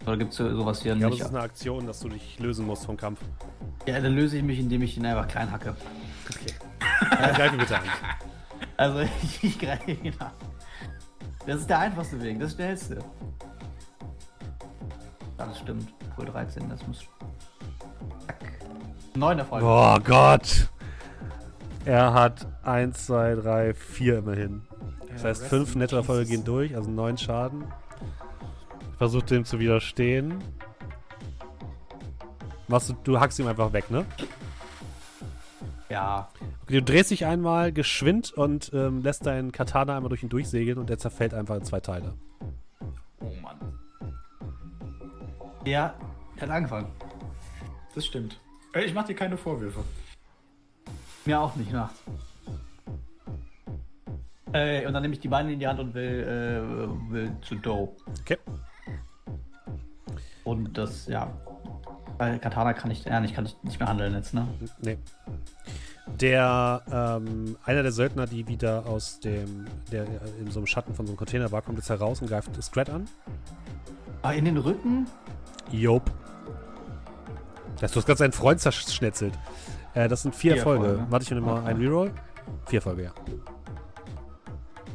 Oder gibt es so, sowas hier glaube, nicht? es ist eine Aktion, dass du dich lösen musst vom Kampf. Ja, dann löse ich mich, indem ich ihn einfach klein hacke. Okay. Dann greif ihn bitte an. Also ich, ich greife ihn an. Das ist der einfachste Weg, das schnellste. Ja, das stimmt. Wohl 13, das muss. Zack. Neun Erfolge. Oh Gott. Er hat 1, 2, 3, 4 immerhin. Das heißt, rest 5 in nette Erfolge gehen durch, also 9 Schaden. Versucht dem zu widerstehen. Machst du, du hackst ihm einfach weg, ne? Ja. Okay, du drehst dich einmal geschwind und ähm, lässt deinen Katana einmal durch ihn durchsegeln und der zerfällt einfach in zwei Teile. Oh Mann. Ja, hat angefangen. Das stimmt. Ich mach dir keine Vorwürfe. Mir auch nicht nach. Äh, und dann nehme ich die Beine in die Hand und will, äh, will zu Doe. Okay. Und das, ja. Bei Katana kann ich, ja, nicht, kann ich nicht mehr handeln jetzt, ne? Nee. Der, ähm, einer der Söldner, die wieder aus dem, der in so einem Schatten von so einem Container war, kommt jetzt heraus und greift Scrat an. Ah, in den Rücken? Jope. Das, du hast gerade seinen Freund zerschnetzelt. Äh, das sind vier, Vier Erfolge. Erfolge. Warte, ich nehme mal Okay. einen Reroll. Vier Erfolge, ja.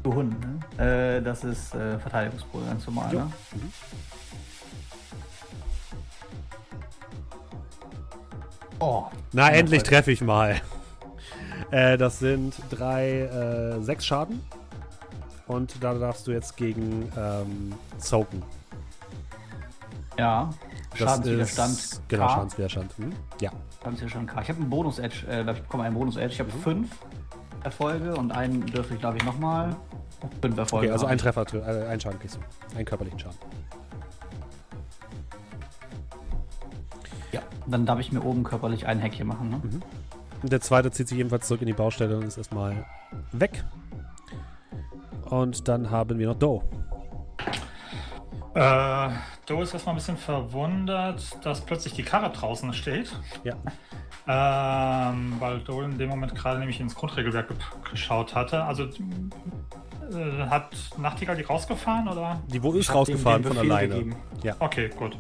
Du Hund, ne? Äh, das ist äh, Verteidigungsprobe, ganz normal, ne? Oh, Na, endlich treffe ich mal. Äh, das sind drei, äh, sechs Schaden. Und da darfst du jetzt gegen ähm, Soaken. ja. Schadenswiderstand. Ist, genau. Schadenswiderstand. Hm? Ja. Schadenswiderstand K. Ich habe einen Bonus-Edge, äh, ich bekomme einen Bonus-Edge. Ich habe Mhm. fünf Erfolge und einen dürfte ich, glaube ich, nochmal. Fünf Erfolge. Okay, also ein. Treffer, äh, ein Schaden kriegst du. Einen körperlichen Schaden. Ja, dann darf ich mir oben körperlich ein Häkchen machen, ne? Mhm. Der zweite zieht sich ebenfalls zurück in die Baustelle und ist erstmal weg. Und dann haben wir noch Doe. Äh, Doe ist erstmal ein bisschen verwundert, dass plötzlich die Karre draußen steht. Ja. Ähm, weil Doe in dem Moment gerade nämlich ins Grundregelwerk ge- geschaut hatte. Also äh, hat Nachtigall die rausgefahren oder? Die wo ist Ich rausgefahren von alleine. gegeben. Ja. Okay, gut.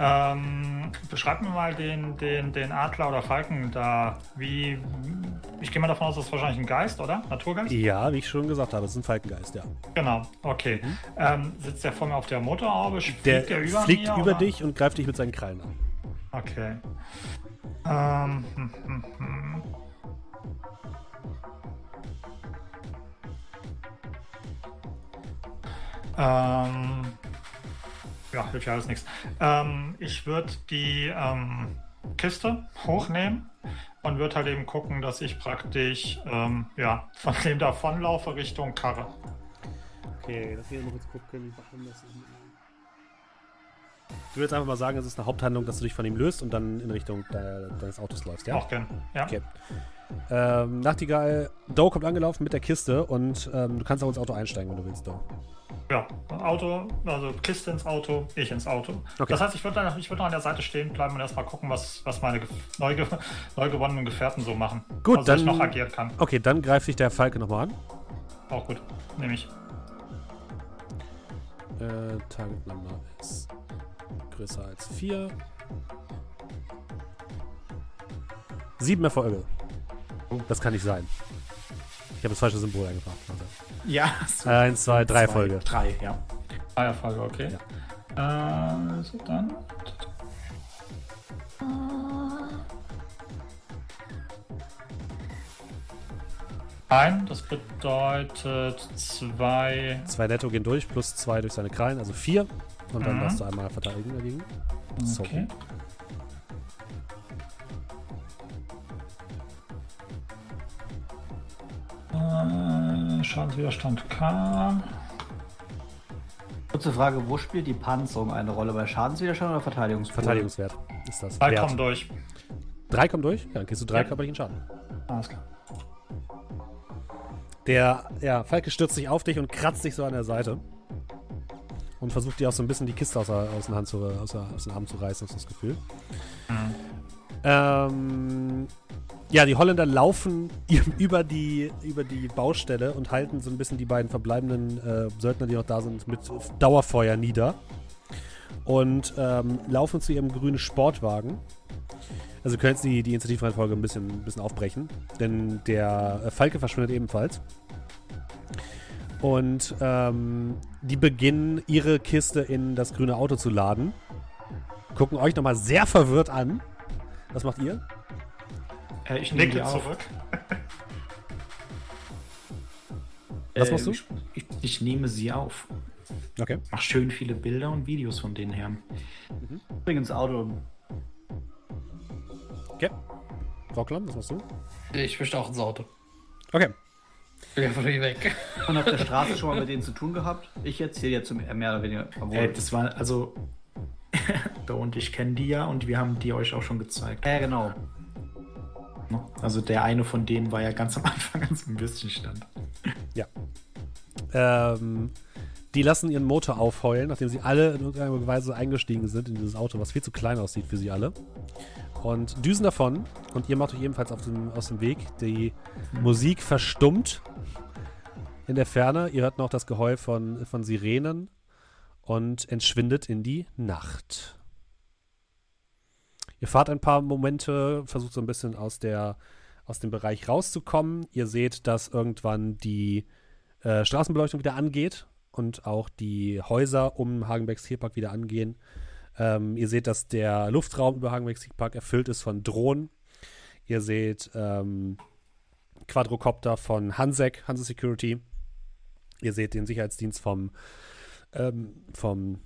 Ähm, beschreib mir mal den, den, den Adler oder Falken da. Wie. Ich gehe mal davon aus, das ist wahrscheinlich ein Geist, oder? Naturgeist? Ja, wie ich schon gesagt habe, es ist ein Falkengeist, ja. Genau, okay. Ähm, sitzt der vor mir auf der Motorhaube? Fliegt Der der über fliegt mir, über oder? dich und greift dich mit seinen Krallen an. Okay. Ähm, hm, hm, hm. Ähm, ja, hilft ja alles nichts. Ähm, ich würde die ähm, Kiste hochnehmen und würde halt eben gucken, dass ich praktisch ähm, ja, von dem davonlaufe Richtung Karre. Okay, lass mich mal kurz gucken, warum das ist. Du würdest einfach mal sagen, es ist eine Haupthandlung, dass du dich von ihm löst und dann in Richtung de deines Autos läufst, ja? Auch gern. Ja. Okay. Ähm, Nachtigall, Doe kommt angelaufen mit der Kiste und ähm, du kannst auch ins Auto einsteigen, wenn du willst, Doe. Ja, Auto, also Kiste ins Auto, ich ins Auto. Okay. Das heißt, ich würde ich würd noch an der Seite stehen bleiben und erstmal gucken, was, was meine neu, ge neu gewonnenen Gefährten so machen. Gut, also ich dann- noch agieren kann. Okay, dann greift sich der Falke nochmal an. Auch gut, nehme ich. Äh, Target Number ist größer als 4. Sieben Erfolge. Das kann nicht sein. Ich habe das falsche Symbol eingebracht. Also. Ja. so Eins, zwei, drei zwei, Erfolge. Drei, ja. Feierfrage, okay. Äh, so dann. Ein, das bedeutet zwei. Zwei Netto gehen durch, plus zwei durch seine Krallen, also vier. Und dann Mhm. darfst du einmal verteidigen dagegen. So. Okay. Äh, Schadenswiderstand K. Kurze Frage, wo spielt die Panzerung eine Rolle? Bei Schadenswiderstand oder Verteidigungspool? Verteidigungswert ist das. Drei Wert. kommen durch. Drei kommen durch? Ja, dann kriegst du drei Ja. körperlichen Schaden. Alles klar. Der ja, Falke stürzt sich auf dich und kratzt dich so an der Seite. Und versucht dir auch so ein bisschen die Kiste aus, aus, den Hand zu, aus, der, aus den Armen zu reißen, hast du das Gefühl. Ähm, ja, die Holländer laufen über die, über die Baustelle und halten so ein bisschen die beiden verbleibenden äh, Söldner, die noch da sind, mit Dauerfeuer nieder. Und ähm, laufen zu ihrem grünen Sportwagen. Also können jetzt die, die Initiativreihenfolge ein bisschen, ein bisschen aufbrechen. Denn der äh, Falke verschwindet ebenfalls. Und ähm, die beginnen, ihre Kiste in das grüne Auto zu laden. Gucken euch nochmal sehr verwirrt an. Was macht ihr? Äh, ich nehme die Nickel auf. zurück. Was machst du? Ich, ich, ich nehme sie auf. Okay. Mach schön viele Bilder und Videos von den Herren. Bring ins Auto. Okay. Rocklam, was machst du? Ich möchte auch ins Auto. Okay. Ja von hier weg. Und auf der Straße schon mal mit denen zu tun gehabt? Ich jetzt hier jetzt zum mehr oder weniger. Äh, das war, also, da und ich kenne die ja und wir haben die euch auch schon gezeigt. ja, genau. ne? Also der eine von denen war ja ganz am Anfang ganz im Würstchenstand. Ähm, die lassen ihren Motor aufheulen, nachdem sie alle in irgendeiner Weise eingestiegen sind in dieses Auto, was viel zu klein aussieht für sie alle. Und düsen davon. Und ihr macht euch ebenfalls auf dem, aus dem Weg. Die Musik verstummt in der Ferne. Ihr hört noch das Geheul von, von Sirenen und entschwindet in die Nacht. Ihr fahrt ein paar Momente, versucht so ein bisschen aus, der, aus dem Bereich rauszukommen. Ihr seht, dass irgendwann die äh, Straßenbeleuchtung wieder angeht und auch die Häuser um Hagenbecks Tierpark wieder angehen. Ähm, ihr seht, dass der Luftraum über Hagenbecks Tierpark erfüllt ist von Drohnen. Ihr seht ähm, Quadrocopter von Hansek, Hanse Security. Ihr seht den Sicherheitsdienst vom, ähm, vom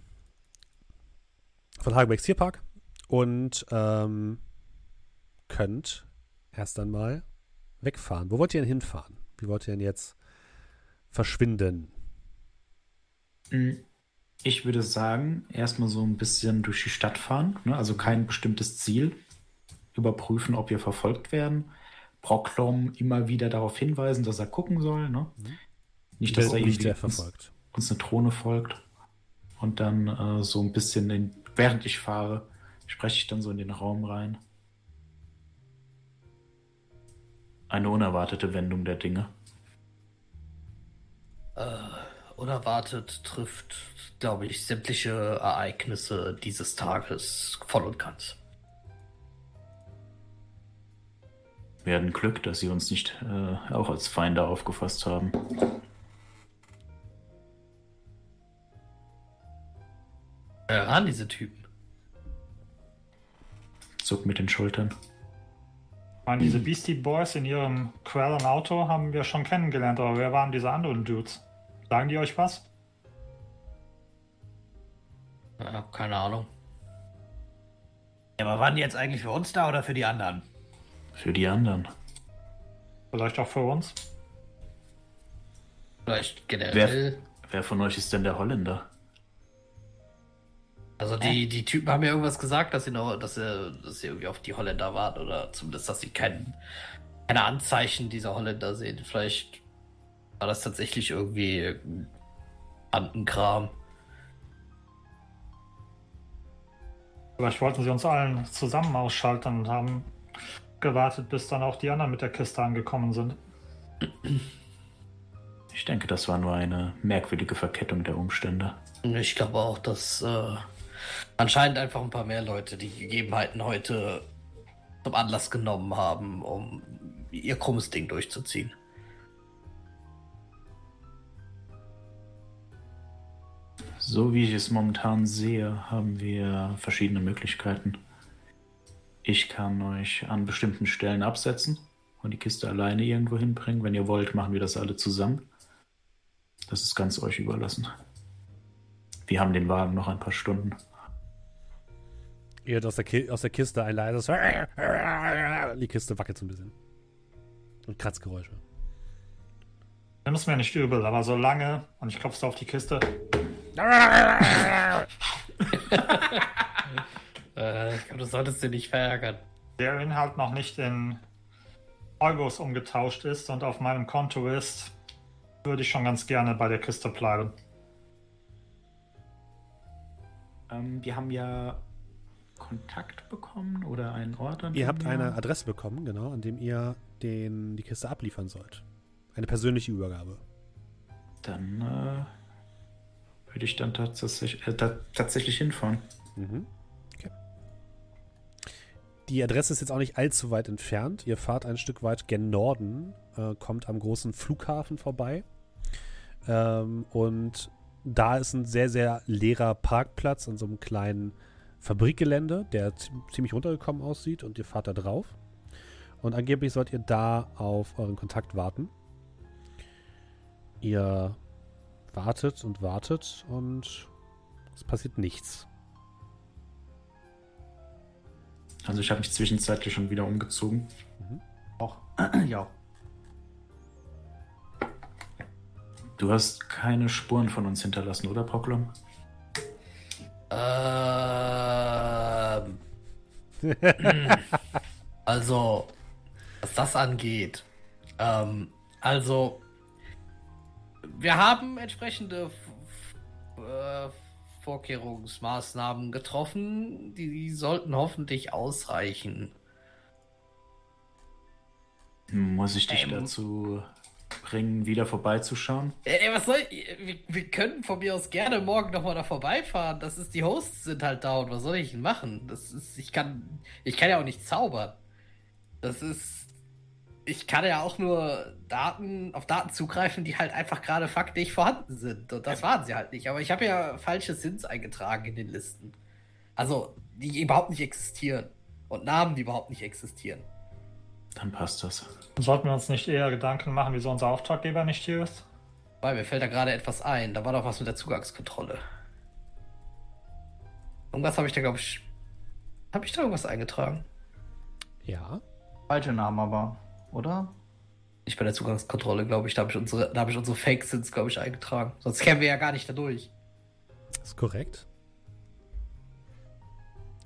von Hagenbecks Tierpark und ähm, könnt erst einmal wegfahren. Wo wollt ihr denn hinfahren? Wie wollt ihr denn jetzt verschwinden? Mm, Ich würde sagen, erstmal so ein bisschen durch die Stadt fahren, ne? also kein bestimmtes Ziel. Überprüfen, ob wir verfolgt werden. Brocklom immer wieder darauf hinweisen, dass er gucken soll. Ne? Nicht, dass er nicht irgendwie uns, verfolgt. uns eine Drohne folgt. Und dann äh, so ein bisschen, in, während ich fahre, spreche ich dann so in den Raum rein. Eine unerwartete Wendung der Dinge. Äh, unerwartet trifft, glaube ich, sämtliche Ereignisse dieses Tages voll und ganz. Wir hatten Glück, dass sie uns nicht äh, auch als Feinde aufgefasst haben. Wer waren diese Typen? Zuck mit den Schultern. Waren diese Beastie Boys in ihrem quellen Auto haben wir schon kennengelernt, aber wer waren diese anderen Dudes? Sagen die euch was? Ja, keine Ahnung. Ja, aber waren die jetzt eigentlich für uns da oder für die anderen? Für die anderen. Vielleicht auch für uns. Vielleicht generell. Wer von euch ist denn der Holländer? Also die, die Typen haben ja irgendwas gesagt, dass sie noch, dass sie, dass sie irgendwie auf die Holländer waren oder zumindest, dass sie kein, keine Anzeichen dieser Holländer sehen. Vielleicht war das tatsächlich irgendwie Bandenkram. Vielleicht wollten sie uns allen zusammen ausschalten und haben gewartet, bis dann auch die anderen mit der Kiste angekommen sind. Ich denke, das war nur eine merkwürdige Verkettung der Umstände. Ich glaube auch, dass äh, anscheinend einfach ein paar mehr Leute die Gegebenheiten heute zum Anlass genommen haben, um ihr krummes Ding durchzuziehen. So wie ich es momentan sehe, haben wir verschiedene Möglichkeiten. Ich kann euch an bestimmten Stellen absetzen und die Kiste alleine irgendwo hinbringen. Wenn ihr wollt, machen wir das alle zusammen. Das ist ganz euch überlassen. Wir haben den Wagen noch ein paar Stunden. Ihr hört aus der, Ki aus der Kiste ein leises. Die Kiste wackelt so ein bisschen. Und Kratzgeräusche. Nimm es mir nicht übel, aber solange, und ich klopfe auf die Kiste, Äh, ich glaube, du solltest dich nicht verärgern. der Inhalt noch nicht in Euros umgetauscht ist und auf meinem Konto ist, würde ich schon ganz gerne bei der Kiste bleiben. Ähm, wir haben ja Kontakt bekommen oder einen Ort an Ihr habt eine Adresse bekommen, genau, an dem ihr den, die Kiste abliefern sollt. Eine persönliche Übergabe. Dann äh, würde ich dann tatsächlich, äh, ta tatsächlich hinfahren. Mhm. Okay. Die Adresse ist jetzt auch nicht allzu weit entfernt. Ihr fahrt ein Stück weit gen Norden, äh, kommt am großen Flughafen vorbei. Ähm, und da ist ein sehr, sehr leerer Parkplatz an so einem kleinen Fabrikgelände, der zi- ziemlich runtergekommen aussieht und ihr fahrt da drauf. Und angeblich sollt ihr da auf euren Kontakt warten. Ihr wartet und wartet und es passiert nichts. Also ich habe mich zwischenzeitlich schon wieder umgezogen. Auch. ja. Du hast keine Spuren von uns hinterlassen, oder Proklom? Ähm. also, was das angeht. Ähm, also, wir haben entsprechende äh, Vorkehrungsmaßnahmen getroffen. Die sollten hoffentlich ausreichen. Muss ich dich Ähm. dazu bringen, wieder vorbeizuschauen? Ey, was soll ich? Wir, wir können von mir aus gerne morgen nochmal da vorbeifahren. Das ist, die Hosts sind halt da und was soll ich denn machen? Das ist, ich kann, ich kann ja auch nicht zaubern. Das ist, ich kann ja auch nur Daten, auf Daten zugreifen, die halt einfach gerade faktisch vorhanden sind. Und das waren sie halt nicht. Aber ich habe ja falsche Sins eingetragen in den Listen. Also, die überhaupt nicht existieren. Und Namen, die überhaupt nicht existieren. Dann passt das. Sollten wir uns nicht eher Gedanken machen, wieso unser Auftraggeber nicht hier ist? Weil mir fällt da gerade etwas ein. Da war doch was mit der Zugangskontrolle. Irgendwas habe ich da, glaube ich. Habe ich da irgendwas eingetragen? Ja. Falsche Namen aber, oder? Nicht bei der Zugangskontrolle, glaube ich. Da habe ich unsere, da habe ich unsere Fake-Sins, glaube ich, eingetragen. Sonst kämen wir ja gar nicht da durch. Ist korrekt.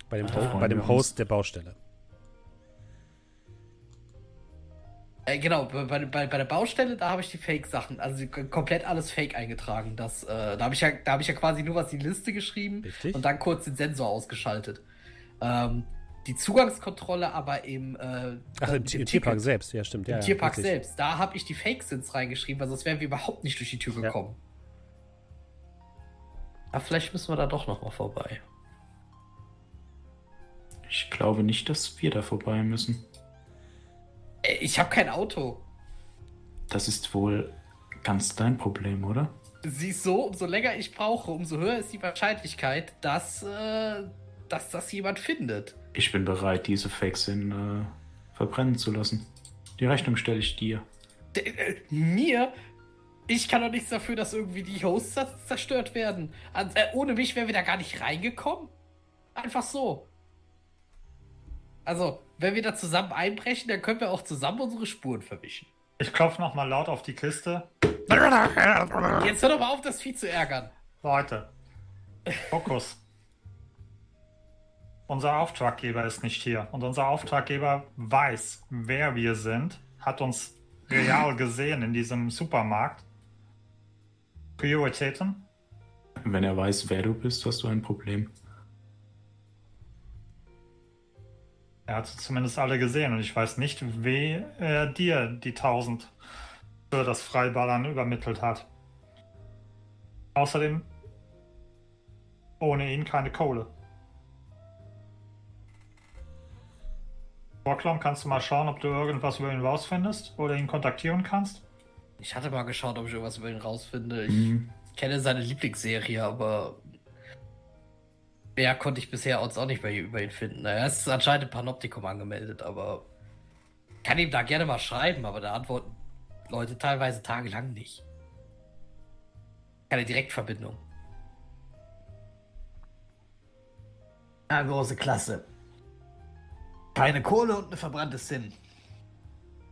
Bei dem, Ah, bei dem. Host der Baustelle. Äh, genau, bei, bei, bei der Baustelle, da habe ich die Fake-Sachen, also komplett alles Fake eingetragen. Das, äh, da habe ich, ja, da hab ich ja quasi nur was in die Liste geschrieben Richtig. und dann kurz den Sensor ausgeschaltet. Ähm, die Zugangskontrolle aber im, äh, Ach, im, im Tierpark selbst, ja, stimmt. Im ja, Tierpark richtig. selbst. Da habe ich die Fake-Sins reingeschrieben, weil sonst wären wir überhaupt nicht durch die Tür Ja. gekommen. Aber vielleicht müssen wir da doch noch mal vorbei. Ich glaube nicht, dass wir da vorbei müssen. Äh, Ich habe kein Auto. Das ist wohl ganz dein Problem, oder? Siehst so, umso länger ich brauche, umso höher ist die Wahrscheinlichkeit, dass, äh, dass das jemand findet. Ich bin bereit, diese Fakes in äh, verbrennen zu lassen. Die Rechnung stelle ich dir. D äh, mir? Ich kann doch nichts dafür, dass irgendwie die Hosts zer- zerstört werden. An, äh, ohne mich wären wir da gar nicht reingekommen. Einfach so. Also, wenn wir da zusammen einbrechen, dann können wir auch zusammen unsere Spuren verwischen. Ich klopfe nochmal laut auf die Kiste. Jetzt hör doch mal auf, das Vieh zu ärgern. Leute, Fokus. Unser Auftraggeber ist nicht hier und unser Auftraggeber weiß, wer wir sind, hat uns real gesehen in diesem Supermarkt. Prioritäten? Wenn er weiß, wer du bist, hast du ein Problem. Er hat zumindest alle gesehen und ich weiß nicht, wer er dir die 1000 für das Freiballern übermittelt hat. Außerdem ohne ihn keine Kohle. Vorklamm, kannst du mal schauen, ob du irgendwas über ihn rausfindest oder ihn kontaktieren kannst? Ich hatte mal geschaut, ob ich irgendwas über ihn rausfinde. Ich Mhm. kenne seine Lieblingsserie, aber mehr konnte ich bisher uns auch nicht mehr über ihn finden. Er ist anscheinend im Panoptikum angemeldet, aber kann ihm da gerne mal schreiben, aber da antworten Leute teilweise tagelang nicht. Keine Direktverbindung. Na, große Klasse. Keine Kohle und ein verbranntes Sinn.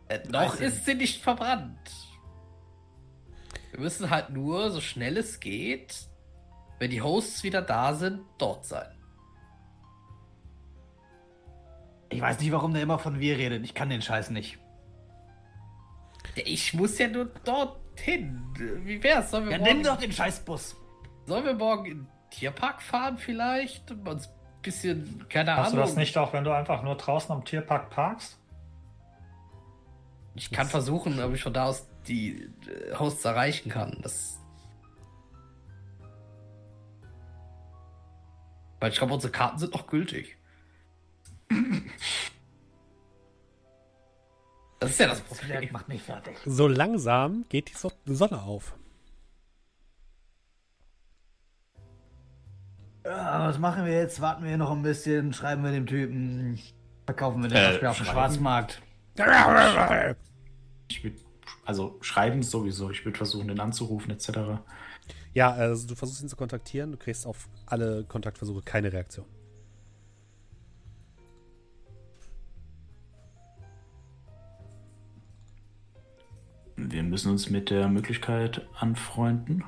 Äh, noch ist sie nicht verbrannt. Wir müssen halt nur, so schnell es geht, wenn die Hosts wieder da sind, dort sein. Ich weiß nicht, warum der immer von wir redet. Ich kann den Scheiß nicht. Ich muss ja nur dorthin. Wie wär's? Sollen wir, Ja, morgen, nimm doch den Scheißbus. sollen wir morgen in den Tierpark fahren vielleicht? Und uns bisschen, keine Hast du Ahnung. das nicht auch, wenn du einfach nur draußen am Tierpark parkst? Ich kann versuchen, ob ich von da aus die äh, Hosts erreichen kann. Das. Weil ich glaube, unsere Karten sind noch gültig. Das ist ja das Das Problem. macht mich fertig. So langsam geht die So- Sonne auf. Ja, was machen wir jetzt? Warten wir noch ein bisschen, schreiben wir dem Typen, verkaufen wir den Äh, Beispiel auf dem? Schwarzmarkt. Ich würd, also schreiben sowieso. Ich würde versuchen, den anzurufen, etc. Ja, also du versuchst ihn zu kontaktieren, du kriegst auf alle Kontaktversuche keine Reaktion. Wir müssen uns mit der Möglichkeit anfreunden,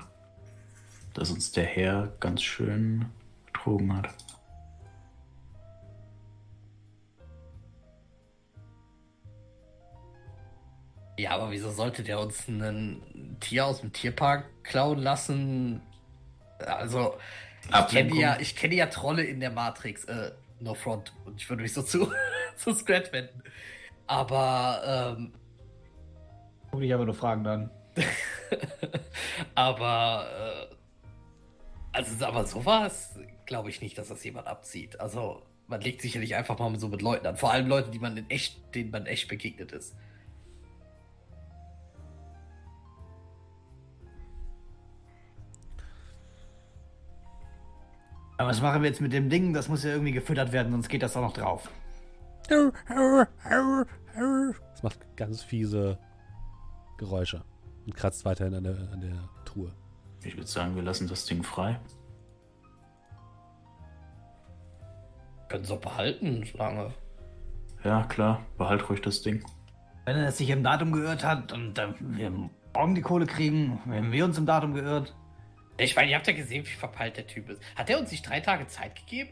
dass uns der Herr ganz schön betrogen hat. Ja, aber wieso sollte der uns ein Tier aus dem Tierpark klauen lassen? Also, ich kenne ja, ich kenne ja Trolle in der Matrix, äh, no front. Und ich würde mich so zu, zu Scrat wenden. Aber, ähm, Guck dich aber nur Fragen dann. aber, äh, also, aber sowas glaube ich nicht, dass das jemand abzieht. Also, man legt sich ja nicht einfach mal so mit Leuten an. Vor allem Leute, die man in echt, denen man echt begegnet ist. Aber was machen wir jetzt mit dem Ding? Das muss ja irgendwie gefüttert werden, sonst geht das auch noch drauf. Es macht ganz fiese Geräusche und kratzt weiterhin an der, an der Truhe. Ich würde sagen, wir lassen das Ding frei. Können sie auch behalten, lange. Ja, klar, behalt ruhig das Ding. Wenn er sich im Datum geirrt hat und äh, wir morgen die Kohle kriegen, wenn wir uns im Datum geirrt. Ich meine, ihr habt ja gesehen, wie verpeilt der Typ ist. Hat er uns nicht drei Tage Zeit gegeben?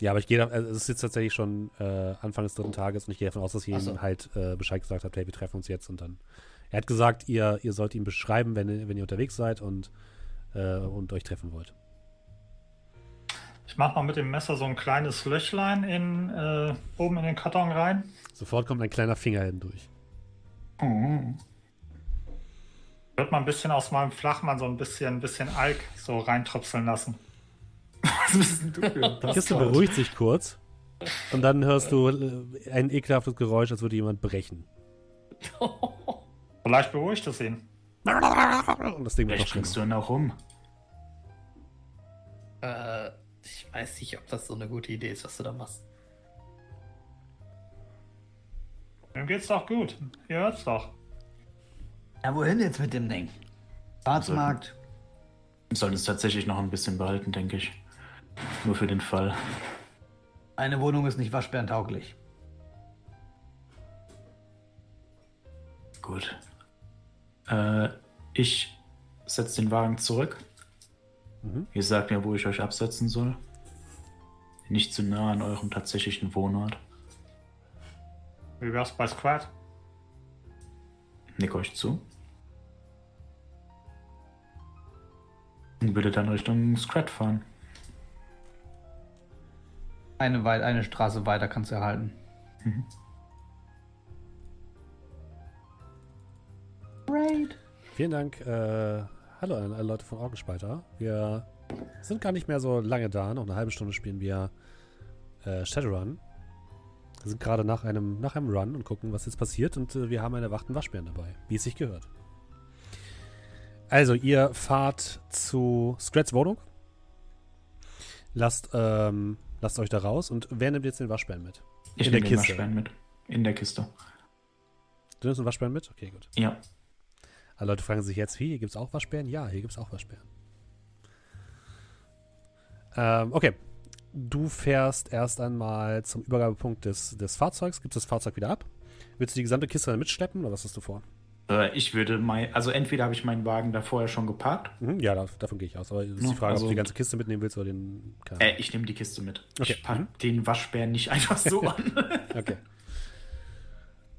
Ja, aber ich gehe da, also es ist jetzt tatsächlich schon äh, Anfang des dritten Tages und ich gehe davon aus, dass ihr so. ihm halt äh, Bescheid gesagt habt, hey, wir treffen uns jetzt und dann. Er hat gesagt, ihr, ihr sollt ihm beschreiben, wenn, wenn ihr unterwegs seid und, äh, und euch treffen wollt. Ich mach mal mit dem Messer so ein kleines Löchlein in, äh, oben in den Karton rein. Sofort kommt ein kleiner Finger hindurch. Wird mal ein bisschen aus meinem Flachmann so ein bisschen, ein bisschen Alk so reintröpseln lassen. Was bist denn du für Die Kiste beruhigt sich kurz und dann hörst du äh, ein ekelhaftes Geräusch, als würde jemand brechen. Vielleicht beruhigt es ihn. Und das Ding wird noch Vielleicht schlimmer. du ihn auch um. Äh, ich weiß nicht, ob das so eine gute Idee ist, was du da machst. Dem geht's doch gut. Ihr hört's doch. Ja, wohin jetzt mit dem Ding? Schwarzmarkt. Wir sollten es tatsächlich noch ein bisschen behalten, denke ich. Nur für den Fall. Eine Wohnung ist nicht waschbärentauglich. Gut. Äh, ich setze den Wagen zurück. Mhm. Ihr sagt mir, wo ich euch absetzen soll. Nicht zu nah an eurem tatsächlichen Wohnort. Wie wär's bei Squad? Nick euch zu. Und würde dann Richtung Scrat fahren. Eine, wei- eine Straße weiter kannst du erhalten. Great. Vielen Dank. Äh, hallo an alle Leute von Orgenspalter. Wir sind gar nicht mehr so lange da. Noch eine halbe Stunde spielen wir äh, Shadowrun. Wir sind gerade nach einem, nach einem Run und gucken, was jetzt passiert. Und äh, wir haben einen erwachten Waschbären dabei, wie es sich gehört. Also, ihr fahrt zu Scrats Wohnung. Lasst, ähm, lasst euch da raus. Und wer nimmt jetzt den Waschbären mit? Ich In nehme der den Kiste. Waschbären mit. In der Kiste. Du nimmst den Waschbären mit? Okay, gut. Ja. Alle Leute fragen sich jetzt, wie, hier gibt es auch Waschbären? Ja, hier gibt es auch Waschbären. Ähm, okay. Du fährst erst einmal zum Übergabepunkt des, des Fahrzeugs, gibst das Fahrzeug wieder ab. Willst du die gesamte Kiste dann mitschleppen oder was hast du vor? Äh, ich würde mein, also entweder habe ich meinen Wagen da vorher schon geparkt. Mhm, ja, da, davon gehe ich aus. Aber es ist die Frage, ob also- du die ganze Kiste mitnehmen willst oder den. Äh, ich nehme die Kiste mit. Okay. Ich pack Mhm. den Waschbären nicht einfach so an. Okay.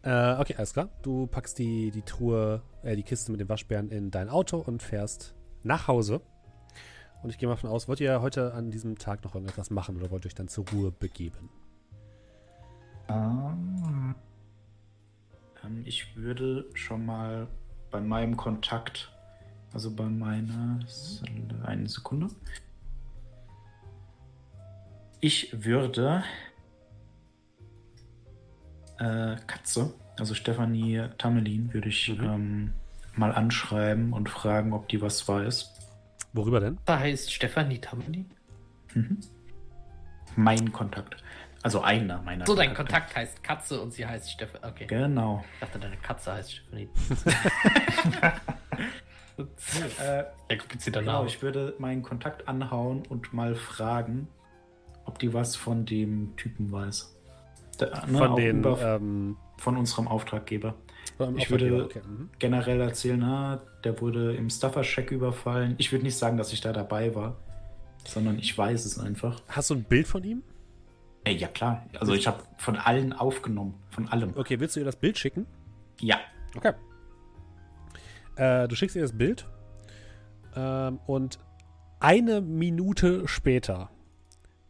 Äh, okay, alles klar. Du packst die, die Truhe, äh, die Kiste mit den Waschbären in dein Auto und fährst nach Hause. Und ich gehe mal davon aus, wollt ihr heute an diesem Tag noch irgendetwas machen oder wollt ihr euch dann zur Ruhe begeben? Ähm, ähm, ich würde schon mal bei meinem Kontakt, also bei meiner, eine Sekunde. Ich würde äh, Katze, also Stefanie Tamelin, würde ich Mhm. ähm, mal anschreiben und fragen, ob die was weiß. Worüber denn? Da heißt Stefanie Tammeli. Mein Kontakt. Also einer meiner So, dein Kontakte. Kontakt heißt Katze und sie heißt Stefanie. Okay. Genau. Ich dachte, deine Katze heißt Stefanie. Äh, Der komplizierter Genau, ich würde meinen Kontakt anhauen und mal fragen, ob die was von dem Typen weiß. Da, ne, Von den. über- Ähm, von unserem Auftraggeber. vom ich Auftraggeber, würde- okay. Mhm. Generell erzählen, na, der wurde im Stuffer-Check überfallen. Ich würde nicht sagen, dass ich da dabei war, sondern ich weiß es einfach. Hast du ein Bild von ihm? Ey, ja klar. Also ich habe von allen aufgenommen. Von allem. Okay, willst du ihr das Bild schicken? Ja. Okay. Äh, du schickst ihr das Bild ähm, und eine Minute später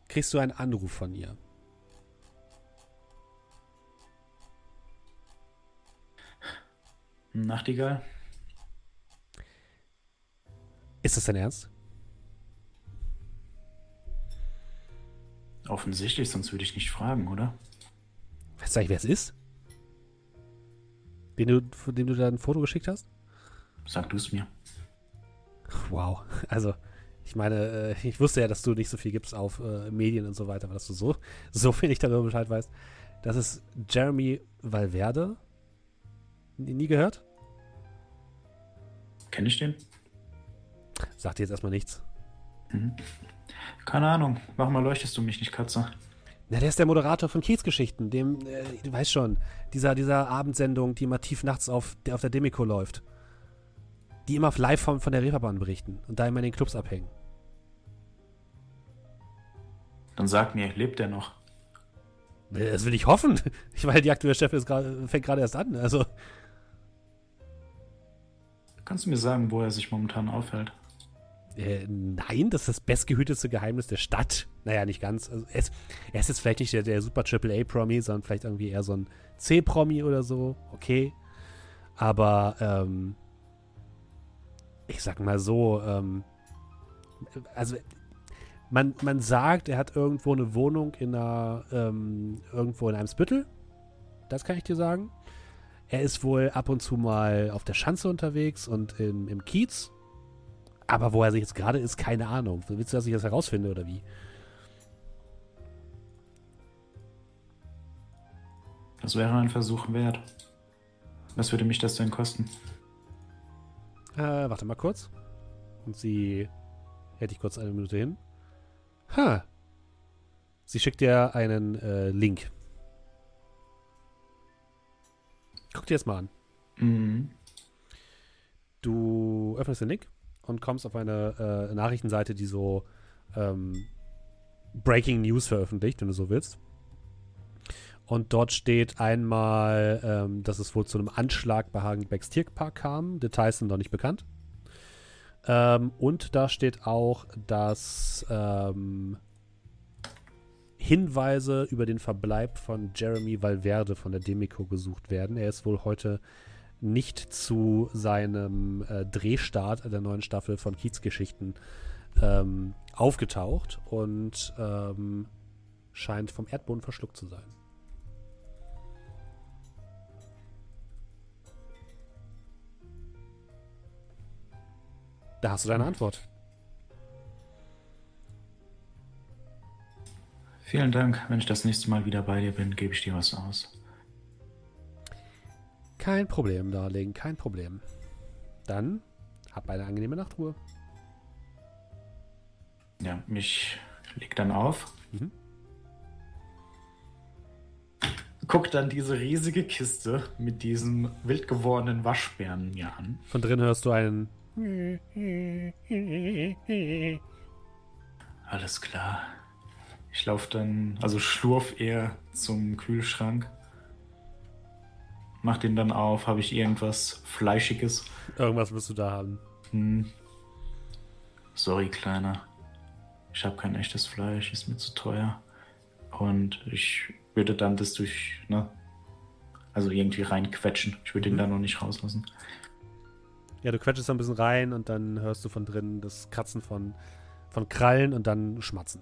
kriegst du einen Anruf von ihr. Nachtigall. Ist das dein Ernst? Offensichtlich, sonst würde ich nicht fragen, oder? Weißt du eigentlich, wer es ist? Den du, von dem du da ein Foto geschickt hast? Sag du es mir. Wow. Also, ich meine, äh, ich wusste ja, dass du nicht so viel gibst auf äh, Medien und so weiter, aber dass du so, so wenig darüber Bescheid weißt. Das ist Jeremy Valverde. Nie, nie gehört? Kenne ich den? Sagt dir jetzt erstmal nichts. Mhm. Keine Ahnung. Warum erleuchtest du mich nicht, Katze? Na, der ist der Moderator von Kiezgeschichten, dem, äh, du weißt schon, dieser, dieser Abendsendung, die immer tief nachts auf der, auf der Demiko läuft. Die immer live von, von der Reeperbahn berichten und da immer in den Clubs abhängen. Dann sag mir, lebt er noch? Äh, Das will ich hoffen. Ich meine, die aktuelle Chefin fängt gerade erst an. Also, Kannst du mir sagen, wo er sich momentan aufhält? Äh, nein, das ist das bestgehütete Geheimnis der Stadt. Naja, nicht ganz. Also, er, ist, er ist jetzt vielleicht nicht der, der super AAA-Promi, sondern vielleicht irgendwie eher so ein C-Promi oder so. Okay. Aber, ähm, ich sag mal so, ähm, also, man, man sagt, er hat irgendwo eine Wohnung in einer, ähm, irgendwo in einem Spittel. Das kann ich dir sagen. Er ist wohl ab und zu mal auf der Schanze unterwegs und im, im Kiez. Aber wo er sich jetzt gerade ist, keine Ahnung. Willst du, dass ich das herausfinde oder wie? Das wäre ein Versuch wert. Was würde mich das denn kosten? Äh, warte mal kurz. Und sie hält dich kurz eine Minute hin. Ha. Sie schickt dir einen äh, Link. Guck dir das mal an. Mhm. Du öffnest den Link und kommst auf eine äh, Nachrichtenseite, die so ähm, Breaking News veröffentlicht, wenn du so willst. Und dort steht einmal, ähm, dass es wohl zu einem Anschlag bei Hagenbecks Tierpark kam. Details sind noch nicht bekannt. Ähm, und da steht auch, dass ähm, Hinweise über den Verbleib von Jeremy Valverde von der Demico gesucht werden. Er ist wohl heute nicht zu seinem äh, Drehstart der neuen Staffel von Kiezgeschichten ähm, aufgetaucht und ähm, scheint vom Erdboden verschluckt zu sein. Da hast du deine Antwort. Vielen Dank. Wenn ich das nächste Mal wieder bei dir bin, gebe ich dir was aus. Kein Problem, Darling, kein Problem. Dann hab eine angenehme Nachtruhe. Ja, mich leg dann auf. Mhm. Guck dann diese riesige Kiste mit diesem wild gewordenen Waschbären mir an. Von drin hörst du einen. Alles klar. Ich laufe dann, also schlurf eher zum Kühlschrank. Mach den dann auf. Habe ich irgendwas Fleischiges? Irgendwas wirst du da haben. Hm. Sorry, Kleiner. Ich habe kein echtes Fleisch, ist mir zu teuer. Und ich würde dann das durch, ne? Also irgendwie reinquetschen. Ich würde ihn da noch nicht rauslassen. Ja, du quetschst da ein bisschen rein und dann hörst du von drinnen das Kratzen von, von Krallen und dann Schmatzen.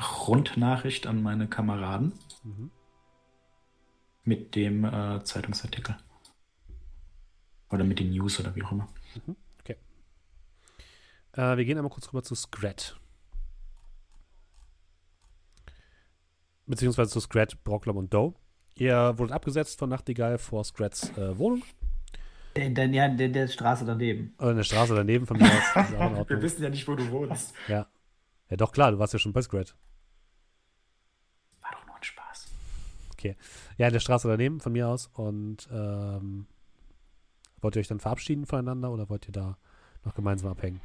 Rundnachricht an meine Kameraden Mhm. mit dem äh, Zeitungsartikel. Oder mit den News oder wie auch immer. Äh, wir gehen einmal kurz rüber zu Scrat. Beziehungsweise zu Scrat, Brocklom und Doe. Ihr wurdet abgesetzt von Nachtigall vor Scrats äh, Wohnung. Der, der, ja, der, der Straße daneben. Oder in der Straße daneben von mir aus. In Wir wissen ja nicht, wo du wohnst. Ja. Ja, doch, klar, du warst ja schon bei Scrat. War doch nur ein Spaß. Ja, in der Straße daneben von mir aus. Und ähm, wollt ihr euch dann verabschieden voneinander oder wollt ihr da noch gemeinsam abhängen?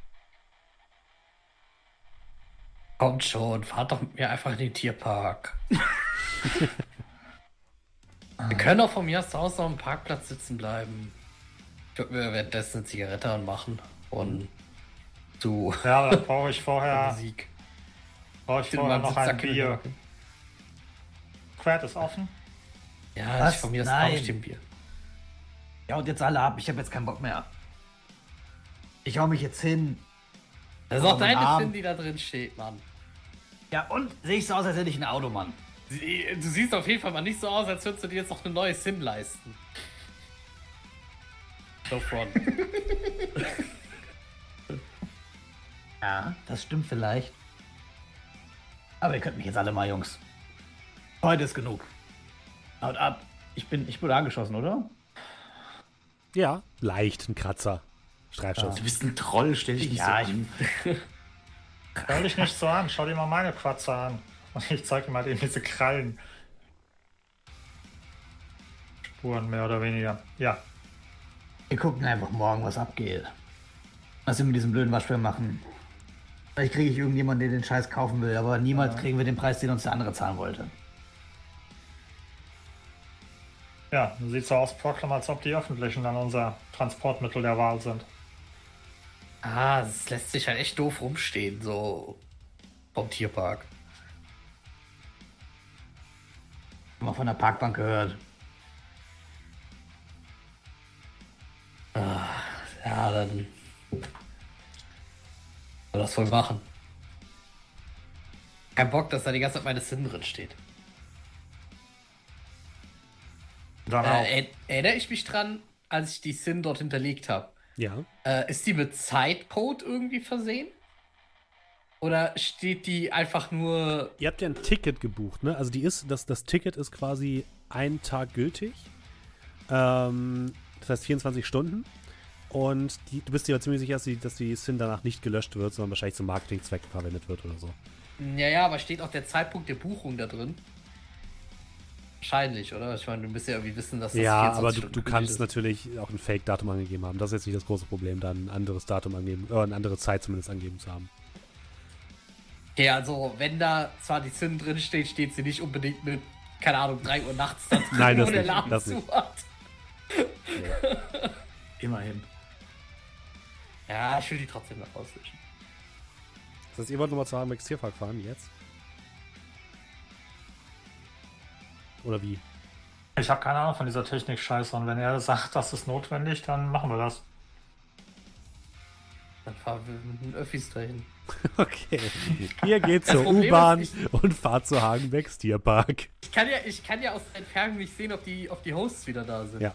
Kommt schon, fahrt doch mit mir einfach in den Tierpark. Wir können auch von mir aus Hause auf dem Parkplatz sitzen bleiben. Ich würde mir währenddessen eine Zigarette anmachen und zu Ja, dann brauche ich vorher, Musik. brauche ich vorher noch ein Bier. hocken. Quert ist offen. Ja, Was? ich von mir aus Nein. Bier. Ja, und jetzt alle ab. Ich habe jetzt keinen Bock mehr. Ich hau mich jetzt hin. Das ist auch deine Finn, die da drin steht, Mann. Ja, und sehe ich so aus, als hätte ich ein Auto, Mann. Sie- Du siehst auf jeden Fall mal nicht so aus, als würdest du dir jetzt noch eine neue Sim leisten. So von. Ja, das stimmt vielleicht. Aber ihr könnt mich jetzt alle mal, Jungs. Heute ist genug. Haut ab. Ich bin, ich wurde angeschossen, oder? Ja, leicht ein Kratzer. Streifschuss. Du bist ein Troll, stell dich nicht Ja, so an. Stell dich nicht so an, schau dir mal meine Quatze an. Und ich zeige dir mal eben diese Krallen. Spuren mehr oder weniger. Ja, Wir gucken einfach morgen, was abgeht. Was wir mit diesem blöden Waschbär machen. Vielleicht kriege ich irgendjemanden, der den Scheiß kaufen will, aber niemals kriegen wir den Preis, den uns der andere zahlen wollte. Ja, sieht so aus, Proclam, als ob die Öffentlichen dann unser Transportmittel der Wahl sind. Ah, es lässt sich halt echt doof rumstehen, so vom Tierpark. Mal von der Parkbank gehört. Ja, dann. Soll das wohl machen. Kein Bock, dass da die ganze Zeit meine Sim drin steht. Äh, er- erinnere ich mich dran, als ich die Sim dort hinterlegt habe. Ja. Äh, ist die mit Zeitcode irgendwie versehen? Oder steht die einfach nur. Ihr habt ja ein Ticket gebucht, ne? Also die ist, das, das Ticket ist quasi einen Tag gültig. Ähm, das heißt 24 Stunden. Und die, du bist dir aber ziemlich sicher, dass die, dass die SIN danach nicht gelöscht wird, sondern wahrscheinlich zum Marketingzweck verwendet wird oder so. Ja, ja, aber steht auch der Zeitpunkt der Buchung da drin? Wahrscheinlich, oder? Ich meine, du musst ja irgendwie wissen, dass das Ja, 24 aber du, du kannst ist. natürlich auch ein Fake-Datum angegeben haben. Das ist jetzt nicht das große Problem, dann ein anderes Datum angeben, äh, eine andere Zeit zumindest angeben zu haben. Okay, also, wenn da zwar die Zinn drin steht, steht sie nicht unbedingt mit, keine Ahnung, 3 Uhr nachts da drin, Nein, das wo der nicht, Laden das zu nicht. hat. Immerhin. Ja, ich will die trotzdem noch auslöschen. Das heißt, ihr wollt nochmal zu Hagenbecks Tierpark fahren jetzt? Oder wie? Ich habe keine Ahnung von dieser Technik-Scheiße und wenn er sagt, das ist notwendig, dann machen wir das. Dann fahren wir mit den Öffis dahin. Okay. Ihr geht zur U-Bahn und fahrt zu Hagenbecks Tierpark. Ich kann ja, ich kann ja aus der Entfernung nicht sehen, ob die, ob die Hosts wieder da sind. Ja.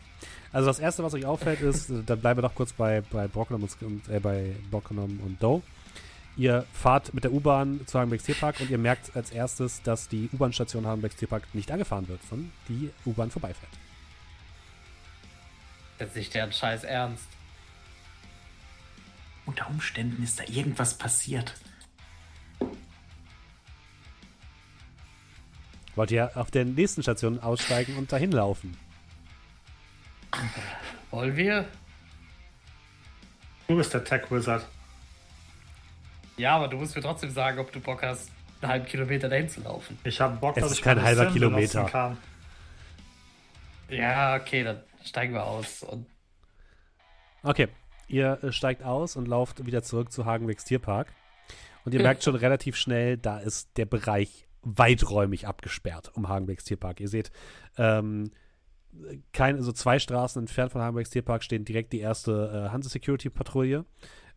Also das erste, was euch auffällt, ist, dann bleiben wir doch kurz bei, bei Brockenham und, äh, bei Brockenham und Doe. Ihr fahrt mit der U-Bahn zu Hagenbecks Tierpark und ihr merkt als erstes, dass die U-Bahn-Station Hagenbecks Tierpark nicht angefahren wird, sondern die U-Bahn vorbeifährt. Jetzt nicht deren Scheiß ernst. Unter Umständen ist da irgendwas passiert. Wollt ihr auf der nächsten Station aussteigen und dahin laufen? Wollen wir? Du bist der Tech-Wizard. Ja, aber du musst mir trotzdem sagen, ob du Bock hast, einen halben Kilometer dahin zu laufen. Ich habe Bock, Es dass ist ich kein halber Kilometer. Kann. Ja, okay, dann steigen wir aus. Und Okay, ihr äh, steigt aus und lauft wieder zurück zu Hagenbecks Tierpark. Und ihr merkt schon relativ schnell, da ist der Bereich weiträumig abgesperrt um Hagenbecks Tierpark. Ihr seht, ähm, kein, also zwei Straßen entfernt von Hagenbecks Tierpark stehen direkt die erste äh, Hanse-Security-Patrouille,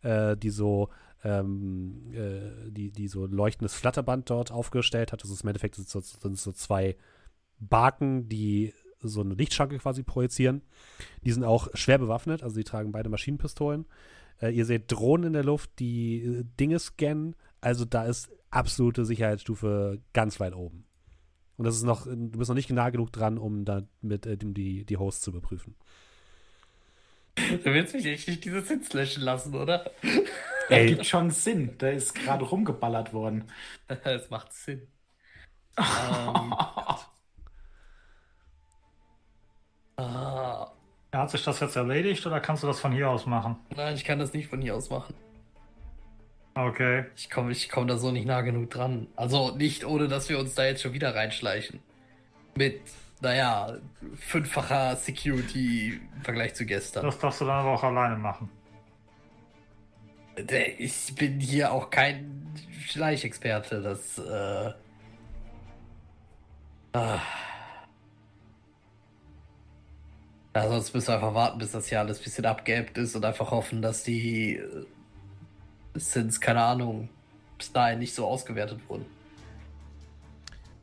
äh, die so ähm, äh, die, die so leuchtendes Flatterband dort aufgestellt hat. Das ist im Endeffekt so, sind so zwei Barken, die so eine Lichtschranke quasi projizieren. Die sind auch schwer bewaffnet, also die tragen beide Maschinenpistolen. Äh, ihr seht Drohnen in der Luft, die äh, Dinge scannen. Also da ist absolute Sicherheitsstufe ganz weit oben. Und das ist noch, du bist noch nicht nah genug dran, um da mit äh, die, die Hosts zu überprüfen. du willst mich echt nicht diese Sins löschen lassen, oder? Ey. Gibt schon Sinn. Da ist gerade rumgeballert worden. Das macht Sinn. ähm, ah, Hat sich das jetzt erledigt oder kannst du das von hier aus machen? nein, ich kann das nicht von hier aus machen. Okay. Ich komme ich komm da so nicht nah genug dran. Also nicht, ohne dass wir uns da jetzt schon wieder reinschleichen. Mit, naja, fünffacher Security im Vergleich zu gestern. Das darfst du dann aber auch alleine machen. Der- Ich bin hier auch kein Schleichexperte. Das, äh. Ah. Ja, sonst müssen wir einfach warten, bis das hier alles ein bisschen abgeebbt ist und einfach hoffen, dass die äh, Sins, keine Ahnung, bis dahin nicht so ausgewertet wurden.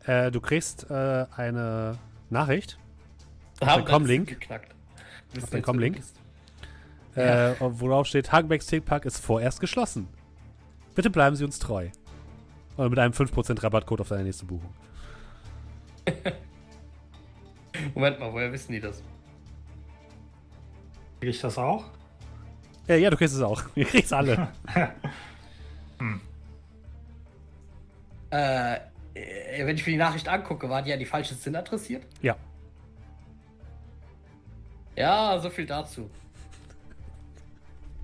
Äh, du kriegst äh, eine Nachricht, Haben den Com-Link? geknackt. Auf den Com-Link? Äh, worauf steht, Hagenbecks Tierpark ist vorerst geschlossen. Bitte bleiben Sie uns treu. Und mit einem 5% Rabattcode auf deine nächste Buchung. Moment mal, woher wissen die das? Krieg ich das auch? Äh, ja, du kriegst es auch. Ihr kriegt's alle. Äh, äh, wenn ich mir die Nachricht angucke, waren die an die falschen Sinn adressiert? ja. Ja, so viel dazu.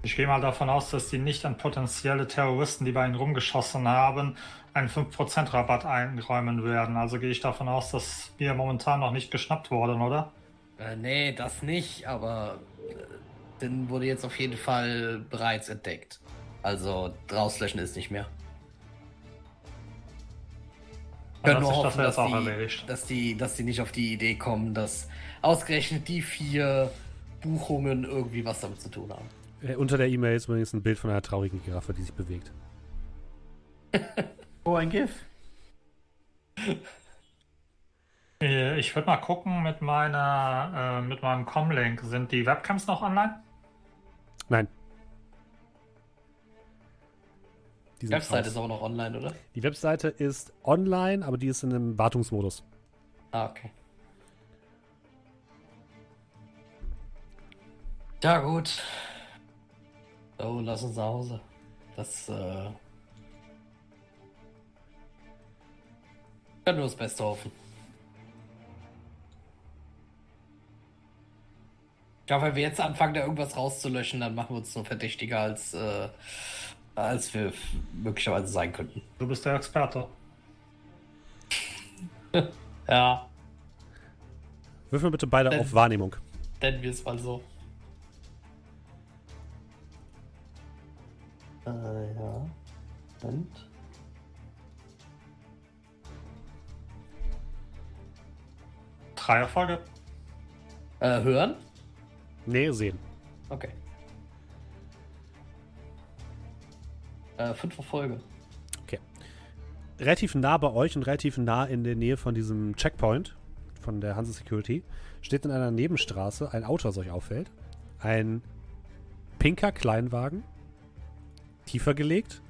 Ich gehe mal davon aus, dass die nicht an potenzielle Terroristen, die bei ihnen rumgeschossen haben, einen 5% Rabatt einräumen werden. Also gehe ich davon aus, dass wir momentan noch nicht geschnappt wurden, oder? Äh, nee, das nicht, aber äh, den wurde jetzt auf jeden Fall bereits entdeckt. Also rauslöschen ist nicht mehr. Dann Können nur das hoffen, jetzt dass auch die, erledigt. dass, die, dass die nicht auf die Idee kommen, dass ausgerechnet die vier Buchungen irgendwie was damit zu tun haben. Äh, unter der E-Mail ist übrigens ein Bild von einer traurigen Giraffe, die sich bewegt. Oh, ein GIF. Äh, Ich würde mal gucken mit meiner, äh, mit meinem Comlink. Sind die Webcams noch online? Nein. Die, Website raus. ist aber noch online, oder? die Webseite ist online, aber die ist in einem Wartungsmodus. Ah, okay. Ja, gut. Oh, lass uns nach Hause. Das, äh. Kann nur das Beste hoffen. Ich glaube, wenn wir jetzt anfangen, da irgendwas rauszulöschen, dann machen wir uns nur verdächtiger, als, äh, als wir möglicherweise sein könnten. Du bist der Experte. Ja, Würfeln bitte beide Äh. auf Wahrnehmung. nennen wir es mal so. Äh, ja. Und? Drei Erfolge. Äh, hören? Nee, sehen. Okay. Äh, fünf Erfolge. relativ nah bei euch und relativ nah in der Nähe von diesem Checkpoint von der Hanse Security steht in einer Nebenstraße ein Auto, das euch auffällt. Ein pinker Kleinwagen, tiefer gelegt,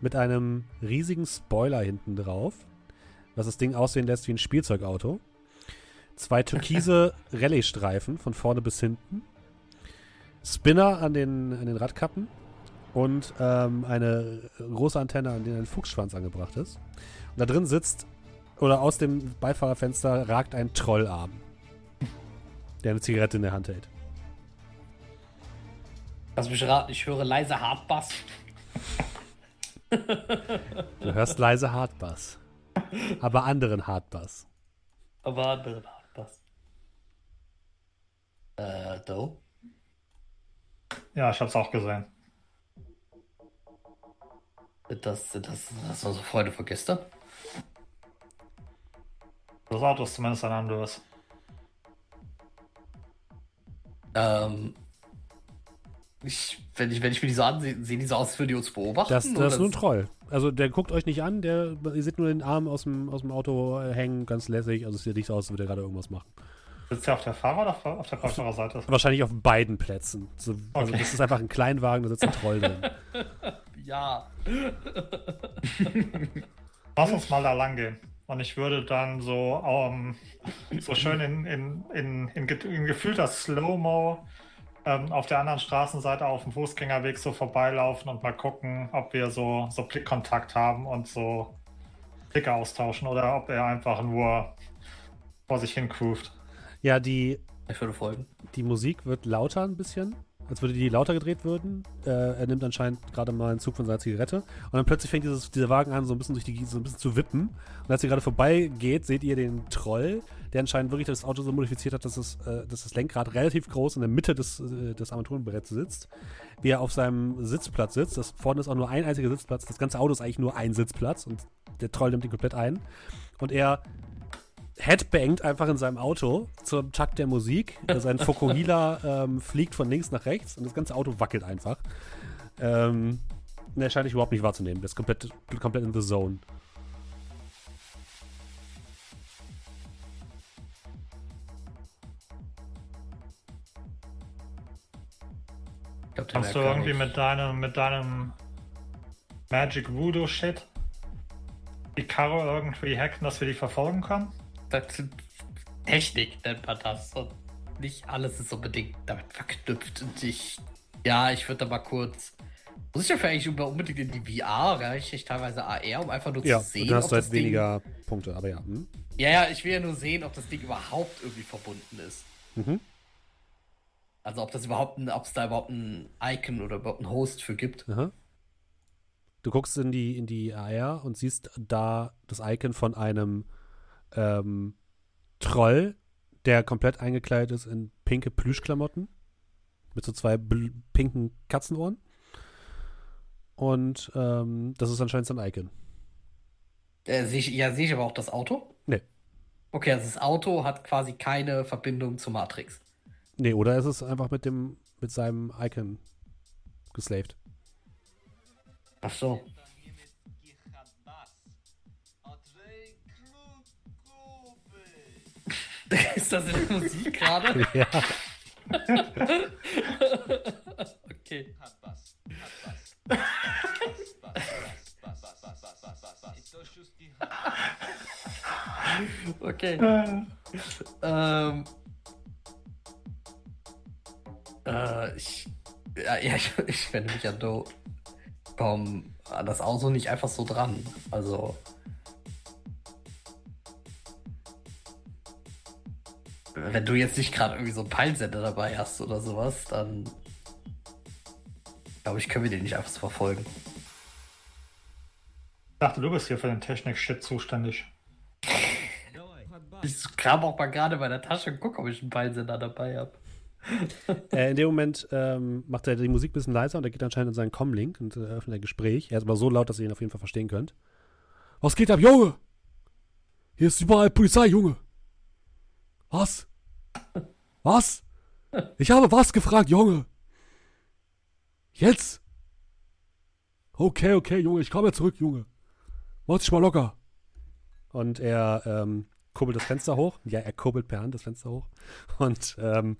mit einem riesigen Spoiler hinten drauf, was das Ding aussehen lässt wie ein Spielzeugauto. Zwei türkise Rallye-Streifen von vorne bis hinten. Spinner an den, an den Radkappen und ähm, eine große Antenne, an der ein Fuchsschwanz angebracht ist. Und da drin sitzt, oder aus dem Beifahrerfenster ragt ein Trollarm, der eine Zigarette in der Hand hält. Lass mich raten, ich höre leise Hardbass. Du hörst leise Hardbass. Aber anderen Hardbass. Aber andere Hardbass. Äh, Do? Ja, ich hab's auch gesehen. Das, sind das, das war so Freunde von gestern? Das Auto ist zumindest ein anderes. Ähm, ich, wenn, ich, wenn ich mir die so ansehe, sehen die so aus, als würden die uns beobachten? Das, das ist nur ein Troll. Also der guckt euch nicht an, der, ihr seht nur den Arm aus dem, aus dem Auto äh, hängen, ganz lässig. Also es sieht nicht so aus, als würde er gerade irgendwas machen. Sitzt er auf der Fahrer- oder auf- auf der Beifahrerseite? Wahrscheinlich auf beiden Plätzen. So, also Okay. das ist einfach ein Kleinwagen, da sitzt ein Troll drin. Ja. Lass uns mal da lang gehen. Und ich würde dann so, ähm, so schön in, in, in, in, in gefühlter Slow-Mo ähm, auf der anderen Straßenseite auf dem Fußgängerweg so vorbeilaufen und mal gucken, ob wir so, so Blickkontakt haben und so Blicke austauschen oder ob er einfach nur vor sich hin groovt. Ja, die, Ich würde folgen. die Musik wird lauter ein bisschen, als würde die lauter gedreht würden. Äh, er nimmt anscheinend gerade mal einen Zug von seiner Zigarette und dann plötzlich fängt dieses, dieser Wagen an, so ein bisschen durch die so ein bisschen zu wippen. Und als ihr gerade vorbeigeht, seht ihr den Troll, der anscheinend wirklich das Auto so modifiziert hat, dass, es, äh, dass das Lenkrad relativ groß in der Mitte des, äh, des Armaturenbretts sitzt. Wie er auf seinem Sitzplatz sitzt. Das vorne ist auch nur ein einziger Sitzplatz. Das ganze Auto ist eigentlich nur ein Sitzplatz und der Troll nimmt ihn komplett ein. Und er headbangt einfach in seinem Auto zum Takt der Musik. Sein Fokuhila ähm, fliegt von links nach rechts und das ganze Auto wackelt einfach. Ähm, er scheint dich überhaupt nicht wahrzunehmen. Der ist komplett, komplett in the zone. Glaub, Kannst du irgendwie nicht. mit deinem, mit deinem Magic Voodoo Shit die Karre irgendwie hacken, dass wir die verfolgen können? Das sind Technik nennt man das. Und nicht alles ist unbedingt damit verknüpft. Und ich, ja, ich würde da mal kurz. Muss ich dafür eigentlich über- unbedingt in die VR? Reiche ich teilweise AR, um einfach nur Ja, zu sehen, du hast ob halt das Ding, weniger Punkte, aber ja. Hm? Ja, ja, ich will ja nur sehen, ob das Ding überhaupt irgendwie verbunden ist. Mhm. Also ob das überhaupt ein, ob es da überhaupt ein Icon oder überhaupt ein Host für gibt. Aha. Du guckst in die, in die AR und siehst da das Icon von einem ähm, Troll, der komplett eingekleidet ist in pinke Plüschklamotten. Mit so zwei pinken Katzenohren. Und ähm, das ist anscheinend sein Icon. Äh, sehe ich, ja, sehe ich aber auch das Auto? Nee. Okay, also das Auto hat quasi keine Verbindung zur Matrix. Nee, oder ist es einfach mit dem, mit seinem Icon geslaved? Ach so. Ist das in der Musik gerade? Ja. Okay. Okay. ähm. Äh, ich. Ja, ich, ich wende mich an. Komm an das Auto nicht einfach so dran. Also. Wenn du jetzt nicht gerade irgendwie so einen Peilsender dabei hast oder sowas, dann. Glaube ich, können wir den nicht einfach so verfolgen. Ich dachte, du bist hier für den Technik-Shit zuständig. Ich kram auch mal gerade bei der Tasche und guck, ob ich einen Peilsender dabei habe. Äh, in dem Moment ähm, macht er die Musik ein bisschen leiser und er geht anscheinend in seinen Com-Link und äh, öffnet ein Gespräch. Er ist aber so laut, dass ihr ihn auf jeden Fall verstehen könnt. Was geht ab, Junge? Hier ist überall Polizei, Junge. Was? Was? Ich habe was gefragt, Junge. Jetzt? Okay, okay, Junge, ich komme zurück, Junge. Mach dich mal locker. Und er ähm, kurbelt das Fenster hoch. Ja, er kurbelt per Hand das Fenster hoch. Und ähm,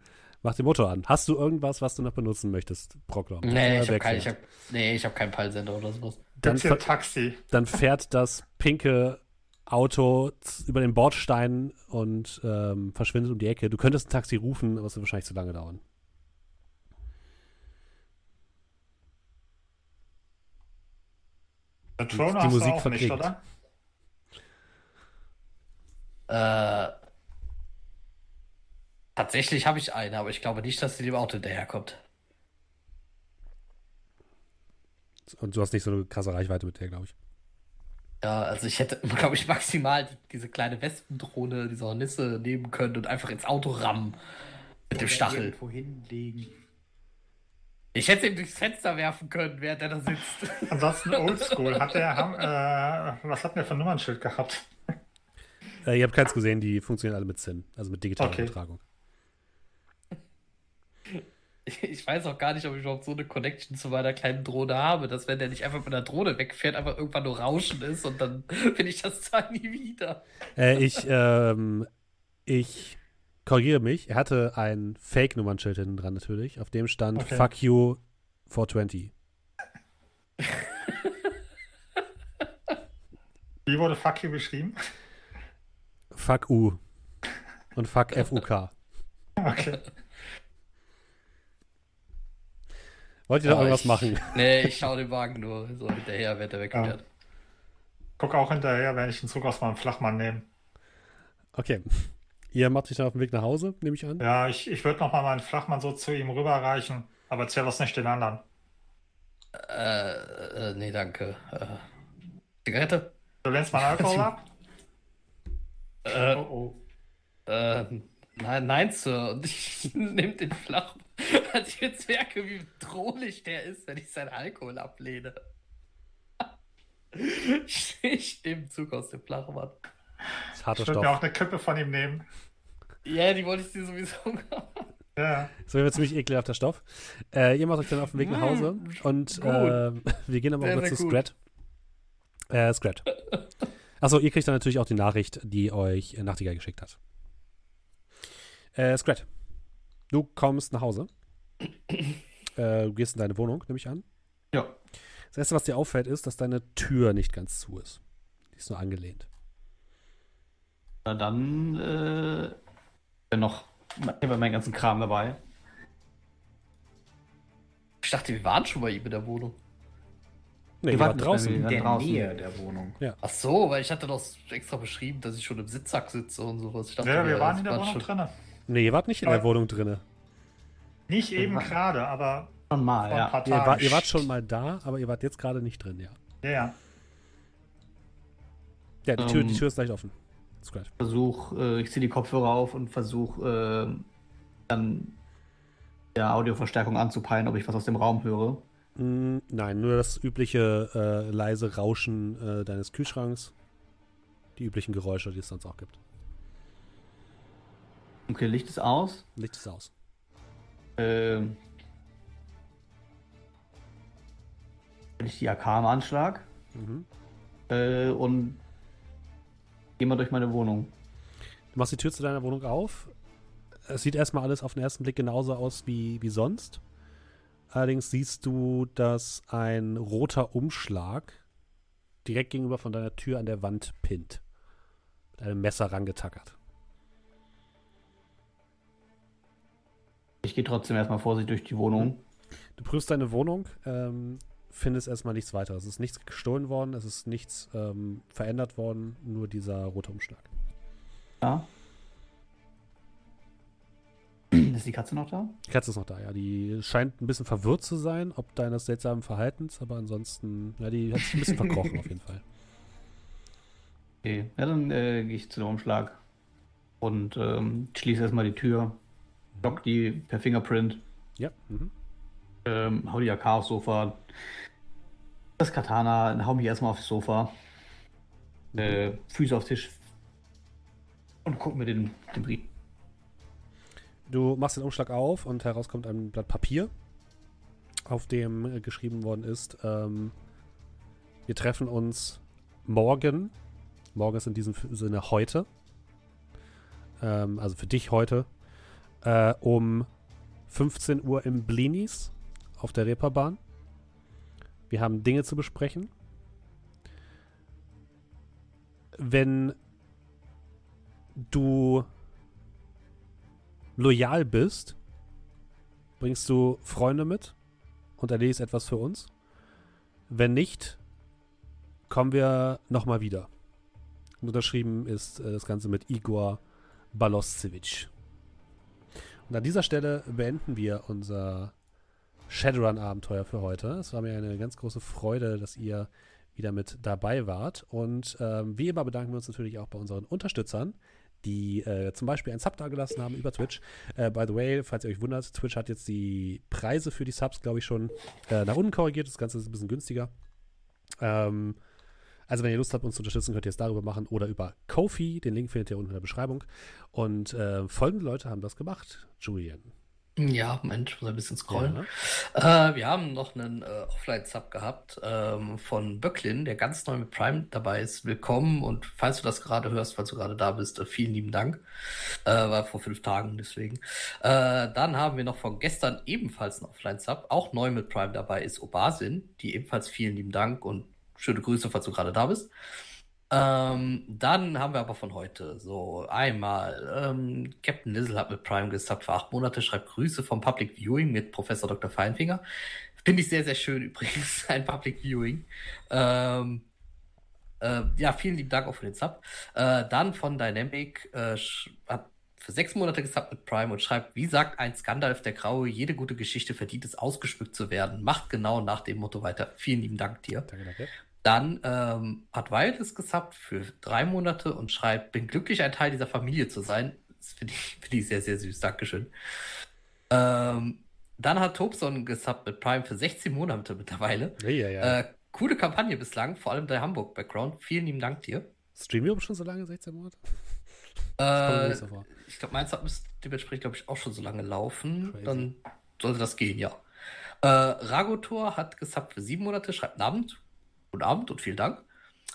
macht den Motor an. Hast du irgendwas, was du noch benutzen möchtest, Brockler? Nee, ich habe kein, ich hab, nee, ich hab keinen Peilsender oder sowas. Dann, ein Taxi? dann fährt das pinke Auto über den Bordstein und ähm, verschwindet um die Ecke. Du könntest ein Taxi rufen, aber es wird wahrscheinlich zu lange dauern. Der Troner die hast Musik du auch nicht, verklingt. oder? Äh, tatsächlich habe ich eine, aber ich glaube nicht, dass sie dem Auto hinterherkommt. Und du hast nicht so eine krasse Reichweite mit der, glaube ich. Ja, also ich hätte, glaube ich, maximal die, diese kleine Wespendrohne, diese Hornisse nehmen können und einfach ins Auto rammen. Mit dem Stachel. Irgendwo hinlegen. Ich hätte ihn durchs Fenster werfen können, während er da sitzt. Ansonsten Oldschool. Hat der, haben, äh, was hat der für ein Nummernschild gehabt? Äh, ihr habt keins gesehen, die funktionieren alle mit SIN, also mit digitaler Okay. Übertragung. Ich weiß auch gar nicht, ob ich überhaupt so eine Connection zu meiner kleinen Drohne habe, dass wenn der nicht einfach mit der Drohne wegfährt, einfach irgendwann nur Rauschen ist und dann finde ich das da nie wieder. Äh, ich, ähm, ich korrigiere mich. Er hatte ein Fake-Nummernschild hinten dran natürlich. Auf dem stand Okay. Fuck you 420. Wie wurde Fuck you geschrieben? Fuck U. Und Fuck FUK. Okay. Wollt ihr da irgendwas ich- machen? Nee, ich schaue den Wagen nur so hinterher, wenn der wegfährt. Guck auch hinterher, wenn ich einen Zug aus meinem Flachmann nehme. Okay. Ihr macht euch dann auf den Weg nach Hause, nehme ich an. Ja, ich, ich würde nochmal meinen Flachmann so zu ihm rüberreichen, aber erzähl das nicht den anderen. Äh, äh, nee, danke. Äh, Zigarette? Du lehnst meinen Alkohol ab? Äh, Oh, oh. äh, nein, nein, Sir. Und ich nehme den Flach, als ich jetzt merke, wie bedrohlich der ist, wenn ich seinen Alkohol ablehne. Ich, ich nehme einen Zug aus dem Flachmann. Das ist harter Ich würde mir auch eine Kippe von ihm nehmen. Ja, die wollte ich dir sowieso Ja. Das wäre ziemlich ekelhafter Stoff. Äh, ihr macht euch dann auf den Weg nach Hause und gut. äh, wir gehen aber Sehr, auch mal zu. Scrat. Äh, Scrat. Achso, ihr kriegt dann natürlich auch die Nachricht, die euch Nachtigall geschickt hat. Äh, Scrat. Du kommst nach Hause. Äh, du gehst in deine Wohnung, nehme ich an. Ja. Das erste, was dir auffällt, ist, dass deine Tür nicht ganz zu ist. Die ist nur angelehnt. Na dann, äh, dann noch, ich habe meinen ganzen Kram dabei. Ich dachte, wir waren schon bei ihm in der Wohnung. Nee, Wir nicht draußen. In der draußen. Nähe der Wohnung. Ach so, weil ich hatte doch extra beschrieben, dass ich schon im Sitzsack sitze und sowas. Ich dachte, Ja, wir waren in der waren Wohnung schon- drin. Nee, ihr wart nicht in der Aber- Wohnung drinne. Nicht eben gerade, aber Schon mal, ja. paar Ihr, war, ihr wart schon mal da, aber ihr wart jetzt gerade nicht drin, ja. Ja, ja. Ja, die Tür, Ähm, die Tür ist leicht offen. Versuch, äh, ich ziehe die Kopfhörer auf und versuche äh, dann der Audioverstärkung anzupeilen, ob ich was aus dem Raum höre. Mm, nein, nur das übliche äh, leise Rauschen äh, deines Kühlschranks. Die üblichen Geräusche, die es sonst auch gibt. Okay, Licht ist aus. Licht ist aus. Ähm, ich die AK im Anschlag Mhm. äh, und gehe mal durch meine Wohnung. Du machst die Tür zu deiner Wohnung auf. Es sieht erstmal alles auf den ersten Blick genauso aus wie, wie sonst. Allerdings siehst du, dass ein roter Umschlag direkt gegenüber von deiner Tür an der Wand pinnt. Mit einem Messer rangetackert. Ich gehe trotzdem erstmal vorsichtig durch die Wohnung. Du prüfst deine Wohnung, ähm, findest erstmal nichts weiter. Es ist nichts gestohlen worden, es ist nichts ähm, verändert worden, nur dieser rote Umschlag. Ja. Ist die Katze noch da? Die Katze ist noch da, ja. Die scheint ein bisschen verwirrt zu sein, ob deines seltsamen Verhaltens, aber ansonsten, ja, die hat sich ein bisschen verkrochen auf jeden Fall. Okay, ja, dann äh, gehe ich zu dem Umschlag und ähm, schließe erstmal die Tür, lock die per Fingerprint, Ja. Mhm. ähm, hau die AK aufs Sofa, das Katana, hau mich erstmal aufs Sofa, äh, Füße auf den Tisch und guck mir den, den Brief. Du machst den Umschlag auf und heraus kommt ein Blatt Papier, auf dem äh, geschrieben worden ist, ähm, wir treffen uns morgen, morgen ist in diesem Sinne heute, ähm, also für dich heute, äh, um 15 Uhr im Blinis auf der Reeperbahn. Wir haben Dinge zu besprechen. Wenn du loyal bist, bringst du Freunde mit und erledigst etwas für uns. Wenn nicht, kommen wir nochmal wieder. Unterschrieben ist äh, das Ganze mit Igor Baloscevic. Und an dieser Stelle beenden wir unser Shadowrun-Abenteuer für heute. Es war mir eine ganz große Freude, dass ihr wieder mit dabei wart. Und ähm, wie immer bedanken wir uns natürlich auch bei unseren Unterstützern, die äh, zum Beispiel einen Sub dagelassen haben über Twitch. Äh, by the way, falls ihr euch wundert, Twitch hat jetzt die Preise für die Subs, glaube ich, schon äh, nach unten korrigiert. Das Ganze ist ein bisschen günstiger. Ähm, also, wenn ihr Lust habt, uns zu unterstützen, könnt ihr es darüber machen oder über Kofi. Den Link findet ihr unten in der Beschreibung. Und äh, folgende Leute haben das gemacht. Julian. Ja, Mensch, muss ein bisschen scrollen. Ja. Äh, wir haben noch einen äh, Offline-Sub gehabt ähm, von Böcklin, der ganz neu mit Prime dabei ist. Willkommen und falls du das gerade hörst, falls du gerade da bist, äh, vielen lieben Dank. Äh, war vor fünf Tagen, deswegen. Äh, dann haben wir noch von gestern ebenfalls einen Offline-Sub, auch neu mit Prime dabei ist Obasin, die ebenfalls vielen lieben Dank und schöne Grüße, falls du gerade da bist. Ähm, dann haben wir aber von heute so einmal ähm, Captain Lizzle hat mit Prime gesubbt für acht Monate, schreibt Grüße vom Public Viewing mit Professor Dr. Feinfinger. Finde ich sehr, sehr schön übrigens, ein Public Viewing. Ähm, äh, ja, vielen lieben Dank auch für den Sub. Äh, dann von Dynamic äh, hat für sechs Monate gesubbt mit Prime und schreibt, wie sagt ein Skandalf der Graue, jede gute Geschichte verdient es, ausgeschmückt zu werden. Macht genau nach dem Motto weiter. Vielen lieben Dank dir. Danke, danke. Dann ähm, hat Wireless gesubbt für drei Monate und schreibt, bin glücklich, ein Teil dieser Familie zu sein. Das finde ich, find ich sehr, sehr süß. Dankeschön. Ähm, dann hat Tobson gesubbt mit Prime für 16 Monate mittlerweile. Ja, ja, ja. Äh, coole Kampagne bislang, vor allem der Hamburg-Background. Vielen lieben Dank dir. Streamen wir schon so lange? 16 Monate? Äh, so ich glaube, mein Sub müsste dementsprechend, glaube ich, auch schon so lange laufen. Crazy. Dann sollte das gehen, ja. Äh, Ragotor hat gesubbt für sieben Monate, schreibt Guten Abend. Guten Abend und vielen Dank.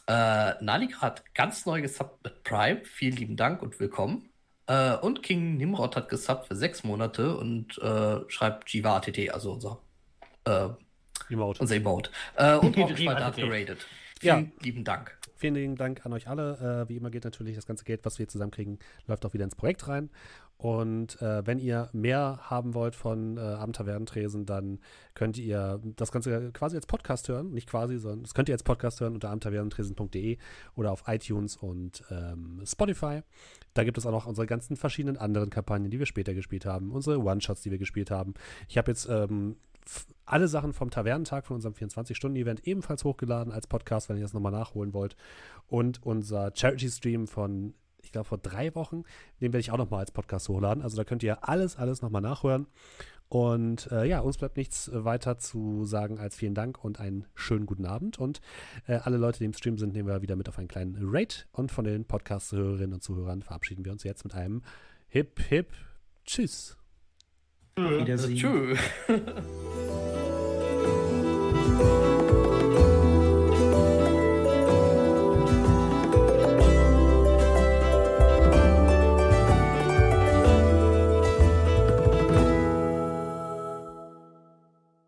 Äh, Nalika hat ganz neu gesubbt mit Prime. Vielen lieben Dank und willkommen. Äh, und King Nimrod hat gesubbt für sechs Monate und äh, schreibt Jiva ATT, also unser, äh, Emote. unser Emote. Äh, und mal hat geradet. Ja. Vielen lieben Dank. Vielen lieben Dank an euch alle. Äh, wie immer geht natürlich das ganze Geld, was wir zusammenkriegen, läuft auch wieder ins Projekt rein. Und äh, wenn ihr mehr haben wollt von äh, Abenteuertresen, dann könnt ihr das Ganze quasi als Podcast hören. Nicht quasi, sondern das könnt ihr als Podcast hören unter abenteuertresen.de oder auf iTunes und ähm, Spotify. Da gibt es auch noch unsere ganzen verschiedenen anderen Kampagnen, die wir später gespielt haben, unsere One-Shots, die wir gespielt haben. Ich habe jetzt ähm, alle Sachen vom Tavernentag von unserem 24-Stunden-Event ebenfalls hochgeladen als Podcast, wenn ihr das nochmal nachholen wollt. Und unser Charity-Stream von, ich glaube, vor drei Wochen, den werde ich auch nochmal als Podcast hochladen. Also da könnt ihr alles, alles nochmal nachhören. Und äh, ja, uns bleibt nichts weiter zu sagen als vielen Dank und einen schönen guten Abend. Und äh, alle Leute, die im Stream sind, nehmen wir wieder mit auf einen kleinen Rate. Und von den Podcast-Hörerinnen und Zuhörern verabschieden wir uns jetzt mit einem Hip, Hip, Tschüss. Wiedersehen. Tschüss.